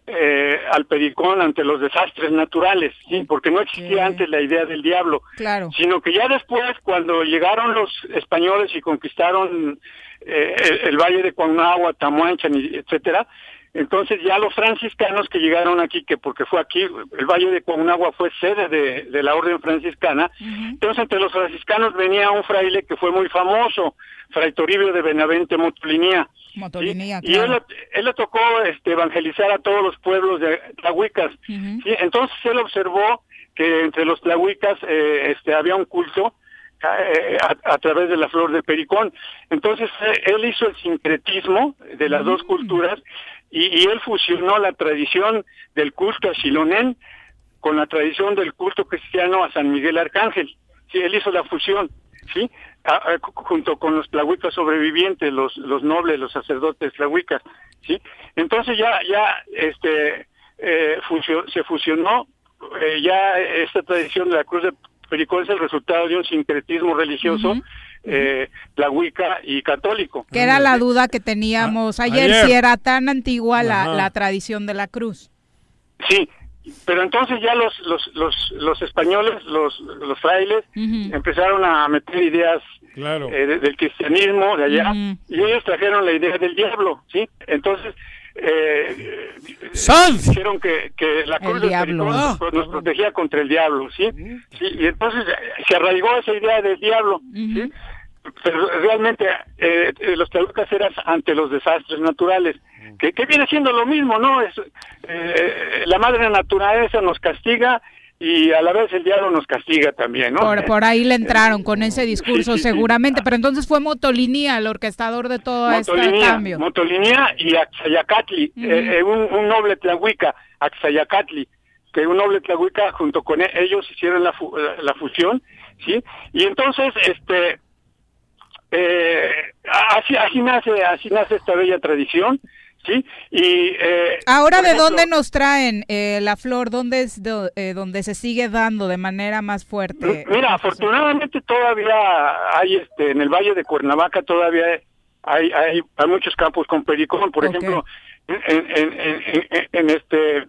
Speaker 20: eh, al pericón ante los desastres naturales, sí, porque no existía antes la idea del diablo,
Speaker 2: Claro.
Speaker 20: sino que ya después cuando llegaron los españoles y conquistaron eh, el, el valle de Cuauhnáhuac, Tamuanchan, etcétera, entonces ya los franciscanos que llegaron aquí, que porque fue aquí, el Valle de Cuauhnáhuac fue sede de, de la orden franciscana, entonces entre los franciscanos venía un fraile que fue muy famoso, Fray Toribio de Benavente Motolinía.
Speaker 2: Motolinía,
Speaker 20: Y él,
Speaker 2: claro.
Speaker 20: él le tocó este, evangelizar a todos los pueblos de Tlahuicas. ¿sí? Entonces él observó que entre los Tlahuicas eh, este, había un culto eh, a, a través de la flor de pericón. Entonces eh, él hizo el sincretismo de las dos culturas y, él fusionó la tradición del culto a Xilonen con la tradición del culto cristiano a San Miguel Arcángel. Sí, él hizo la fusión, ¿sí? Junto con los tlahuicas sobrevivientes, los, nobles, los sacerdotes tlahuicas, ¿sí? Entonces ya, ya, este, eh, se fusionó, eh, ya esta tradición de la cruz de Pericón es el resultado de un sincretismo religioso, eh, tlahuica y católico.
Speaker 2: Que era la duda que teníamos ayer,
Speaker 20: ayer.
Speaker 2: si era tan antigua la, la tradición de la cruz.
Speaker 20: Sí, pero entonces ya los los los, los españoles, los los frailes empezaron a meter ideas eh, de- del cristianismo de allá y ellos trajeron la idea del diablo, ¿sí? Entonces eh, dijeron que, que la cruz del
Speaker 2: Ah.
Speaker 20: nos, nos protegía contra el diablo, ¿sí? sí y entonces eh, se arraigó esa idea del diablo, ¿sí? Pero realmente eh, eh, los tlahuicas eran ante los desastres naturales, que, que viene siendo lo mismo, ¿no? Es, eh, la madre naturaleza nos castiga y a la vez el diablo nos castiga también, ¿no?
Speaker 2: Por, por ahí le entraron con ese discurso
Speaker 20: sí, sí.
Speaker 2: seguramente, pero entonces fue Motolinía el orquestador de todo este
Speaker 20: Motolinía,
Speaker 2: cambio.
Speaker 20: Motolinía y Axayacatli, eh, eh, un, un noble tlahuica, Axayacatli, que un noble tlahuica junto con e- ellos hicieron la, fu- la, la fusión, ¿sí? Y entonces, este, eh, así, así nace, así nace esta bella tradición, ¿sí? Y eh,
Speaker 2: Ahora, ¿de
Speaker 20: ejemplo,
Speaker 2: dónde nos traen eh, la flor? ¿Dónde es do- eh, donde se sigue dando de manera más fuerte?
Speaker 20: Mira, afortunadamente todavía hay, este, en el Valle de Cuernavaca todavía hay, hay, hay muchos campos con pericón, por ejemplo, en, en, en, en- en este,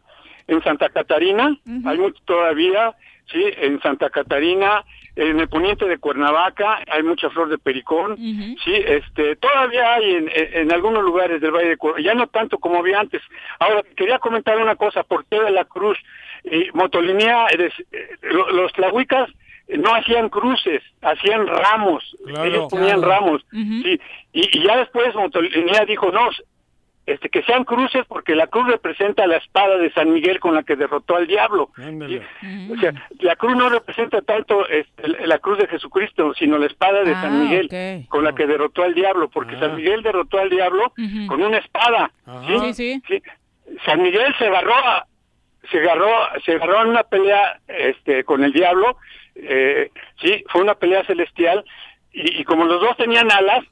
Speaker 20: en Santa Catarina, hay mucho todavía, sí, en Santa Catarina, en el poniente de Cuernavaca hay mucha flor de pericón, sí, este, todavía hay en, en- algunos lugares del Valle de Cuernavaca, ya no tanto como había antes. Ahora, quería comentar una cosa, por qué de la cruz y motolinía, eh, eh, lo- los tlahuicas no hacían cruces, hacían ramos,
Speaker 1: Claro.
Speaker 20: ellos ponían
Speaker 1: Claro.
Speaker 20: ramos, sí, y, y ya después Motolinía dijo, no, este, que sean cruces porque la cruz representa la espada de San Miguel con la que derrotó al diablo. ¿sí? O sea, la cruz no representa tanto este, la cruz de Jesucristo, sino la espada de
Speaker 2: Ah,
Speaker 20: San Miguel
Speaker 2: ok.
Speaker 20: con la que derrotó al diablo, porque San Miguel derrotó al diablo con una espada.
Speaker 2: Sí, sí.
Speaker 20: Sí. San Miguel se agarró a- se agarró se agarró en una pelea este con el diablo eh, sí fue una pelea celestial y, y como los dos tenían alas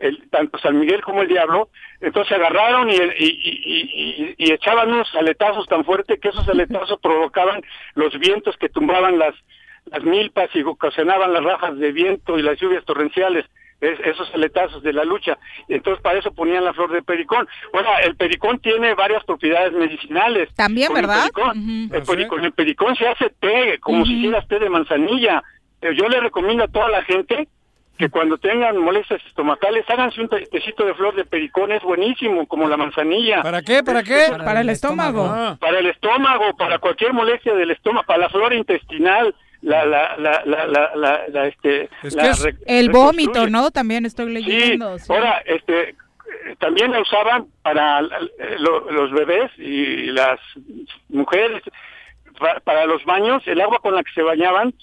Speaker 20: el, tanto San Miguel como el diablo entonces se agarraron y, y, y- y- y echaban unos aletazos tan fuertes que esos aletazos provocaban los vientos que tumbaban las las milpas y ocasionaban las rajas de viento y las lluvias torrenciales es- esos aletazos de la lucha. Y entonces para eso ponían la flor de pericón. Bueno, el pericón tiene varias propiedades medicinales.
Speaker 2: También,
Speaker 20: Con el
Speaker 2: ¿verdad?
Speaker 20: pericón- el peri- con el pericón se hace té, como si hicieras té de manzanilla. Eh, Yo le recomiendo a toda la gente que cuando tengan molestias estomacales, háganse un te- tecito de flor de pericón, es buenísimo, como la manzanilla.
Speaker 1: ¿Para qué? ¿Para qué?
Speaker 2: Para el estómago.
Speaker 1: Ah.
Speaker 20: Para el estómago, para cualquier molestia del estómago, para la flora intestinal, la, la, la, la, la, la- la, este,
Speaker 1: Es
Speaker 20: la
Speaker 1: que es-
Speaker 20: re-
Speaker 2: El vómito. ¿no? También estoy
Speaker 20: Sí,
Speaker 2: leyendo. sí.
Speaker 20: ahora, este, también la usaban para los bebés y las mujeres, pa- para los baños, el agua con la que se bañaban,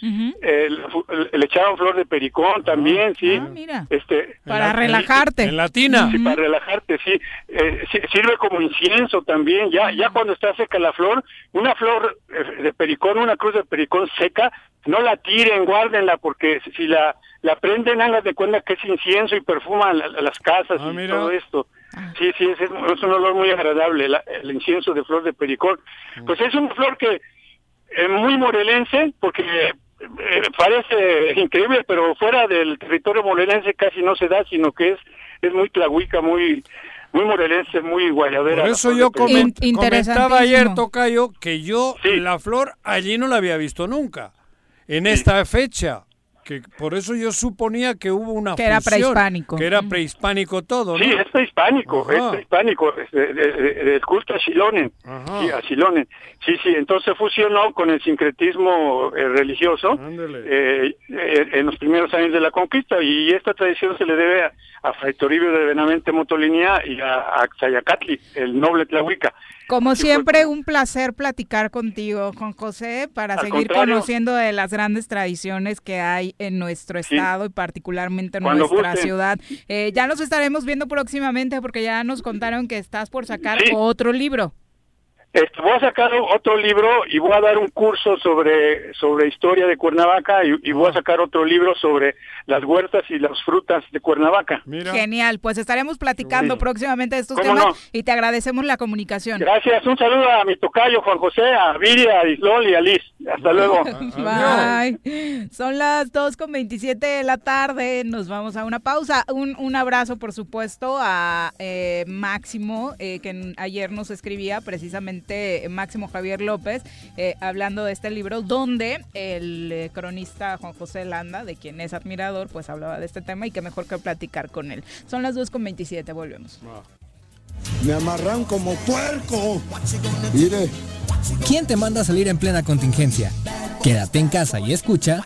Speaker 20: eh, le, le echaban flor de pericón también, sí.
Speaker 2: Ah, mira.
Speaker 20: Este,
Speaker 2: Para relajarte.
Speaker 1: En latina.
Speaker 20: Sí, para relajarte, sí. Eh, sí, Sirve como incienso también. Ya, ya cuando está seca la flor, una flor eh, de pericón, una cruz de pericón seca, no la tiren, guárdenla, porque si la, la prenden, hagan de cuenta que es incienso y perfuman la- las casas
Speaker 1: Ah,
Speaker 20: y
Speaker 1: mira.
Speaker 20: todo esto. Sí, sí, es, es un olor muy agradable, la- el incienso de flor de pericón. Pues es una flor que es muy morelense, porque eh, parece increíble, pero fuera del territorio morelense casi no se da, sino que es es muy tlahuica, muy muy morelense, muy guayabera.
Speaker 1: Por eso yo comentaba ayer, Tocayo, que yo la flor allí no la había visto nunca. En esta fecha. Que por eso yo suponía que hubo una
Speaker 2: Que era prehispánico.
Speaker 1: Que era prehispánico todo, ¿no?
Speaker 20: Sí, es prehispánico,
Speaker 1: Ajá.
Speaker 20: es prehispánico, del culto a Shilonen. Sí, a Shilonen. Sí, sí, entonces fusionó con el sincretismo eh, religioso eh, eh, en los primeros años de la conquista y esta tradición se le debe a, a Fray Toribio de Benavente Motolinía y a, a Xayacatli, el noble tlahuica.
Speaker 2: Como siempre, un placer platicar contigo, Juan José, para
Speaker 20: Al
Speaker 2: seguir
Speaker 20: contrario.
Speaker 2: conociendo de las grandes tradiciones que hay en nuestro
Speaker 20: Sí.
Speaker 2: estado y particularmente en
Speaker 20: Cuando
Speaker 2: nuestra ciudad. Eh, ya nos estaremos viendo próximamente porque ya nos contaron que estás por sacar
Speaker 20: Sí.
Speaker 2: otro libro.
Speaker 20: Este, voy a sacar otro libro y voy a dar un curso sobre, sobre historia de Cuernavaca y, y voy a sacar otro libro sobre las huertas y las frutas de Cuernavaca.
Speaker 2: Genial, pues estaremos platicando
Speaker 20: Sí.
Speaker 2: próximamente de estos
Speaker 20: ¿Cómo
Speaker 2: temas
Speaker 20: no?
Speaker 2: y te agradecemos la comunicación.
Speaker 20: Gracias, un saludo a mi tocayo Juan José, a Viri, a Islol y a Liz. Hasta luego.
Speaker 2: Bye. Son las 2 con 27 de la tarde. Nos vamos a una pausa. Un, un abrazo, por supuesto, a eh, Máximo, eh, que ayer nos escribía precisamente eh, Máximo Javier López, eh, hablando de este libro, donde el eh, cronista Juan José Landa, de quien es admirador, pues hablaba de este tema y que mejor que platicar con él. Son las 2 con 27, volvemos.
Speaker 21: Me amarran como puerco. Mire.
Speaker 11: ¿Quién te manda a salir en plena contingencia? Quédate en casa y escucha.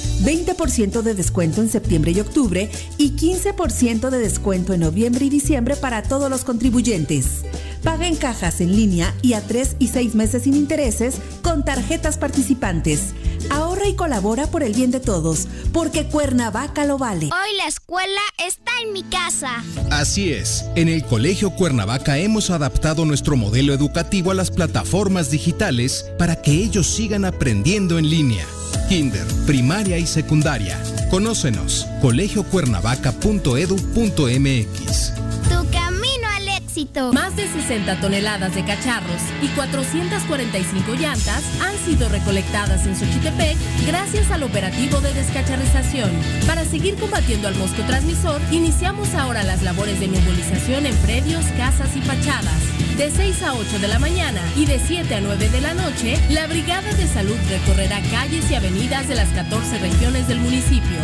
Speaker 14: 20% de descuento en septiembre y octubre y 15% de descuento en noviembre y diciembre para todos los contribuyentes. Paga en cajas en línea y a 3 y 6 meses sin intereses con tarjetas participantes. Ahorra y colabora por el bien de todos, porque Cuernavaca lo vale.
Speaker 22: Hoy la escuela está en mi casa.
Speaker 23: Así es, en el Colegio Cuernavaca hemos adaptado nuestro modelo educativo a las plataformas digitales para que ellos sigan aprendiendo en línea. Kinder, primaria y secundaria. Conócenos, colegiocuernavaca.edu.mx.
Speaker 22: Tu camino al éxito.
Speaker 13: Más de 60 toneladas de cacharros y 445 llantas han sido recolectadas en Xochitepec gracias al operativo de descacharrización. Para seguir combatiendo al mosco transmisor, iniciamos ahora las labores de nebulización en predios, casas y fachadas. De 6 a 8 de la mañana y de 7 a 9 de la noche, la Brigada de Salud recorrerá calles y avenidas de las 14 regiones del municipio.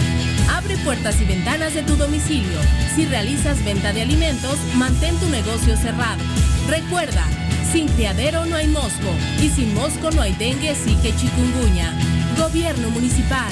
Speaker 13: Abre puertas y ventanas de tu domicilio. Si realizas venta de alimentos, mantén tu negocio cerrado. Recuerda, sin criadero no hay mosco y sin mosco no hay dengue, que chikungunya. Gobierno municipal.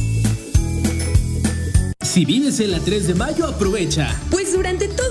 Speaker 10: Si vives en la 3 de mayo, aprovecha.
Speaker 12: Pues durante todo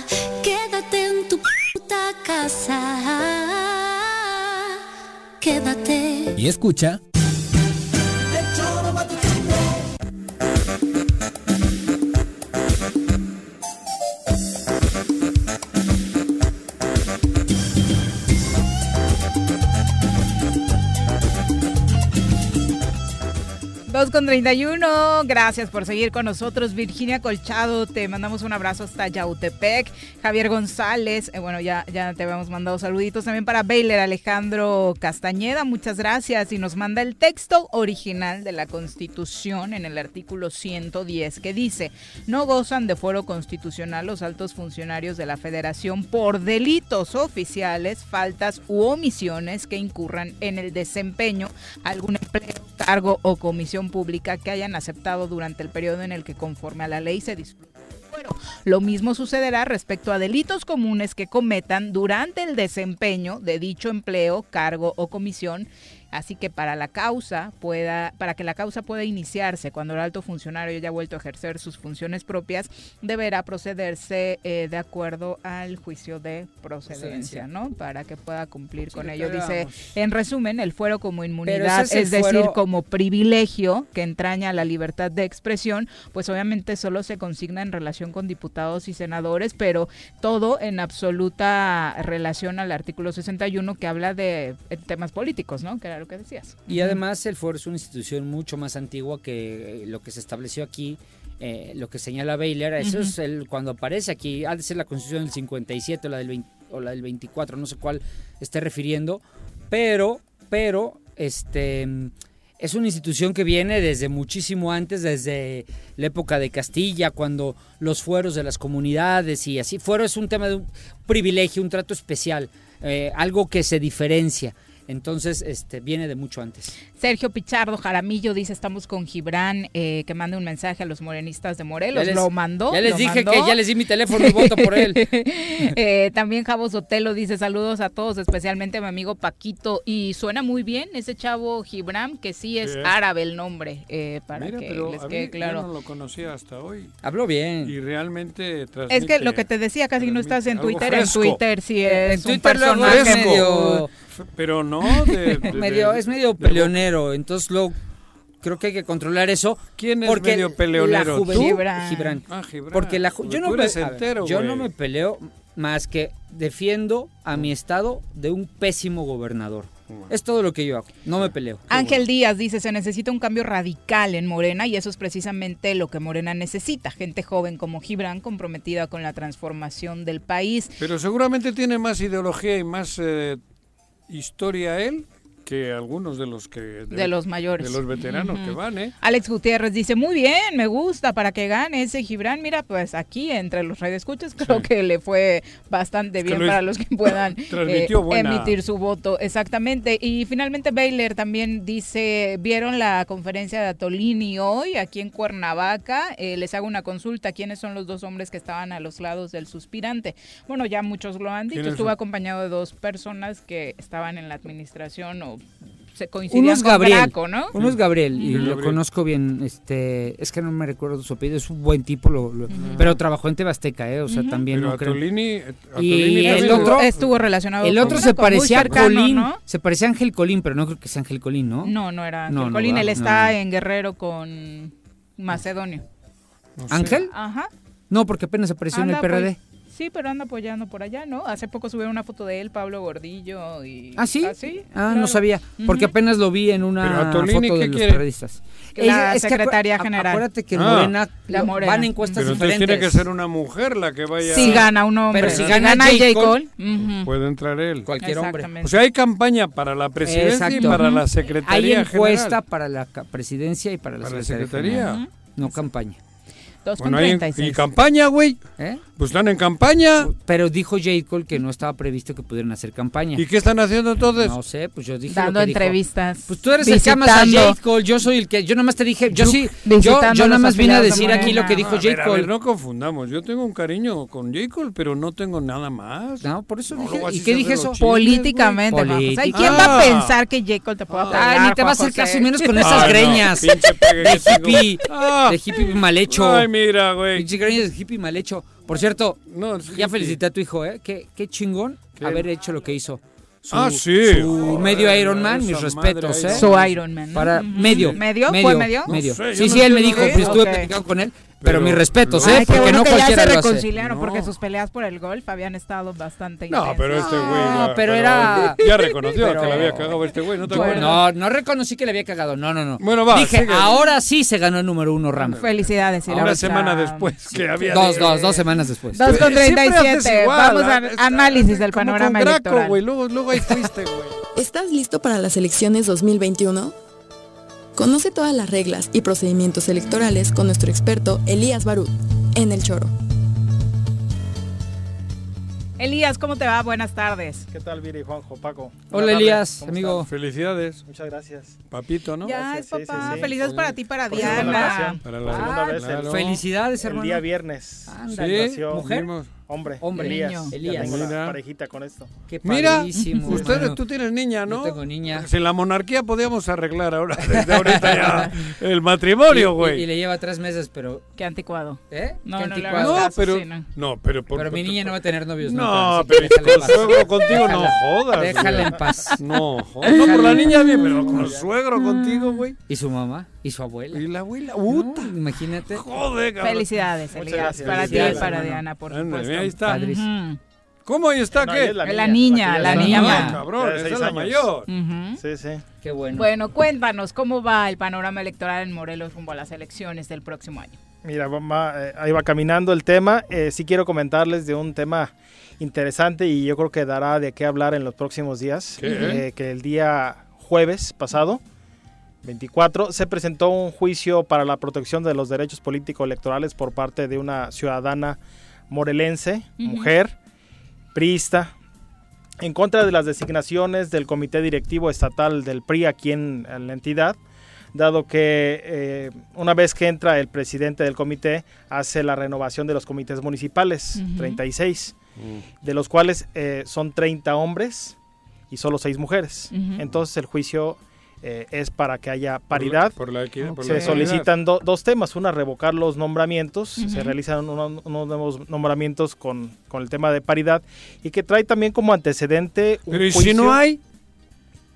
Speaker 24: Casa. Quédate.
Speaker 11: Y escucha...
Speaker 2: Dos con 31, gracias por seguir con nosotros. Virginia Colchado, te mandamos un abrazo hasta Yautepec. Javier González, eh, bueno, ya, ya te habíamos mandado saluditos también para Baylor Alejandro Castañeda, muchas gracias. Y nos manda el texto original de la Constitución en el artículo 110 que dice, no gozan de fuero constitucional los altos funcionarios de la Federación por delitos oficiales, faltas u omisiones que incurran en el desempeño, algún empleo, cargo o comisión pública que hayan aceptado durante el periodo en el que conforme a la ley se disfruta fuero. Lo mismo sucederá respecto a delitos comunes que cometan durante el desempeño de dicho empleo, cargo o comisión. Así que para la causa pueda, para que la causa pueda iniciarse cuando el alto funcionario haya vuelto a ejercer sus funciones propias, deberá procederse eh, de acuerdo al juicio de procedencia, ¿no? Para que pueda cumplir con
Speaker 5: lo
Speaker 2: ello. Dice, en resumen, el fuero como inmunidad, es, decir,
Speaker 5: fuero-
Speaker 2: como privilegio que entraña la libertad de expresión, pues obviamente solo se consigna en relación con diputados y senadores, pero todo en absoluta relación al artículo 61 que habla de eh, temas políticos, ¿no? Que lo que decías.
Speaker 5: Y además el foro es una institución mucho más antigua que eh, lo que se estableció aquí, eh, lo que señala Baylor. Eso es el, cuando aparece aquí, ha de ser la constitución del 57 o la del, 20 o la del 24, no sé cuál esté refiriendo, pero, pero, este... Es una institución que viene desde muchísimo antes, desde la época de Castilla, cuando los fueros de las comunidades y así. Fuero es un tema de un privilegio, un trato especial, eh, algo que se diferencia. Entonces, este, viene de mucho antes.
Speaker 2: Sergio Pichardo Jaramillo dice, estamos con Gibran, eh, que mande un mensaje a los morenistas de Morelos.
Speaker 5: Les-
Speaker 2: lo mandó.
Speaker 5: ya les dije
Speaker 2: mandó.
Speaker 5: que ya les di mi teléfono y voto por él.
Speaker 2: Eh, también Javo Sotelo dice saludos a todos, especialmente a mi amigo Paquito. Y suena muy bien ese chavo Gibran, que sí es
Speaker 1: Sí.
Speaker 2: árabe el nombre, eh, para
Speaker 1: Mira,
Speaker 2: que
Speaker 1: pero
Speaker 2: les
Speaker 1: a
Speaker 2: quede
Speaker 1: mí
Speaker 2: claro.
Speaker 1: yo no lo conocía hasta hoy.
Speaker 5: Habló bien.
Speaker 1: Y realmente
Speaker 2: Es que lo que te decía, casi no estás en Twitter. En. Twitter sí
Speaker 5: En
Speaker 2: es un
Speaker 5: Twitter
Speaker 2: personaje.
Speaker 5: medio-
Speaker 1: Pero no, de, de-
Speaker 5: medio,
Speaker 1: de-
Speaker 5: es medio
Speaker 1: de-
Speaker 5: peleonero, entonces lo creo que hay que controlar eso.
Speaker 1: ¿Quién es
Speaker 5: porque
Speaker 1: medio peleonero?
Speaker 5: La juventud,
Speaker 1: ¿Tú?
Speaker 5: Gibran.
Speaker 1: Gibran. Ah, Gibran.
Speaker 5: Porque la ju- yo me, ver, no me peleo más que defiendo a mi estado de un pésimo gobernador. Es todo lo que yo hago. No me peleo.
Speaker 2: Ángel Díaz dice, se necesita un cambio radical en Morena y eso es precisamente lo que Morena necesita. Gente joven como Gibran comprometida con la transformación del país.
Speaker 1: Pero seguramente tiene más ideología y más eh, historia él que algunos de los que
Speaker 2: de, los mayores,
Speaker 1: de los veteranos que van, ¿eh?
Speaker 2: Alex Gutiérrez dice muy bien, me gusta para que gane ese Gibran. Mira, pues aquí entre los radioescuchas creo que le fue bastante bien para los que puedan eh, emitir su voto, exactamente. Y finalmente Baylor también dice vieron la conferencia de Atolini hoy aquí en Cuernavaca. Eh, les hago una consulta. ¿Quiénes son los dos hombres que estaban a los lados del suspirante? Bueno, ya muchos lo han dicho.
Speaker 5: Estuve
Speaker 2: acompañado de dos personas que estaban en la administración o se coincidían
Speaker 5: uno
Speaker 2: con
Speaker 5: Gabriel,
Speaker 2: Draco, ¿no?
Speaker 5: Uno es Gabriel y
Speaker 2: Gabriel.
Speaker 5: lo conozco bien. Este, es que no me recuerdo su apellido, es un buen tipo, lo, lo, uh -huh. pero trabajó en Tebasteca, ¿eh? O sea, uh -huh. también.
Speaker 1: Pero
Speaker 5: no Atolini, creo.
Speaker 1: Atolini
Speaker 5: y el otro
Speaker 2: estuvo relacionado.
Speaker 5: El otro
Speaker 2: con se
Speaker 5: parecía a Colín,
Speaker 2: ¿no?
Speaker 5: se parecía a Ángel Colín, pero no creo que sea Ángel Colín, ¿no?
Speaker 2: No, no era Ángel
Speaker 5: no,
Speaker 2: Colín. él está en Guerrero con Macedonio.
Speaker 5: ¿Ángel?
Speaker 2: Ajá.
Speaker 5: No, porque apenas apareció Anda, en el PRD.
Speaker 2: Pues sí, pero anda apoyando por allá, ¿no? Hace poco subieron una foto de él, Pablo Gordillo y
Speaker 5: ¿Ah, sí?
Speaker 2: ¿Ah, Así,
Speaker 5: ah, no sabía, porque apenas lo vi en una foto de los periodistas.
Speaker 2: La
Speaker 5: es
Speaker 2: secretaria general.
Speaker 5: Acuérdate que
Speaker 1: ah,
Speaker 5: Morena,
Speaker 2: la Morena.
Speaker 5: van encuestas
Speaker 1: pero
Speaker 5: diferentes.
Speaker 1: tiene que ser una mujer la que vaya.
Speaker 2: Si gana un hombre.
Speaker 5: Pero si gana,
Speaker 2: gana
Speaker 5: J. Cole,
Speaker 1: puede entrar él.
Speaker 5: Cualquier hombre.
Speaker 1: O sea, hay campaña para la presidencia
Speaker 5: Exacto.
Speaker 1: y para la secretaría general.
Speaker 5: Hay encuesta para la presidencia y para la
Speaker 1: para
Speaker 5: secretaría.
Speaker 1: La
Speaker 5: secretaría. No campaña.
Speaker 1: En, campaña, güey.
Speaker 5: ¿Eh?
Speaker 1: Pues están en campaña.
Speaker 5: Pero dijo J. Cole que no estaba previsto que pudieran hacer campaña.
Speaker 1: ¿Y qué están haciendo entonces?
Speaker 5: No sé, pues yo dije.
Speaker 2: Dando
Speaker 5: lo que
Speaker 2: entrevistas.
Speaker 5: Pues tú eres el que amas a J. Cole. Yo soy el que. Yo nomás te dije. Yo sí. Yo, yo nomás vine a decir aquí lo que dijo J. Cole.
Speaker 1: No confundamos. Yo tengo un cariño con J. Cole, pero no tengo nada más.
Speaker 5: No, por eso
Speaker 1: no,
Speaker 5: dije. ¿Y qué dije eso?
Speaker 2: Políticamente, ¿Y quién ah. va a pensar que J. Cole te pueda
Speaker 5: ah, ni te va a hacer caso menos con
Speaker 1: ah,
Speaker 5: esas greñas. De hippie.
Speaker 1: Ah.
Speaker 5: De hippie mal hecho
Speaker 1: mira, güey.
Speaker 5: Pinche Grindr es hippie mal hecho. Por cierto, ya felicité a tu hijo, ¿eh? Qué, chingón haber hecho lo que hizo.
Speaker 1: Ah, sí.
Speaker 5: Su medio Iron Man,
Speaker 1: mis
Speaker 5: respetos, ¿eh?
Speaker 2: Su Iron Man.
Speaker 5: Para medio.
Speaker 2: ¿Medio? ¿Fue medio?
Speaker 5: Medio. Sí, sí, él me dijo, pues estuve platicando con él. Pero, mis respetos, ¿eh? Porque
Speaker 2: bueno
Speaker 5: no
Speaker 2: que
Speaker 5: cualquiera ya se
Speaker 2: reconciliaron,
Speaker 1: no.
Speaker 2: porque sus peleas por el golf habían estado bastante
Speaker 1: No,
Speaker 2: intensas.
Speaker 1: pero este güey.
Speaker 5: No,
Speaker 1: pero,
Speaker 5: pero, era.
Speaker 1: Ya reconoció
Speaker 5: pero...
Speaker 1: que le había cagado este güey, ¿no te
Speaker 2: bueno.
Speaker 1: acuerdas?
Speaker 5: No, no reconocí que le había cagado, no, no, no.
Speaker 1: Bueno, va.
Speaker 5: Dije,
Speaker 1: sigue.
Speaker 5: ahora sí se ganó el número uno Ramos.
Speaker 2: Felicidades,
Speaker 1: Una semana um, después que había.
Speaker 5: Dos, dos, dos semanas después.
Speaker 2: Dos con treinta
Speaker 1: y siete.
Speaker 2: Vamos a
Speaker 1: ah,
Speaker 2: análisis ah,
Speaker 1: del
Speaker 2: panorama electoral.
Speaker 1: güey. Luego, luego ahí fuiste, güey.
Speaker 18: ¿Estás listo para las elecciones 2021? Conoce todas las reglas y procedimientos electorales con nuestro experto Elías Barut, en El Choro.
Speaker 2: Elías, ¿cómo te va? Buenas tardes.
Speaker 25: ¿Qué tal, Viri, Juanjo, Paco?
Speaker 5: Hola, Elías, amigo.
Speaker 1: Felicidades.
Speaker 25: Muchas gracias.
Speaker 1: Papito, ¿no?
Speaker 2: Ya es papá. Felicidades para ti, para Diana.
Speaker 1: Para la, ah,
Speaker 25: segunda vez.
Speaker 1: Claro.
Speaker 5: Felicidades, hermano.
Speaker 25: El día viernes.
Speaker 5: Ándale. Mujer.
Speaker 25: Hombre,
Speaker 5: hombre,
Speaker 25: Elías.
Speaker 2: Niño.
Speaker 5: Elías.
Speaker 25: Tengo la parejita con esto.
Speaker 1: Mira, ustedes,
Speaker 5: bueno,
Speaker 1: tú tienes niña, ¿no?
Speaker 5: Yo tengo niña.
Speaker 1: Pues si la monarquía podíamos arreglar ahora, desde ahorita ya, el matrimonio,
Speaker 5: güey. Y, le lleva tres meses, pero...
Speaker 2: Qué anticuado.
Speaker 5: ¿Eh?
Speaker 2: No,
Speaker 5: anticuado.
Speaker 1: No, pero...
Speaker 2: Sí, no.
Speaker 1: no, pero... Por,
Speaker 5: pero mi niña no va a tener novios
Speaker 1: No, pero con suegro contigo no jodas.
Speaker 5: Déjala en paz.
Speaker 1: No, jodas. No, por la niña bien, pero con suegro contigo, güey.
Speaker 5: ¿Y su mamá? Y su abuela.
Speaker 1: Y la abuela. Uta.
Speaker 5: Imagínate.
Speaker 1: Joder, cabrón.
Speaker 2: Felicidades, Elías. Para ti y para Diana, por supuesto.
Speaker 1: Ahí está. ¿Cómo ahí está
Speaker 25: no,
Speaker 1: qué?
Speaker 25: La, niña,
Speaker 2: la, niña.
Speaker 1: Cabrón, es la mayor.
Speaker 25: Sí, sí.
Speaker 5: Qué bueno.
Speaker 2: Bueno, cuéntanos, ¿cómo va el panorama electoral en Morelos rumbo a las elecciones del próximo año?
Speaker 25: Mira, mamá, eh, ahí va caminando el tema. Eh, sí quiero comentarles de un tema interesante y yo creo que dará de qué hablar en los próximos días. Eh, que el día jueves pasado 24 se presentó un juicio para la protección de los derechos políticos electorales por parte de una ciudadana morelense, mujer, priista, en contra de las designaciones del Comité Directivo Estatal del PRI aquí en, en la entidad, dado que eh, una vez que entra el presidente del comité hace la renovación de los comités municipales, 36, mm. de los cuales eh, son 30 hombres y solo 6 mujeres. Entonces el juicio eh, es para que haya paridad. Se solicitan do, dos temas. Una, revocar los nombramientos. Se realizan unos, nuevos nombramientos con, con, el tema de paridad. Y que trae también como antecedente... Un
Speaker 1: Pero si no hay?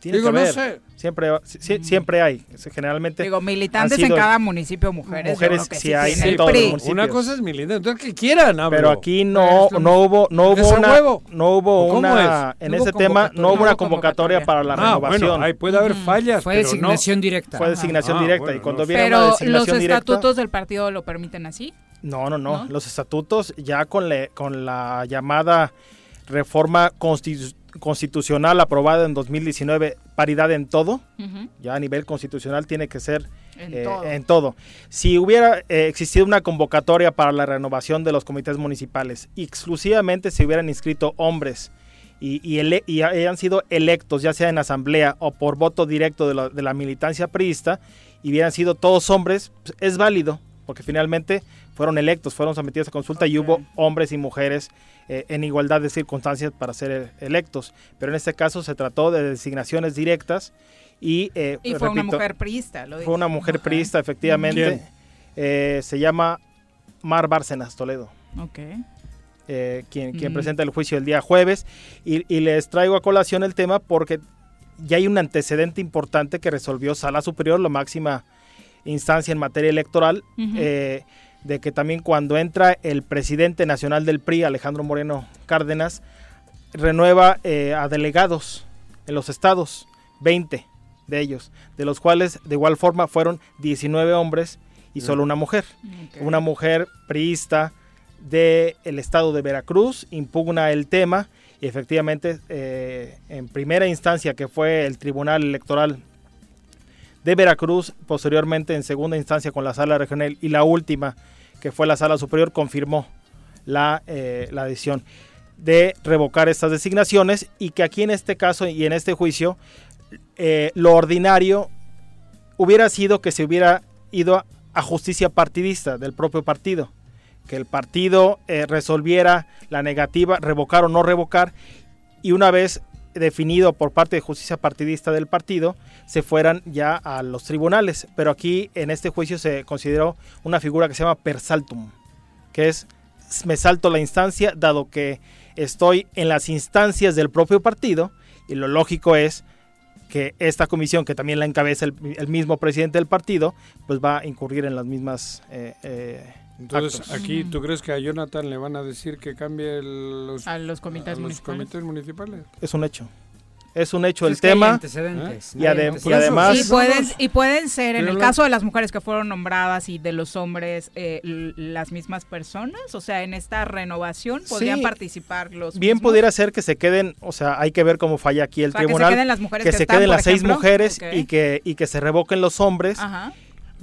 Speaker 25: Tiene
Speaker 1: Digo,
Speaker 25: que haber.
Speaker 1: No sé.
Speaker 25: Siempre, si, mm. siempre hay. Generalmente.
Speaker 2: Digo, militantes en cada municipio, mujeres.
Speaker 25: Mujeres
Speaker 2: que
Speaker 25: sí, sí
Speaker 2: hay
Speaker 25: en todos los municipios.
Speaker 1: Una cosa es militante, entonces que quieran, hablo.
Speaker 25: Pero aquí no, no hubo, no hubo una.
Speaker 1: Huevo?
Speaker 25: No hubo una.
Speaker 1: Es?
Speaker 25: En ese tema no hubo una convocatoria,
Speaker 2: convocatoria
Speaker 25: para la
Speaker 1: ah,
Speaker 25: renovación.
Speaker 1: Bueno, ahí puede haber fallas.
Speaker 5: Fue
Speaker 1: pero
Speaker 5: designación no. directa.
Speaker 25: Fue designación
Speaker 1: ah,
Speaker 25: directa.
Speaker 1: Bueno,
Speaker 25: y cuando
Speaker 1: no.
Speaker 25: viene
Speaker 2: pero una
Speaker 25: ¿Los directa,
Speaker 2: estatutos del partido lo permiten así?
Speaker 25: No, no, no. Los estatutos ya con, le, con la llamada reforma constitucional constitucional aprobada en 2019 paridad en todo. Ya a nivel constitucional tiene que ser
Speaker 2: En
Speaker 25: eh,
Speaker 2: todo.
Speaker 25: en todo. Si hubiera eh, existido una convocatoria para la renovación de los comités municipales, y exclusivamente se hubieran inscrito hombres y, y, y hayan sido electos, ya sea en asamblea o por voto directo de la, de la militancia priista, y hubieran sido todos hombres, pues, es válido, porque finalmente fueron electos, fueron sometidos a consulta y hubo hombres y mujeres eh, en igualdad de circunstancias para ser eh, electos. Pero en este caso se trató de designaciones directas y... eh,
Speaker 2: Y fue una mujer priista, lo
Speaker 25: fue una mujer
Speaker 2: Ajá.
Speaker 25: priista, efectivamente. Eh, se llama Mar Bárcenas Toledo,
Speaker 2: Ok.
Speaker 25: eh, quien, quien presenta el juicio el día jueves. Y, y les traigo a colación el tema porque ya hay un antecedente importante que resolvió Sala Superior, la máxima instancia en materia electoral, eh, de que también cuando entra el presidente nacional del PRI, Alejandro Moreno Cárdenas, renueva eh, a delegados en los estados, 20 de ellos, de los cuales de igual forma fueron 19 hombres y solo una mujer. Una mujer priista del estado de Veracruz impugna el tema y efectivamente eh, en primera instancia que fue el Tribunal Electoral de Veracruz, posteriormente en segunda instancia con la sala regional y la última que fue la sala superior confirmó la, eh, la decisión de revocar estas designaciones y que aquí en este caso y en este juicio eh, lo ordinario hubiera sido que se hubiera ido a, justicia partidista del propio partido, que el partido eh, resolviera la negativa, revocar o no revocar, y una vez definido por parte de justicia partidista del partido, se fueran ya a los tribunales. Pero aquí en este juicio se consideró una figura que se llama per saltum, que es me salto la instancia dado que estoy en las instancias del propio partido y lo lógico es que esta comisión, que también la encabeza el, el mismo presidente del partido, pues va a incurrir en las mismas eh, eh,
Speaker 1: Entonces,
Speaker 25: actos.
Speaker 1: aquí, ¿tú crees que a Jonathan le van a decir que cambie el- los,
Speaker 2: A los comités
Speaker 1: a los
Speaker 2: municipales.
Speaker 1: comités municipales?
Speaker 25: Es un hecho. Es un hecho el
Speaker 5: Es
Speaker 25: tema.
Speaker 5: antecedentes,
Speaker 25: Y, además...
Speaker 2: y pueden, y pueden ser, en el caso de las mujeres que fueron nombradas y de los hombres, eh, las mismas personas. O sea, en esta renovación podrían
Speaker 25: Sí.
Speaker 2: participar los
Speaker 25: Bien
Speaker 2: mismos?
Speaker 25: pudiera ser que se queden, o sea, hay que ver cómo falla aquí el
Speaker 2: O sea, que se
Speaker 25: tribunal.
Speaker 2: queden las mujeres que
Speaker 25: se
Speaker 2: están,
Speaker 25: queden las seis mujeres y, que, y que se revoquen los hombres
Speaker 2: Ajá.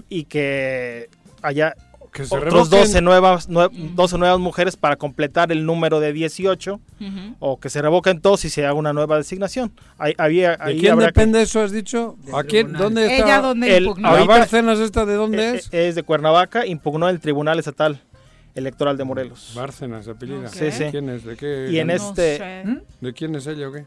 Speaker 25: y que haya
Speaker 1: Que se
Speaker 25: otros
Speaker 1: revoquen.
Speaker 25: 12 nuevas, nue- 12 nuevas mujeres para completar el número de 18
Speaker 2: Ujú.
Speaker 25: o que se revoquen todos y se haga una nueva designación. Ahí, había,
Speaker 1: ¿De
Speaker 25: ahí
Speaker 1: quién
Speaker 25: habrá que-
Speaker 1: depende eso, has dicho? ¿A quién? ¿Dónde está?
Speaker 2: Ella, ¿dónde
Speaker 25: El-
Speaker 2: impugnó?
Speaker 1: ¿La Bárcenas esta de dónde
Speaker 25: Eh,
Speaker 1: es?
Speaker 25: eh, Es de Cuernavaca, impugnó el Tribunal Estatal Electoral de Morelos.
Speaker 1: Bárcenas, apellida.
Speaker 25: Sí, sí.
Speaker 1: ¿Quién es? ¿De qué?
Speaker 25: Y en
Speaker 1: No
Speaker 25: este...
Speaker 2: sé.
Speaker 1: ¿De quién es ella o qué?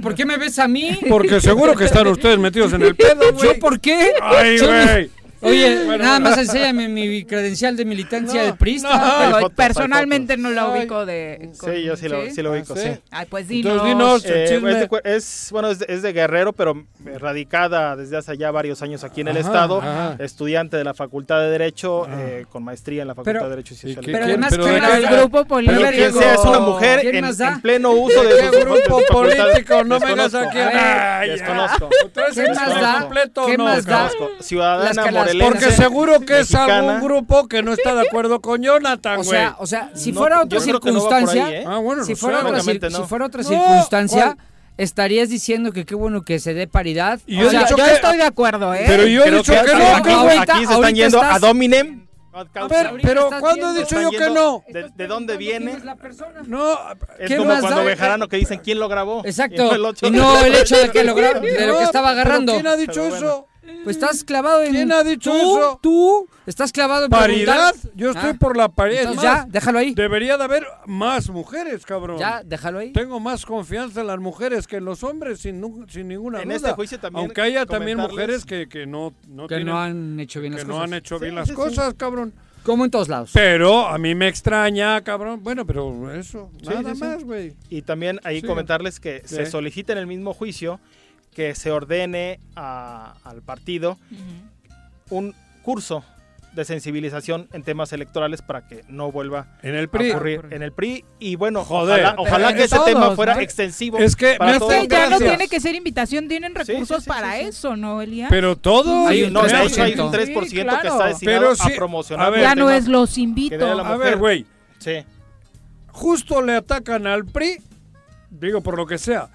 Speaker 5: ¿Por qué me ves a mí?
Speaker 1: Porque seguro que están ustedes metidos en el pedo, güey.
Speaker 5: ¿Yo por qué?
Speaker 1: Ay, güey.
Speaker 5: Oye,
Speaker 1: Bueno,
Speaker 5: nada
Speaker 1: bueno.
Speaker 5: más enséñame mi credencial de militancia
Speaker 2: No,
Speaker 5: de Prista.
Speaker 2: no, personalmente no la ubico de...
Speaker 25: Sí, yo sí lo, sí lo ubico,
Speaker 1: ¿sí?
Speaker 25: sí.
Speaker 2: Ay, pues
Speaker 1: Entonces,
Speaker 2: dinos.
Speaker 1: dinos, el
Speaker 25: Eh, es, de es- bueno, es de, es de Guerrero, pero radicada desde hace ya varios años aquí en el
Speaker 1: Ajá,
Speaker 25: estado.
Speaker 1: ajá.
Speaker 25: Estudiante de la Facultad de Derecho, eh, con maestría en la Facultad
Speaker 5: Pero-
Speaker 25: de Derecho y
Speaker 1: ¿Y
Speaker 25: Ciencias
Speaker 1: qué-
Speaker 5: Pero
Speaker 1: quién-
Speaker 5: además,
Speaker 1: pero
Speaker 5: ¿qué
Speaker 1: de
Speaker 5: más
Speaker 1: qué-
Speaker 2: el grupo
Speaker 25: Pero
Speaker 2: político.
Speaker 25: quien sea, es una mujer
Speaker 5: ¿Quién
Speaker 25: en, pleno uso de
Speaker 1: ¿De
Speaker 25: sus
Speaker 1: qué grupo político? No vengas
Speaker 25: Desconozco.
Speaker 1: aquí.
Speaker 25: Desconozco.
Speaker 1: ¿Traes
Speaker 5: ¿Qué más da? ¿Qué más da?
Speaker 25: Ciudadana
Speaker 1: Porque seguro que es
Speaker 25: mexicana.
Speaker 1: algún grupo que no está de acuerdo con Jonathan,
Speaker 5: O
Speaker 1: güey.
Speaker 5: sea, o sea, si
Speaker 25: No,
Speaker 5: fuera otra
Speaker 25: no ahí,
Speaker 5: circunstancia,
Speaker 25: ¿eh?
Speaker 1: Ah, bueno,
Speaker 5: si
Speaker 1: no
Speaker 5: fuera
Speaker 1: sé.
Speaker 5: otra,
Speaker 25: Obviamente
Speaker 5: cir-
Speaker 25: no.
Speaker 5: si fuera otra
Speaker 1: No,
Speaker 5: circunstancia,
Speaker 1: ¿cuál?
Speaker 5: estarías diciendo que qué bueno que se dé paridad.
Speaker 1: Y
Speaker 5: O
Speaker 1: yo he
Speaker 5: sea,
Speaker 2: yo
Speaker 1: que-
Speaker 2: estoy de acuerdo, ¿eh?
Speaker 1: Pero yo he
Speaker 25: Creo
Speaker 1: dicho
Speaker 25: que
Speaker 1: no,
Speaker 25: aquí,
Speaker 1: que güey.
Speaker 5: ahorita-
Speaker 25: aquí se están yendo
Speaker 5: estás-
Speaker 25: a Dominem.
Speaker 1: A ver, pero ¿cuándo he dicho yo que no?
Speaker 25: ¿De, de dónde viene?
Speaker 5: la persona.
Speaker 1: No,
Speaker 25: Es
Speaker 5: ¿Qué
Speaker 25: como
Speaker 5: más
Speaker 25: cuando
Speaker 5: da?
Speaker 25: Bejarano que dicen quién lo grabó.
Speaker 5: Exacto.
Speaker 25: Y no el otro.
Speaker 5: Y no el hecho de que lo gra- de lo que estaba agarrando.
Speaker 1: ¿Quién ha dicho eso?
Speaker 5: Pues estás clavado en.
Speaker 1: ¿Quién ha dicho
Speaker 5: ¿Tú?
Speaker 1: eso?
Speaker 5: ¿Tú? ¿Estás clavado en
Speaker 1: ¿Paridad?
Speaker 5: preguntar?
Speaker 1: Yo estoy
Speaker 5: Ah,
Speaker 1: por la paridad.
Speaker 5: ya, déjalo ahí.
Speaker 1: Debería de haber más mujeres, cabrón.
Speaker 5: Ya, déjalo ahí.
Speaker 1: Tengo más confianza en las mujeres que en los hombres, sin, sin ninguna
Speaker 25: En
Speaker 1: duda.
Speaker 25: este juicio también
Speaker 1: Aunque haya también mujeres que, que no, no
Speaker 5: Que
Speaker 1: tienen-
Speaker 5: no han hecho bien las
Speaker 1: que
Speaker 5: cosas.
Speaker 1: no han hecho bien
Speaker 25: Sí,
Speaker 1: las
Speaker 25: sí, sí.
Speaker 1: cosas, cabrón.
Speaker 5: Como en todos lados.
Speaker 1: Pero a mí me extraña, cabrón. Bueno, pero eso,
Speaker 25: Sí,
Speaker 1: nada
Speaker 25: sí,
Speaker 1: más, güey.
Speaker 25: Y también ahí
Speaker 1: Sí.
Speaker 25: comentarles que se solicita en el mismo juicio que se ordene a- al partido un curso de sensibilización en temas electorales para que no vuelva
Speaker 1: En el
Speaker 25: a
Speaker 1: PRI.
Speaker 25: ocurrir en el PRI y bueno
Speaker 1: Joder.
Speaker 25: ojalá, ojalá que ese
Speaker 2: todos,
Speaker 25: tema fuera
Speaker 2: ¿no?
Speaker 25: extensivo
Speaker 1: Es que
Speaker 25: para
Speaker 1: me
Speaker 25: todo
Speaker 2: Es
Speaker 1: hace
Speaker 2: que ya no tiene que ser invitación, tienen recursos
Speaker 25: sí, sí,
Speaker 2: para
Speaker 25: sí, sí.
Speaker 2: eso, ¿no, Elia?
Speaker 1: Pero todo.
Speaker 25: Hay un- no,
Speaker 5: un
Speaker 25: de hecho hay
Speaker 5: 3%.
Speaker 25: un 3% que
Speaker 2: Sí,
Speaker 25: está
Speaker 2: claro.
Speaker 25: destinado
Speaker 1: sí,
Speaker 25: a promocionar
Speaker 1: a ver,
Speaker 2: ya no es los
Speaker 25: que
Speaker 2: invito.
Speaker 1: A
Speaker 25: mujer.
Speaker 1: ver, güey.
Speaker 25: Sí.
Speaker 1: justo le atacan al PRI, digo por lo que sea.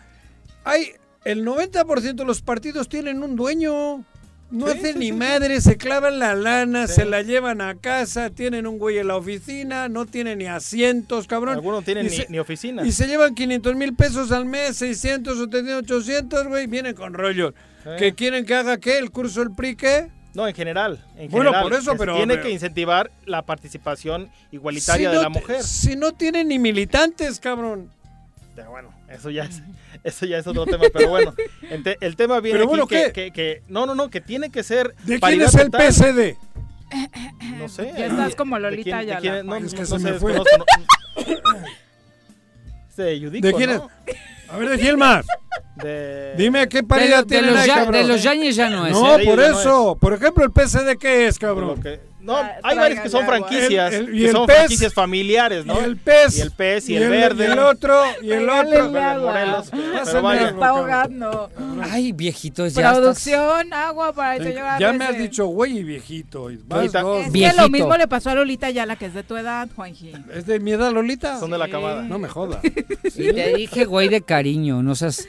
Speaker 1: Hay el 90% de los partidos tienen un dueño. No
Speaker 25: Sí,
Speaker 1: hacen
Speaker 25: sí,
Speaker 1: ni
Speaker 25: sí,
Speaker 1: madre, se clavan la lana, se la llevan a casa, tienen un güey en la oficina, no tienen ni asientos, cabrón.
Speaker 25: Algunos no tienen ni,
Speaker 1: se-
Speaker 25: ni oficina.
Speaker 1: Y se llevan 500 mil pesos al mes, 600 o 800, güey, vienen con rollos. ¿Que quieren que haga qué? ¿El curso del PRI qué?
Speaker 25: No, en general. En
Speaker 1: Bueno,
Speaker 25: general,
Speaker 1: por eso, pero-
Speaker 25: Tiene
Speaker 1: pero-
Speaker 25: que incentivar la participación igualitaria
Speaker 1: Si
Speaker 25: de
Speaker 1: no
Speaker 25: la mujer.
Speaker 1: Si no tienen ni militantes, cabrón.
Speaker 25: Ya, bueno, eso ya es, eso ya es otro tema, pero bueno, el, te- el tema viene
Speaker 1: Pero
Speaker 25: aquí
Speaker 1: bueno,
Speaker 25: que,
Speaker 1: ¿qué?
Speaker 25: que- que- no, no, no, que tiene que ser
Speaker 1: ¿De quién es el
Speaker 25: total.
Speaker 1: PSD?
Speaker 25: No sé.
Speaker 2: Ya estás como
Speaker 25: ¿De
Speaker 2: Lolita
Speaker 25: de quién- no,
Speaker 1: Es que
Speaker 25: no
Speaker 1: se me fue.
Speaker 25: no. Es de Yudico,
Speaker 1: ¿De quién es?
Speaker 25: ¿no?
Speaker 1: A ver, ¿de quién más?
Speaker 25: De...
Speaker 1: Dime qué
Speaker 5: De,
Speaker 1: paridad
Speaker 5: de
Speaker 1: tienen
Speaker 5: los
Speaker 1: ahí,
Speaker 5: ya- de los Yañez ya no es.
Speaker 1: No,
Speaker 5: ¿eh?
Speaker 1: por
Speaker 25: ya no
Speaker 1: eso. Por ejemplo, el PSD, ¿qué es,
Speaker 25: Lo
Speaker 1: cabrón?
Speaker 25: Que- no,
Speaker 2: Tra-
Speaker 25: hay varios que son franquicias,
Speaker 1: El- el- y
Speaker 25: que
Speaker 1: el
Speaker 25: son
Speaker 1: pez.
Speaker 25: franquicias familiares, ¿no?
Speaker 1: Y el pez.
Speaker 25: Y el pez y, el, verde.
Speaker 1: Y el otro, y el otro.
Speaker 25: Morelos, pero vaya.
Speaker 2: Está ahogando.
Speaker 5: Ay, viejitos, ya estás-
Speaker 2: Producción, agua para el señor
Speaker 1: Ya me has dicho güey y viejito. y vas dos.
Speaker 2: Es que
Speaker 5: Viejito.
Speaker 2: lo mismo le pasó a Lolita Ayala, que es de tu edad, Juanji.
Speaker 1: ¿Es de mi edad, Lolita?
Speaker 25: Son de la camada.
Speaker 1: No me jodas.
Speaker 5: Y te dije, güey, de cariño, no seas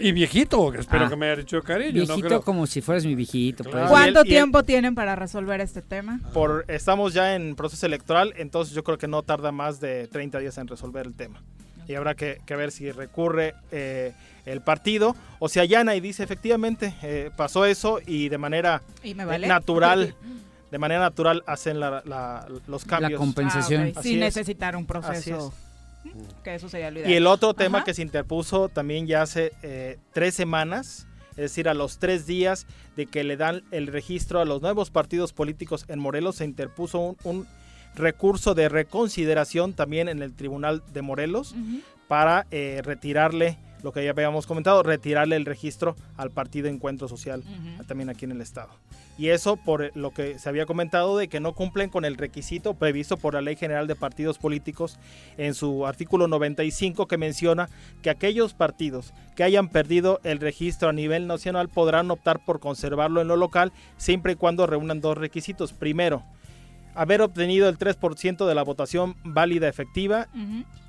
Speaker 1: Y viejito, espero
Speaker 5: Ah.
Speaker 1: que me haya dicho cariño. no
Speaker 5: viejito
Speaker 1: creo.
Speaker 5: como si fueras mi viejito. pues.
Speaker 25: Claro.
Speaker 2: ¿Cuánto
Speaker 25: el- y el-
Speaker 2: tiempo tienen para resolver este tema?
Speaker 25: Por, estamos ya en proceso electoral, entonces yo creo que no tarda más de 30 días en resolver el tema. Y habrá que, que ver si recurre eh, el partido o si allana y dice efectivamente eh, pasó eso y de manera
Speaker 2: ¿Y me vale?
Speaker 25: natural, de manera natural hacen la- la- los cambios.
Speaker 5: compensación.
Speaker 2: Ah, ok,
Speaker 25: Así
Speaker 2: Sin
Speaker 25: es.
Speaker 2: necesitar un proceso. Que eso sería lo ideal.
Speaker 25: Y el otro tema
Speaker 2: Ajá.
Speaker 25: que se interpuso también ya hace eh, tres semanas, es decir, a los tres días de que le dan el registro a los nuevos partidos políticos en Morelos, se interpuso un, un recurso de reconsideración también en el Tribunal de Morelos para eh, retirarle, lo que ya habíamos comentado, retirarle el registro al Partido Encuentro Social, también aquí en el Estado. Y eso por lo que se había comentado de que no cumplen con el requisito previsto por la Ley General de Partidos Políticos en su artículo 95 que menciona que aquellos partidos que hayan perdido el registro a nivel nacional podrán optar por conservarlo en lo local siempre y cuando reúnan dos requisitos. Primero, haber obtenido el 3% de la votación válida efectiva.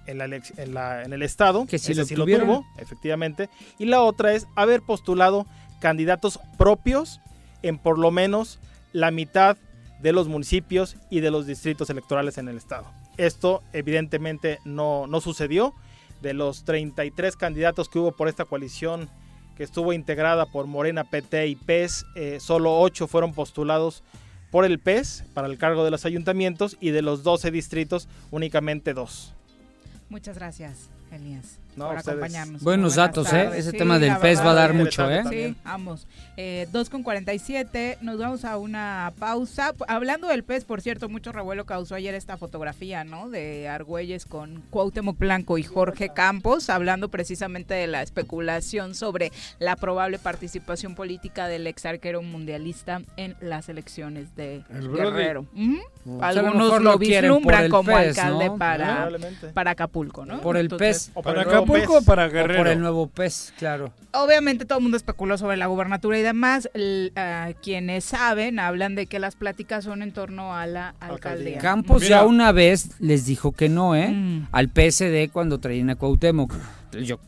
Speaker 25: En, la en, la- en el estado,
Speaker 5: Que sí
Speaker 25: ese
Speaker 5: lo
Speaker 25: sí lo
Speaker 5: tuvieron.
Speaker 25: tuvo, efectivamente, y la otra es haber postulado candidatos propios en por lo menos la mitad de los municipios y de los distritos electorales en el estado. Esto evidentemente no, no sucedió. De los 33 candidatos que hubo por esta coalición que estuvo integrada por Morena, PT y PES, eh, solo 8 fueron postulados por el PES para el cargo de los ayuntamientos y de los 12 distritos únicamente 2.
Speaker 2: Muchas gracias, Elías,
Speaker 25: No,
Speaker 2: por
Speaker 25: ustedes.
Speaker 2: acompañarnos.
Speaker 5: Buenos
Speaker 2: Buenas
Speaker 5: datos, ¿eh? Ese
Speaker 2: Sí,
Speaker 5: tema del pez va a dar mucho, ¿eh?
Speaker 2: Sí, vamos. Eh, 2 con 47, nos vamos a una pausa. Hablando del pez, por cierto, mucho revuelo causó ayer esta fotografía, ¿no? De Argüelles con Cuauhtémoc Blanco y Jorge Campos, hablando precisamente de la especulación sobre la probable participación política del ex arquero mundialista en las elecciones de
Speaker 1: El.
Speaker 2: Guerrero.
Speaker 5: Lo
Speaker 2: Algunos lo
Speaker 5: lo
Speaker 2: vislumbran
Speaker 5: el
Speaker 2: como
Speaker 5: pez,
Speaker 2: alcalde
Speaker 5: ¿no?
Speaker 2: para Acapulco, ¿no?
Speaker 5: Por el
Speaker 2: Entonces,
Speaker 5: pez.
Speaker 25: O
Speaker 1: ¿Para
Speaker 25: el nuevo
Speaker 1: Acapulco
Speaker 25: pez.
Speaker 1: o para
Speaker 5: O
Speaker 1: Guerrero?
Speaker 5: por el nuevo pez, claro.
Speaker 2: Obviamente todo el mundo especuló sobre la gubernatura y demás. L- ah, quienes saben hablan de que las pláticas son en torno a la alcaldía.
Speaker 5: Campos
Speaker 1: Mira.
Speaker 5: ya una vez les dijo que no, ¿eh?
Speaker 2: Mm.
Speaker 5: Al PSD cuando traían a Cuauhtémoc. Yo, yo,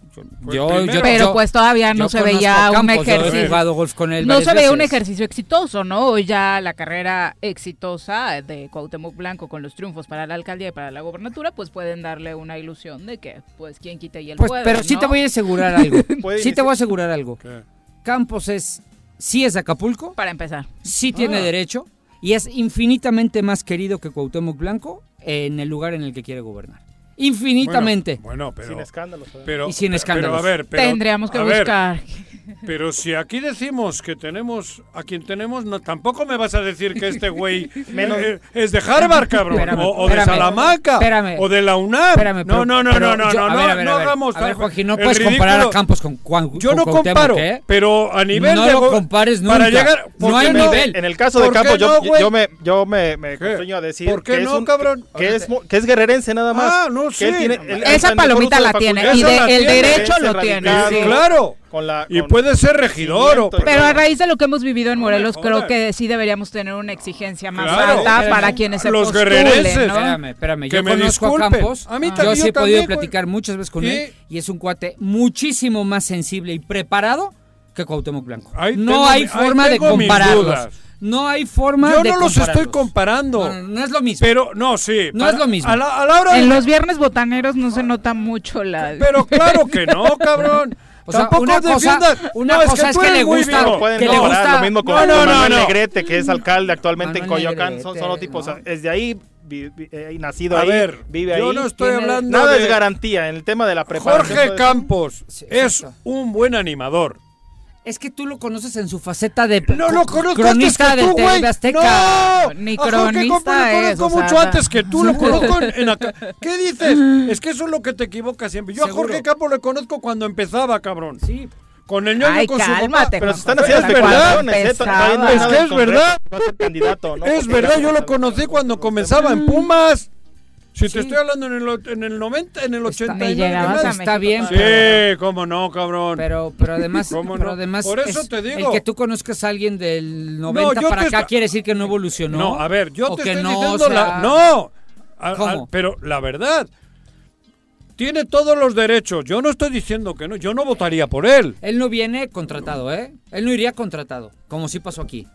Speaker 1: Fue
Speaker 5: yo-
Speaker 1: el primero.
Speaker 5: yo-
Speaker 2: Pero pues todavía no se veía un
Speaker 5: Campos,
Speaker 2: ejercicio.
Speaker 5: He jugado golf con él
Speaker 2: No se veía un ejercicio exitoso, ¿no? Hoy ya la carrera exitosa de Cuauhtémoc Blanco con los triunfos para la alcaldía y para la gobernatura, pues pueden darle una ilusión de que, pues, quien quita y él
Speaker 5: Pues,
Speaker 2: puede,
Speaker 5: pero sí
Speaker 2: ¿no?
Speaker 5: te voy a asegurar algo. Sí te voy a asegurar algo.
Speaker 1: ¿Qué?
Speaker 5: Campos es, sí es Acapulco,
Speaker 2: Para empezar.
Speaker 5: sí tiene
Speaker 1: Ah.
Speaker 5: derecho y es infinitamente más querido que Cuauhtémoc Blanco en el lugar en el que quiere gobernar. Infinitamente.
Speaker 1: Bueno, pero,
Speaker 25: Sin escándalos. ¿eh?
Speaker 1: pero,
Speaker 5: Y sin
Speaker 1: pero,
Speaker 5: escándalos.
Speaker 1: a ver, pero,
Speaker 2: Tendríamos que
Speaker 1: a ver,
Speaker 2: buscar.
Speaker 1: Pero si aquí decimos que tenemos a quien tenemos, no, tampoco me vas a decir que este güey
Speaker 25: Menos-
Speaker 1: eh, es de Harvard, cabrón,
Speaker 5: Espérame,
Speaker 1: o, o de
Speaker 5: espérame,
Speaker 1: Salamanca,
Speaker 5: espérame.
Speaker 1: o de la UNAM.
Speaker 5: Espérame,
Speaker 1: no,
Speaker 5: pero-
Speaker 1: no, no,
Speaker 5: pero
Speaker 1: no, no,
Speaker 5: yo-
Speaker 1: no,
Speaker 5: a
Speaker 1: no,
Speaker 5: ver, a ver,
Speaker 1: no
Speaker 5: a ver.
Speaker 1: hagamos
Speaker 5: A ver, Joaquín, no puedes comparar a
Speaker 1: ridículo.
Speaker 5: Campos con Juan
Speaker 1: Yo
Speaker 5: con
Speaker 1: no
Speaker 5: Cuauhtémoc,
Speaker 1: comparo,
Speaker 5: ¿eh?
Speaker 1: pero a nivel
Speaker 5: No
Speaker 1: de
Speaker 5: lo compares
Speaker 1: para
Speaker 5: nunca.
Speaker 1: llegar, ¿por
Speaker 5: No hay nivel.
Speaker 25: En el caso de
Speaker 1: ¿Por qué
Speaker 25: Campos, yo,
Speaker 1: no,
Speaker 25: yo me, yo me, me a decir
Speaker 1: ¿Por qué
Speaker 25: que,
Speaker 1: no,
Speaker 25: es un,
Speaker 1: cabrón?
Speaker 25: que, es, mu- que es guerrerense nada más.
Speaker 1: Ah, no,
Speaker 25: Que
Speaker 1: sí.
Speaker 25: él tiene- él- él
Speaker 2: Esa palomita la tiene, y de-
Speaker 1: la
Speaker 2: el
Speaker 1: tiene,
Speaker 2: derecho lo tiene. sí.
Speaker 1: Claro.
Speaker 25: con la...
Speaker 1: Y puede ser regidor o...
Speaker 2: Pero a raíz de lo que hemos vivido en Morelos, creo que sí deberíamos tener una exigencia más
Speaker 1: Claro.
Speaker 2: alta para quienes se
Speaker 1: Los
Speaker 2: postulen,
Speaker 1: guerrerenses.
Speaker 2: ¿no?
Speaker 5: Espérame, espérame.
Speaker 1: Que
Speaker 5: Yo
Speaker 1: me
Speaker 5: conozco a. Campos.
Speaker 1: A mí
Speaker 5: yo sí he podido platicar muchas veces con él y es un cuate muchísimo más sensible y preparado que Cuauhtémoc Blanco.
Speaker 1: Ahí
Speaker 5: no
Speaker 1: tengo
Speaker 5: hay forma de compararlos. No hay forma
Speaker 1: Yo
Speaker 5: de
Speaker 1: no los estoy comparando.
Speaker 5: No, no, no es lo mismo.
Speaker 1: Pero, no, sí.
Speaker 5: No es lo mismo.
Speaker 1: A la, a la hora
Speaker 2: En
Speaker 1: de-
Speaker 2: los viernes botaneros no se nota mucho la...
Speaker 1: Pero claro que no, cabrón.
Speaker 5: O sea,
Speaker 1: Tampoco
Speaker 5: una cosa- una
Speaker 1: no, es
Speaker 5: cosa
Speaker 1: que
Speaker 5: es que le gusta-.
Speaker 25: No pueden
Speaker 5: que le
Speaker 25: comparar
Speaker 5: gusta-
Speaker 25: lo mismo con
Speaker 1: No, no, no,
Speaker 25: Manuel
Speaker 1: no.
Speaker 25: Negrete, que es alcalde actualmente en
Speaker 5: Manuel
Speaker 25: Coyoacán.
Speaker 5: Negrete,
Speaker 25: Son, los tipos,
Speaker 5: no.
Speaker 25: o sea, es de ahí, vi- vi- eh, nacido
Speaker 1: A
Speaker 25: ahí,
Speaker 1: ver,
Speaker 25: vive
Speaker 1: yo
Speaker 25: ahí.
Speaker 1: no estoy hablando
Speaker 25: Nada
Speaker 1: de-
Speaker 25: es garantía en el tema de la preparación.
Speaker 1: Jorge. Campos
Speaker 5: Sí,
Speaker 1: es un buen animador.
Speaker 5: Es que tú lo conoces en su faceta de
Speaker 1: No lo conozco
Speaker 5: cronista
Speaker 1: antes que
Speaker 5: de
Speaker 1: tú,
Speaker 5: TV. Azteca.
Speaker 1: No,
Speaker 2: Ni cronista
Speaker 1: lo
Speaker 2: es,
Speaker 1: conozco
Speaker 2: o sea,
Speaker 1: mucho antes que tú, lo conozco en, en acá. ¿Qué dices? Es que eso es lo que te equivocas siempre. Yo a. Jorge Campos lo conozco cuando empezaba, cabrón.
Speaker 5: Sí.
Speaker 1: Con el ñoño
Speaker 2: Ay,
Speaker 1: con su
Speaker 2: cálmate,
Speaker 25: Pero
Speaker 2: Juan
Speaker 25: se están haciendo
Speaker 1: es verdad,
Speaker 25: especulaciones, no hay
Speaker 1: Es que es verdad.
Speaker 25: va a ser candidato, ¿no?
Speaker 1: Es verdad, yo lo conocí cuando comenzaba en Pumas. Si
Speaker 5: Sí.
Speaker 1: te estoy hablando en el, en el 90, en el
Speaker 5: Está-
Speaker 1: 89.
Speaker 2: Ni llegabas
Speaker 1: ¿verdad?
Speaker 2: a
Speaker 5: Está bien.
Speaker 1: Sí, cómo no, cabrón.
Speaker 5: Pero, pero además,
Speaker 1: ¿Cómo
Speaker 5: pero
Speaker 1: no?
Speaker 5: además
Speaker 1: Por eso
Speaker 5: es-
Speaker 1: te digo.
Speaker 5: el que tú conozcas a alguien del 90
Speaker 1: yo
Speaker 5: para acá quiere decir que no evolucionó.
Speaker 1: No, a ver, yo te
Speaker 5: que
Speaker 1: estoy
Speaker 5: no,
Speaker 1: diciendo
Speaker 5: o sea,
Speaker 1: la. ¡No! A- a-
Speaker 5: ¿Cómo?
Speaker 1: pero la verdad. Tiene todos los derechos. Yo no estoy diciendo que no. Yo no votaría por él.
Speaker 5: Él no viene contratado, ¿eh? Él no iría contratado, como sí pasó aquí.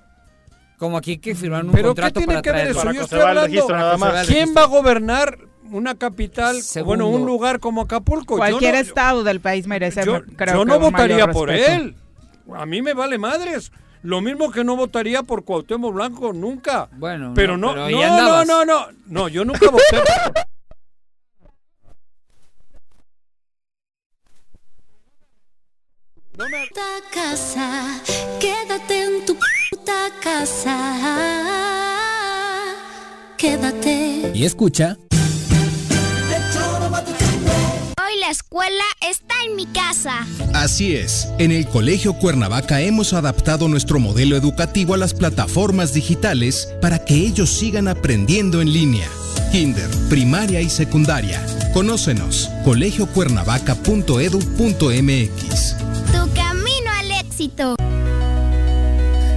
Speaker 5: Como aquí que firmaron un
Speaker 1: ¿Pero qué
Speaker 5: contrato
Speaker 1: tiene
Speaker 5: para
Speaker 1: que ver eso?
Speaker 25: Para
Speaker 1: Yo estoy hablando.
Speaker 25: nada más.
Speaker 1: ¿Quién va a gobernar una capital,
Speaker 5: Segundo.
Speaker 1: bueno, un lugar como Acapulco?
Speaker 2: Cualquier
Speaker 1: no-
Speaker 2: estado del país merece,
Speaker 1: yo,
Speaker 2: creo
Speaker 1: yo no votaría por él. A mí me vale madres. Lo mismo que no votaría por Cuauhtémoc Blanco nunca.
Speaker 5: Bueno,
Speaker 1: Pero
Speaker 5: no,
Speaker 1: no,
Speaker 5: pero
Speaker 1: no, no, no, no, no, yo nunca voté. por-
Speaker 24: puta casa, casa. Quédate.
Speaker 26: Y escucha.
Speaker 22: Hoy la escuela está en mi casa.
Speaker 23: Así es, en el Colegio Cuernavaca hemos adaptado nuestro modelo educativo a las plataformas digitales para que ellos sigan aprendiendo en línea. Kinder, primaria y secundaria. Conócenos, colegiocuernavaca.edu.mx.
Speaker 22: Tu camino al éxito.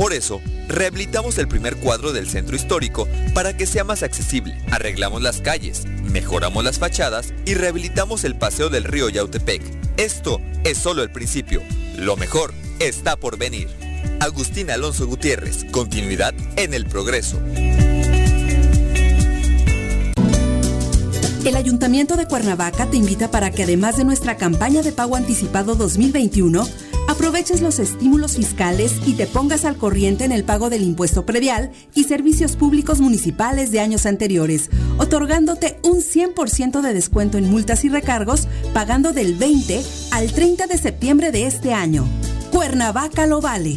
Speaker 27: Por eso, rehabilitamos el primer cuadro del centro histórico para que sea más accesible. Arreglamos las calles, mejoramos las fachadas y rehabilitamos el paseo del río Yautepec. Esto es solo el principio. Lo mejor está por venir. Agustín Alonso Gutiérrez, continuidad en el progreso.
Speaker 14: El Ayuntamiento de Cuernavaca te invita para que además de nuestra campaña de pago anticipado 2021, aproveches los estímulos fiscales y te pongas al corriente en el pago del impuesto predial y servicios públicos municipales de años anteriores, otorgándote un 100% de descuento en multas y recargos, pagando del 20 al 30 de septiembre de este año. Cuernavaca lo vale.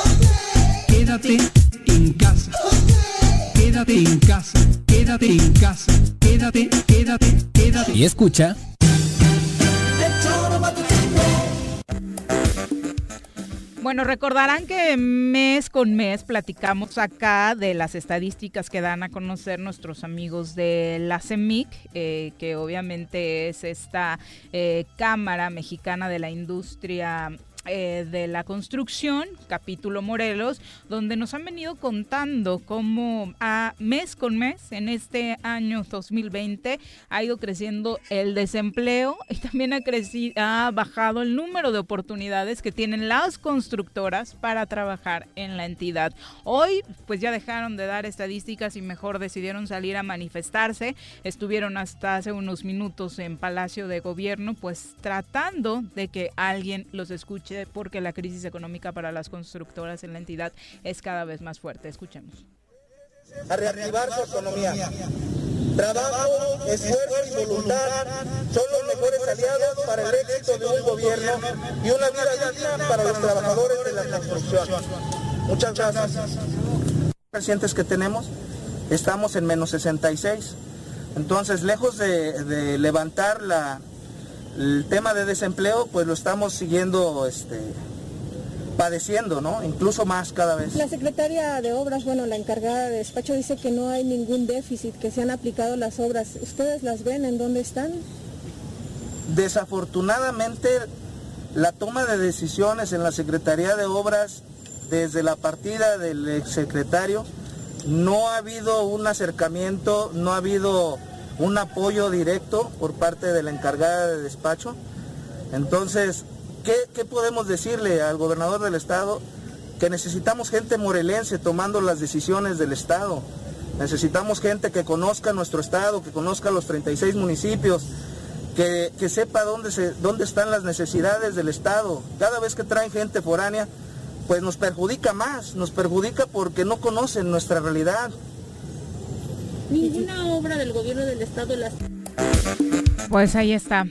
Speaker 28: Quédate en casa. Quédate en casa. Quédate en casa. Quédate, quédate, quédate.
Speaker 11: Y escucha...
Speaker 2: Bueno, recordarán que mes con mes platicamos acá de las estadísticas que dan a conocer nuestros amigos de la CEMIC, eh, que obviamente es esta eh, Cámara Mexicana de la Industria eh, de la construcción, capítulo Morelos, donde nos han venido contando cómo a mes con mes en este año 2020 ha ido creciendo el desempleo y también ha crecido, ha bajado el número de oportunidades que tienen las constructoras para trabajar en la entidad. Hoy pues ya dejaron de dar estadísticas y mejor decidieron salir a manifestarse. Estuvieron hasta hace unos minutos en Palacio de Gobierno pues tratando de que alguien los escuche porque la crisis económica para las constructoras en la entidad es cada vez más fuerte. Escuchemos.
Speaker 29: A reactivar su economía. Trabajo, esfuerzo y voluntad son los mejores aliados para el éxito de un gobierno y una vida digna para los trabajadores de la construcción. Muchas gracias. Recientes que tenemos, estamos en menos 66. Entonces, lejos de, de levantar la, el tema de desempleo pues lo estamos siguiendo este, padeciendo, ¿no? Incluso más cada vez.
Speaker 30: La secretaria de Obras, bueno, la encargada de despacho dice que no hay ningún déficit, que se han aplicado las obras. ¿Ustedes las ven? ¿En dónde están?
Speaker 29: Desafortunadamente, la toma de decisiones en la Secretaría de Obras desde la partida del exsecretario no ha habido un acercamiento, no ha habido un apoyo directo por parte de la encargada de despacho. Entonces, ¿qué, ¿qué, podemos decirle al gobernador del estado? Que necesitamos gente morelense tomando las decisiones del estado. Necesitamos gente que conozca nuestro estado, que conozca los 36 municipios, que, que sepa dónde, se, dónde están las necesidades del estado. Cada vez que traen gente foránea, pues nos perjudica más, nos perjudica porque no conocen nuestra realidad.
Speaker 30: Ninguna obra del gobierno del estado las...
Speaker 2: Pues ahí está.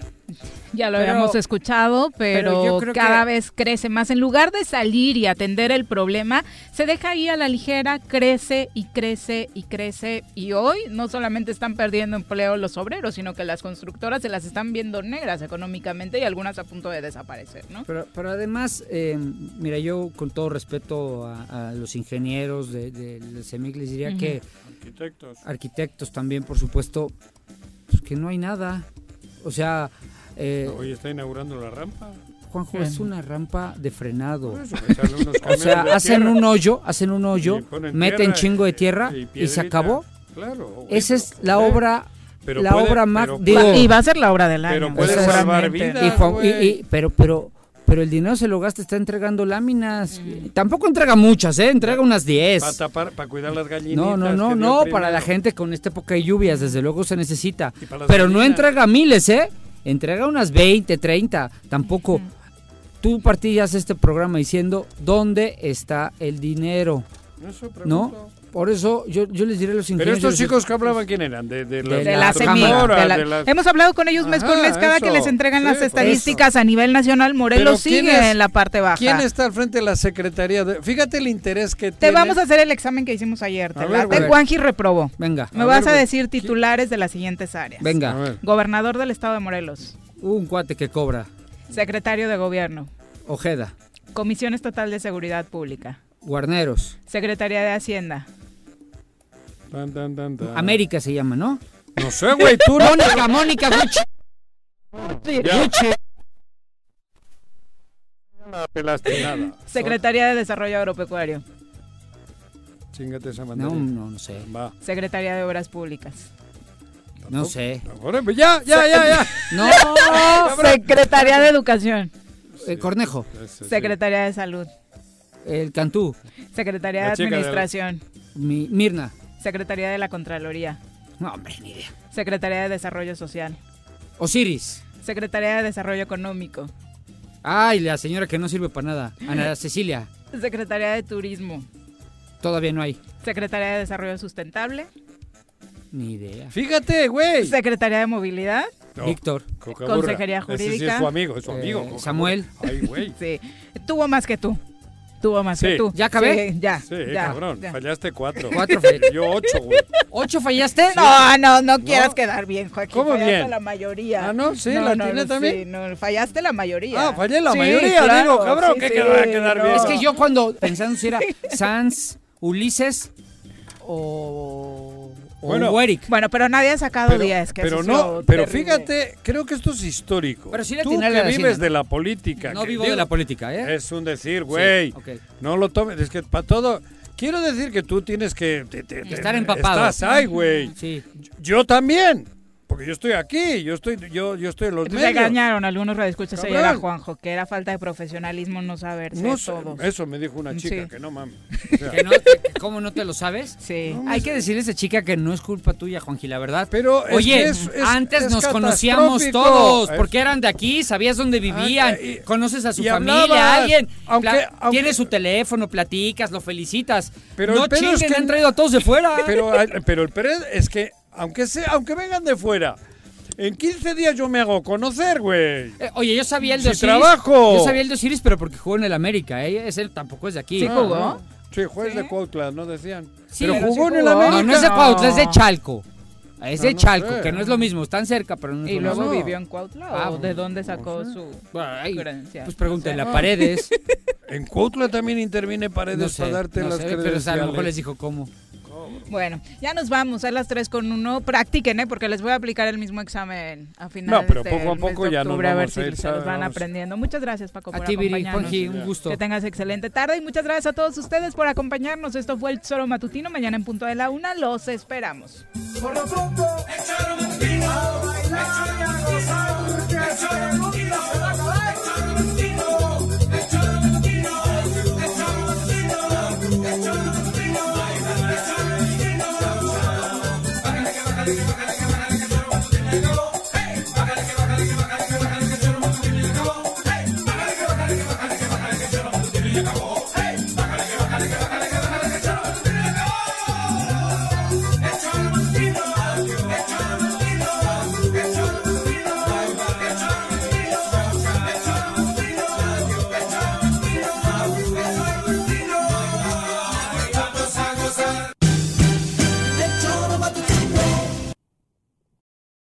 Speaker 2: Ya lo pero, habíamos escuchado, pero, pero cada que... vez crece más. En lugar de salir y atender el problema, se deja ahí a la ligera, crece y crece y crece. Y hoy no solamente están perdiendo empleo los obreros, sino que las constructoras se las están viendo negras económicamente y algunas a punto de desaparecer, ¿no?
Speaker 5: Pero, pero además, eh, mira, yo con todo respeto a, a los ingenieros de, de, de CEMIC les diría uh -huh. que...
Speaker 1: Arquitectos.
Speaker 5: Arquitectos también, por supuesto, pues que no hay nada. O sea... Eh,
Speaker 1: Hoy está inaugurando la rampa.
Speaker 5: Juanjo, es una rampa de frenado.
Speaker 1: Eso, unos
Speaker 5: o sea, hacen
Speaker 1: tierra.
Speaker 5: un hoyo, hacen un hoyo, meten chingo de tierra y, y, se acabó.
Speaker 1: Claro.
Speaker 5: Esa es la obra
Speaker 1: pero
Speaker 5: la
Speaker 1: puede,
Speaker 5: obra más
Speaker 2: digo, y va a ser la obra del año.
Speaker 1: Pero puede salvar vidas,
Speaker 5: y, y, pero pero pero el dinero se lo gasta, está entregando láminas. Mm. Tampoco entrega muchas, ¿eh? Entrega unas 10.
Speaker 1: Para tapar, para cuidar las gallinitas.
Speaker 5: No, no, no, no, para la gente con esta época de lluvias, desde luego se necesita. Pero gallinas. no entrega miles, ¿eh? Entrega unas 20, 30, tampoco. Mm. Tú partillas este programa diciendo dónde está el dinero.
Speaker 1: Eso
Speaker 5: ¿No? Por eso yo, yo les diré a los
Speaker 1: ingenieros. Pero estos chicos que hablaban, ¿quién eran? De, de,
Speaker 2: de, de la, la, de la Hemos hablado con ellos mes Ajá, con mes, cada eso. que les entregan sí, las estadísticas a nivel nacional. Morelos sigue es, en la parte baja.
Speaker 1: ¿Quién está al frente de la Secretaría? De, fíjate el interés que
Speaker 2: Te
Speaker 1: tiene.
Speaker 2: vamos a hacer el examen que hicimos ayer. Te late, Juanji reprobó.
Speaker 5: Venga.
Speaker 2: Me a vas ver, a decir titulares ¿quién? de las siguientes áreas.
Speaker 5: Venga.
Speaker 2: Gobernador del estado de Morelos.
Speaker 5: Un cuate que cobra.
Speaker 2: Secretario de Gobierno.
Speaker 5: Ojeda.
Speaker 2: Comisión Estatal de Seguridad Pública.
Speaker 5: Guarneros.
Speaker 2: Secretaría de Hacienda.
Speaker 1: Dan, dan, dan,
Speaker 5: América se llama, ¿no?
Speaker 1: No sé, güey, tú
Speaker 5: no. Mónica, Mónica, Gucci.
Speaker 1: Gucci. No pelaste nada.
Speaker 2: Secretaría de Desarrollo Agropecuario.
Speaker 1: Chingate esa
Speaker 5: No,
Speaker 1: mandarina.
Speaker 5: no, no sé.
Speaker 1: Va.
Speaker 2: Secretaría de Obras Públicas.
Speaker 5: No sé.
Speaker 1: Pues ya, ya, ya, ya.
Speaker 5: No.
Speaker 2: Secretaría de Educación.
Speaker 5: Eh, Cornejo.
Speaker 2: Secretaría de Salud.
Speaker 5: El Cantú.
Speaker 2: Secretaría de
Speaker 5: de-
Speaker 2: Administración.
Speaker 5: Mi- Mirna.
Speaker 2: Secretaría de la Contraloría.
Speaker 5: No, hombre, ni idea.
Speaker 2: Secretaría de Desarrollo Social.
Speaker 5: Osiris.
Speaker 2: Secretaría de Desarrollo Económico.
Speaker 5: Ay, la señora que no sirve para nada. Ana Cecilia.
Speaker 2: Secretaría de Turismo.
Speaker 5: Todavía no hay.
Speaker 2: Secretaría de Desarrollo Sustentable.
Speaker 5: Ni idea.
Speaker 1: Fíjate, güey.
Speaker 2: Secretaría de Movilidad.
Speaker 1: No,
Speaker 5: Víctor.
Speaker 2: Consejería
Speaker 1: Ese sí
Speaker 2: Jurídica.
Speaker 1: es su amigo, es su amigo.
Speaker 5: Eh. Samuel.
Speaker 1: Ay, güey.
Speaker 2: Sí. Tuvo más que tú. Tuvo más
Speaker 1: Sí.
Speaker 2: que tú.
Speaker 5: ¿Ya acabé?
Speaker 2: Sí, ya.
Speaker 1: Sí,
Speaker 2: ya,
Speaker 1: cabrón.
Speaker 2: ya.
Speaker 1: Fallaste cuatro.
Speaker 5: Cuatro fallé.
Speaker 1: Yo ocho, güey.
Speaker 5: ¿Ocho fallaste?
Speaker 2: No, no, no quieras quedar bien, Joaquín.
Speaker 1: ¿Cómo
Speaker 2: fallaste
Speaker 1: bien?
Speaker 2: la mayoría.
Speaker 1: Ah, ¿no? Sí, ¿la
Speaker 2: no,
Speaker 1: tiene
Speaker 2: no,
Speaker 1: también?
Speaker 2: Sí, no, fallaste la mayoría.
Speaker 1: Ah, fallé la
Speaker 2: Sí,
Speaker 1: mayoría,
Speaker 2: claro,
Speaker 1: digo, cabrón,
Speaker 2: sí,
Speaker 1: ¿qué
Speaker 2: sí,
Speaker 1: que va a quedar
Speaker 2: no.
Speaker 1: bien?
Speaker 5: Es que yo cuando pensando si era Sans, Ulises o, o
Speaker 1: Bueno.
Speaker 2: Bueno, pero nadie ha sacado
Speaker 1: Pero,
Speaker 2: 10, que
Speaker 1: pero
Speaker 2: eso es
Speaker 1: no, pero
Speaker 2: terrible.
Speaker 1: fíjate, creo que esto es histórico.
Speaker 5: Pero sí
Speaker 1: Tú que vives de la política.
Speaker 5: No
Speaker 1: que-
Speaker 5: vivo
Speaker 1: digo,
Speaker 5: de la política, ¿eh?
Speaker 1: Es un decir, güey. No lo tomes, es que para todo... Quiero decir que tú tienes que... te- te- te-
Speaker 5: Estar empapado.
Speaker 1: Estás ahí, güey.
Speaker 5: Sí.
Speaker 1: Yo también. Porque yo estoy aquí, yo estoy, yo, yo estoy en los medios.
Speaker 2: Regañaron algunos radioescuchas ayer a. Juanjo, que era falta de profesionalismo no saberse
Speaker 1: No sé,
Speaker 2: todo.
Speaker 1: eso me dijo una chica,
Speaker 2: Sí.
Speaker 1: que no mames. O sea,
Speaker 5: Que no, que- ¿Cómo no te lo sabes?
Speaker 2: Sí.
Speaker 5: Hay que decirle a esa chica que no es culpa tuya, Juanji, la verdad.
Speaker 1: Pero
Speaker 5: Oye,
Speaker 1: que es- es-
Speaker 5: antes
Speaker 1: es
Speaker 5: nos conocíamos todos,
Speaker 1: Es-
Speaker 5: porque eran de aquí, sabías dónde vivían,
Speaker 1: Ah, y-
Speaker 5: conoces a su familia,
Speaker 1: hablabas,
Speaker 5: a alguien,
Speaker 1: aunque-
Speaker 5: tienes su teléfono, platicas, lo felicitas.
Speaker 1: Pero
Speaker 5: no
Speaker 1: el pedo es
Speaker 5: chinguen,
Speaker 1: que-
Speaker 5: han traído a todos de fuera.
Speaker 1: Pero, pero el Pérez es que, aunque sea, aunque vengan de fuera, en 15 días yo me hago conocer, güey.
Speaker 5: Eh, oye, yo sabía el de
Speaker 1: Si
Speaker 5: Osiris.
Speaker 1: trabajo.
Speaker 5: Yo sabía el de Osiris, pero porque jugó en el América, ¿eh? Ese tampoco es de aquí.
Speaker 2: ¿Sí
Speaker 1: Ah,
Speaker 2: jugó?
Speaker 1: no. Sí, juez de Cuautla, ¿no decían?
Speaker 5: Sí,
Speaker 1: pero
Speaker 5: pero
Speaker 1: jugó
Speaker 2: sí
Speaker 1: en el. América.
Speaker 5: No, no es de. Cuautla, es de Chalco. Es de
Speaker 1: no
Speaker 5: Chalco,
Speaker 1: sé.
Speaker 5: que no es lo mismo, están cerca, pero no es
Speaker 2: ¿Y luego vivió en Cuautla
Speaker 5: Ah,
Speaker 2: o de dónde sacó su
Speaker 5: Bueno, ay,
Speaker 2: credencial?
Speaker 5: Pues pregúntenle
Speaker 2: No
Speaker 5: a. Paredes.
Speaker 1: En Cuautla también interviene Paredes
Speaker 5: No sé,
Speaker 1: para darte
Speaker 5: no
Speaker 1: las
Speaker 5: sé, pero
Speaker 1: credenciales.
Speaker 5: a lo mejor les dijo cómo.
Speaker 2: Bueno, ya nos vamos a las 3 con 1. Practiquen, ¿eh? Porque les voy a aplicar el mismo examen a final
Speaker 1: No, pero poco a poco ya nos
Speaker 2: octubre, a ver si
Speaker 1: a ir,
Speaker 2: se los van aprendiendo. Muchas gracias, Paco,
Speaker 5: A
Speaker 2: por
Speaker 5: ti, Viri,
Speaker 2: acompañarnos.
Speaker 5: Juanji, un gusto.
Speaker 2: Que tengas excelente tarde y muchas gracias a todos ustedes por acompañarnos. Esto fue el Tesoro Matutino. Mañana en punto de la una los esperamos.
Speaker 28: Por lo pronto, échale un tiro, a bailar a gozar, el único. I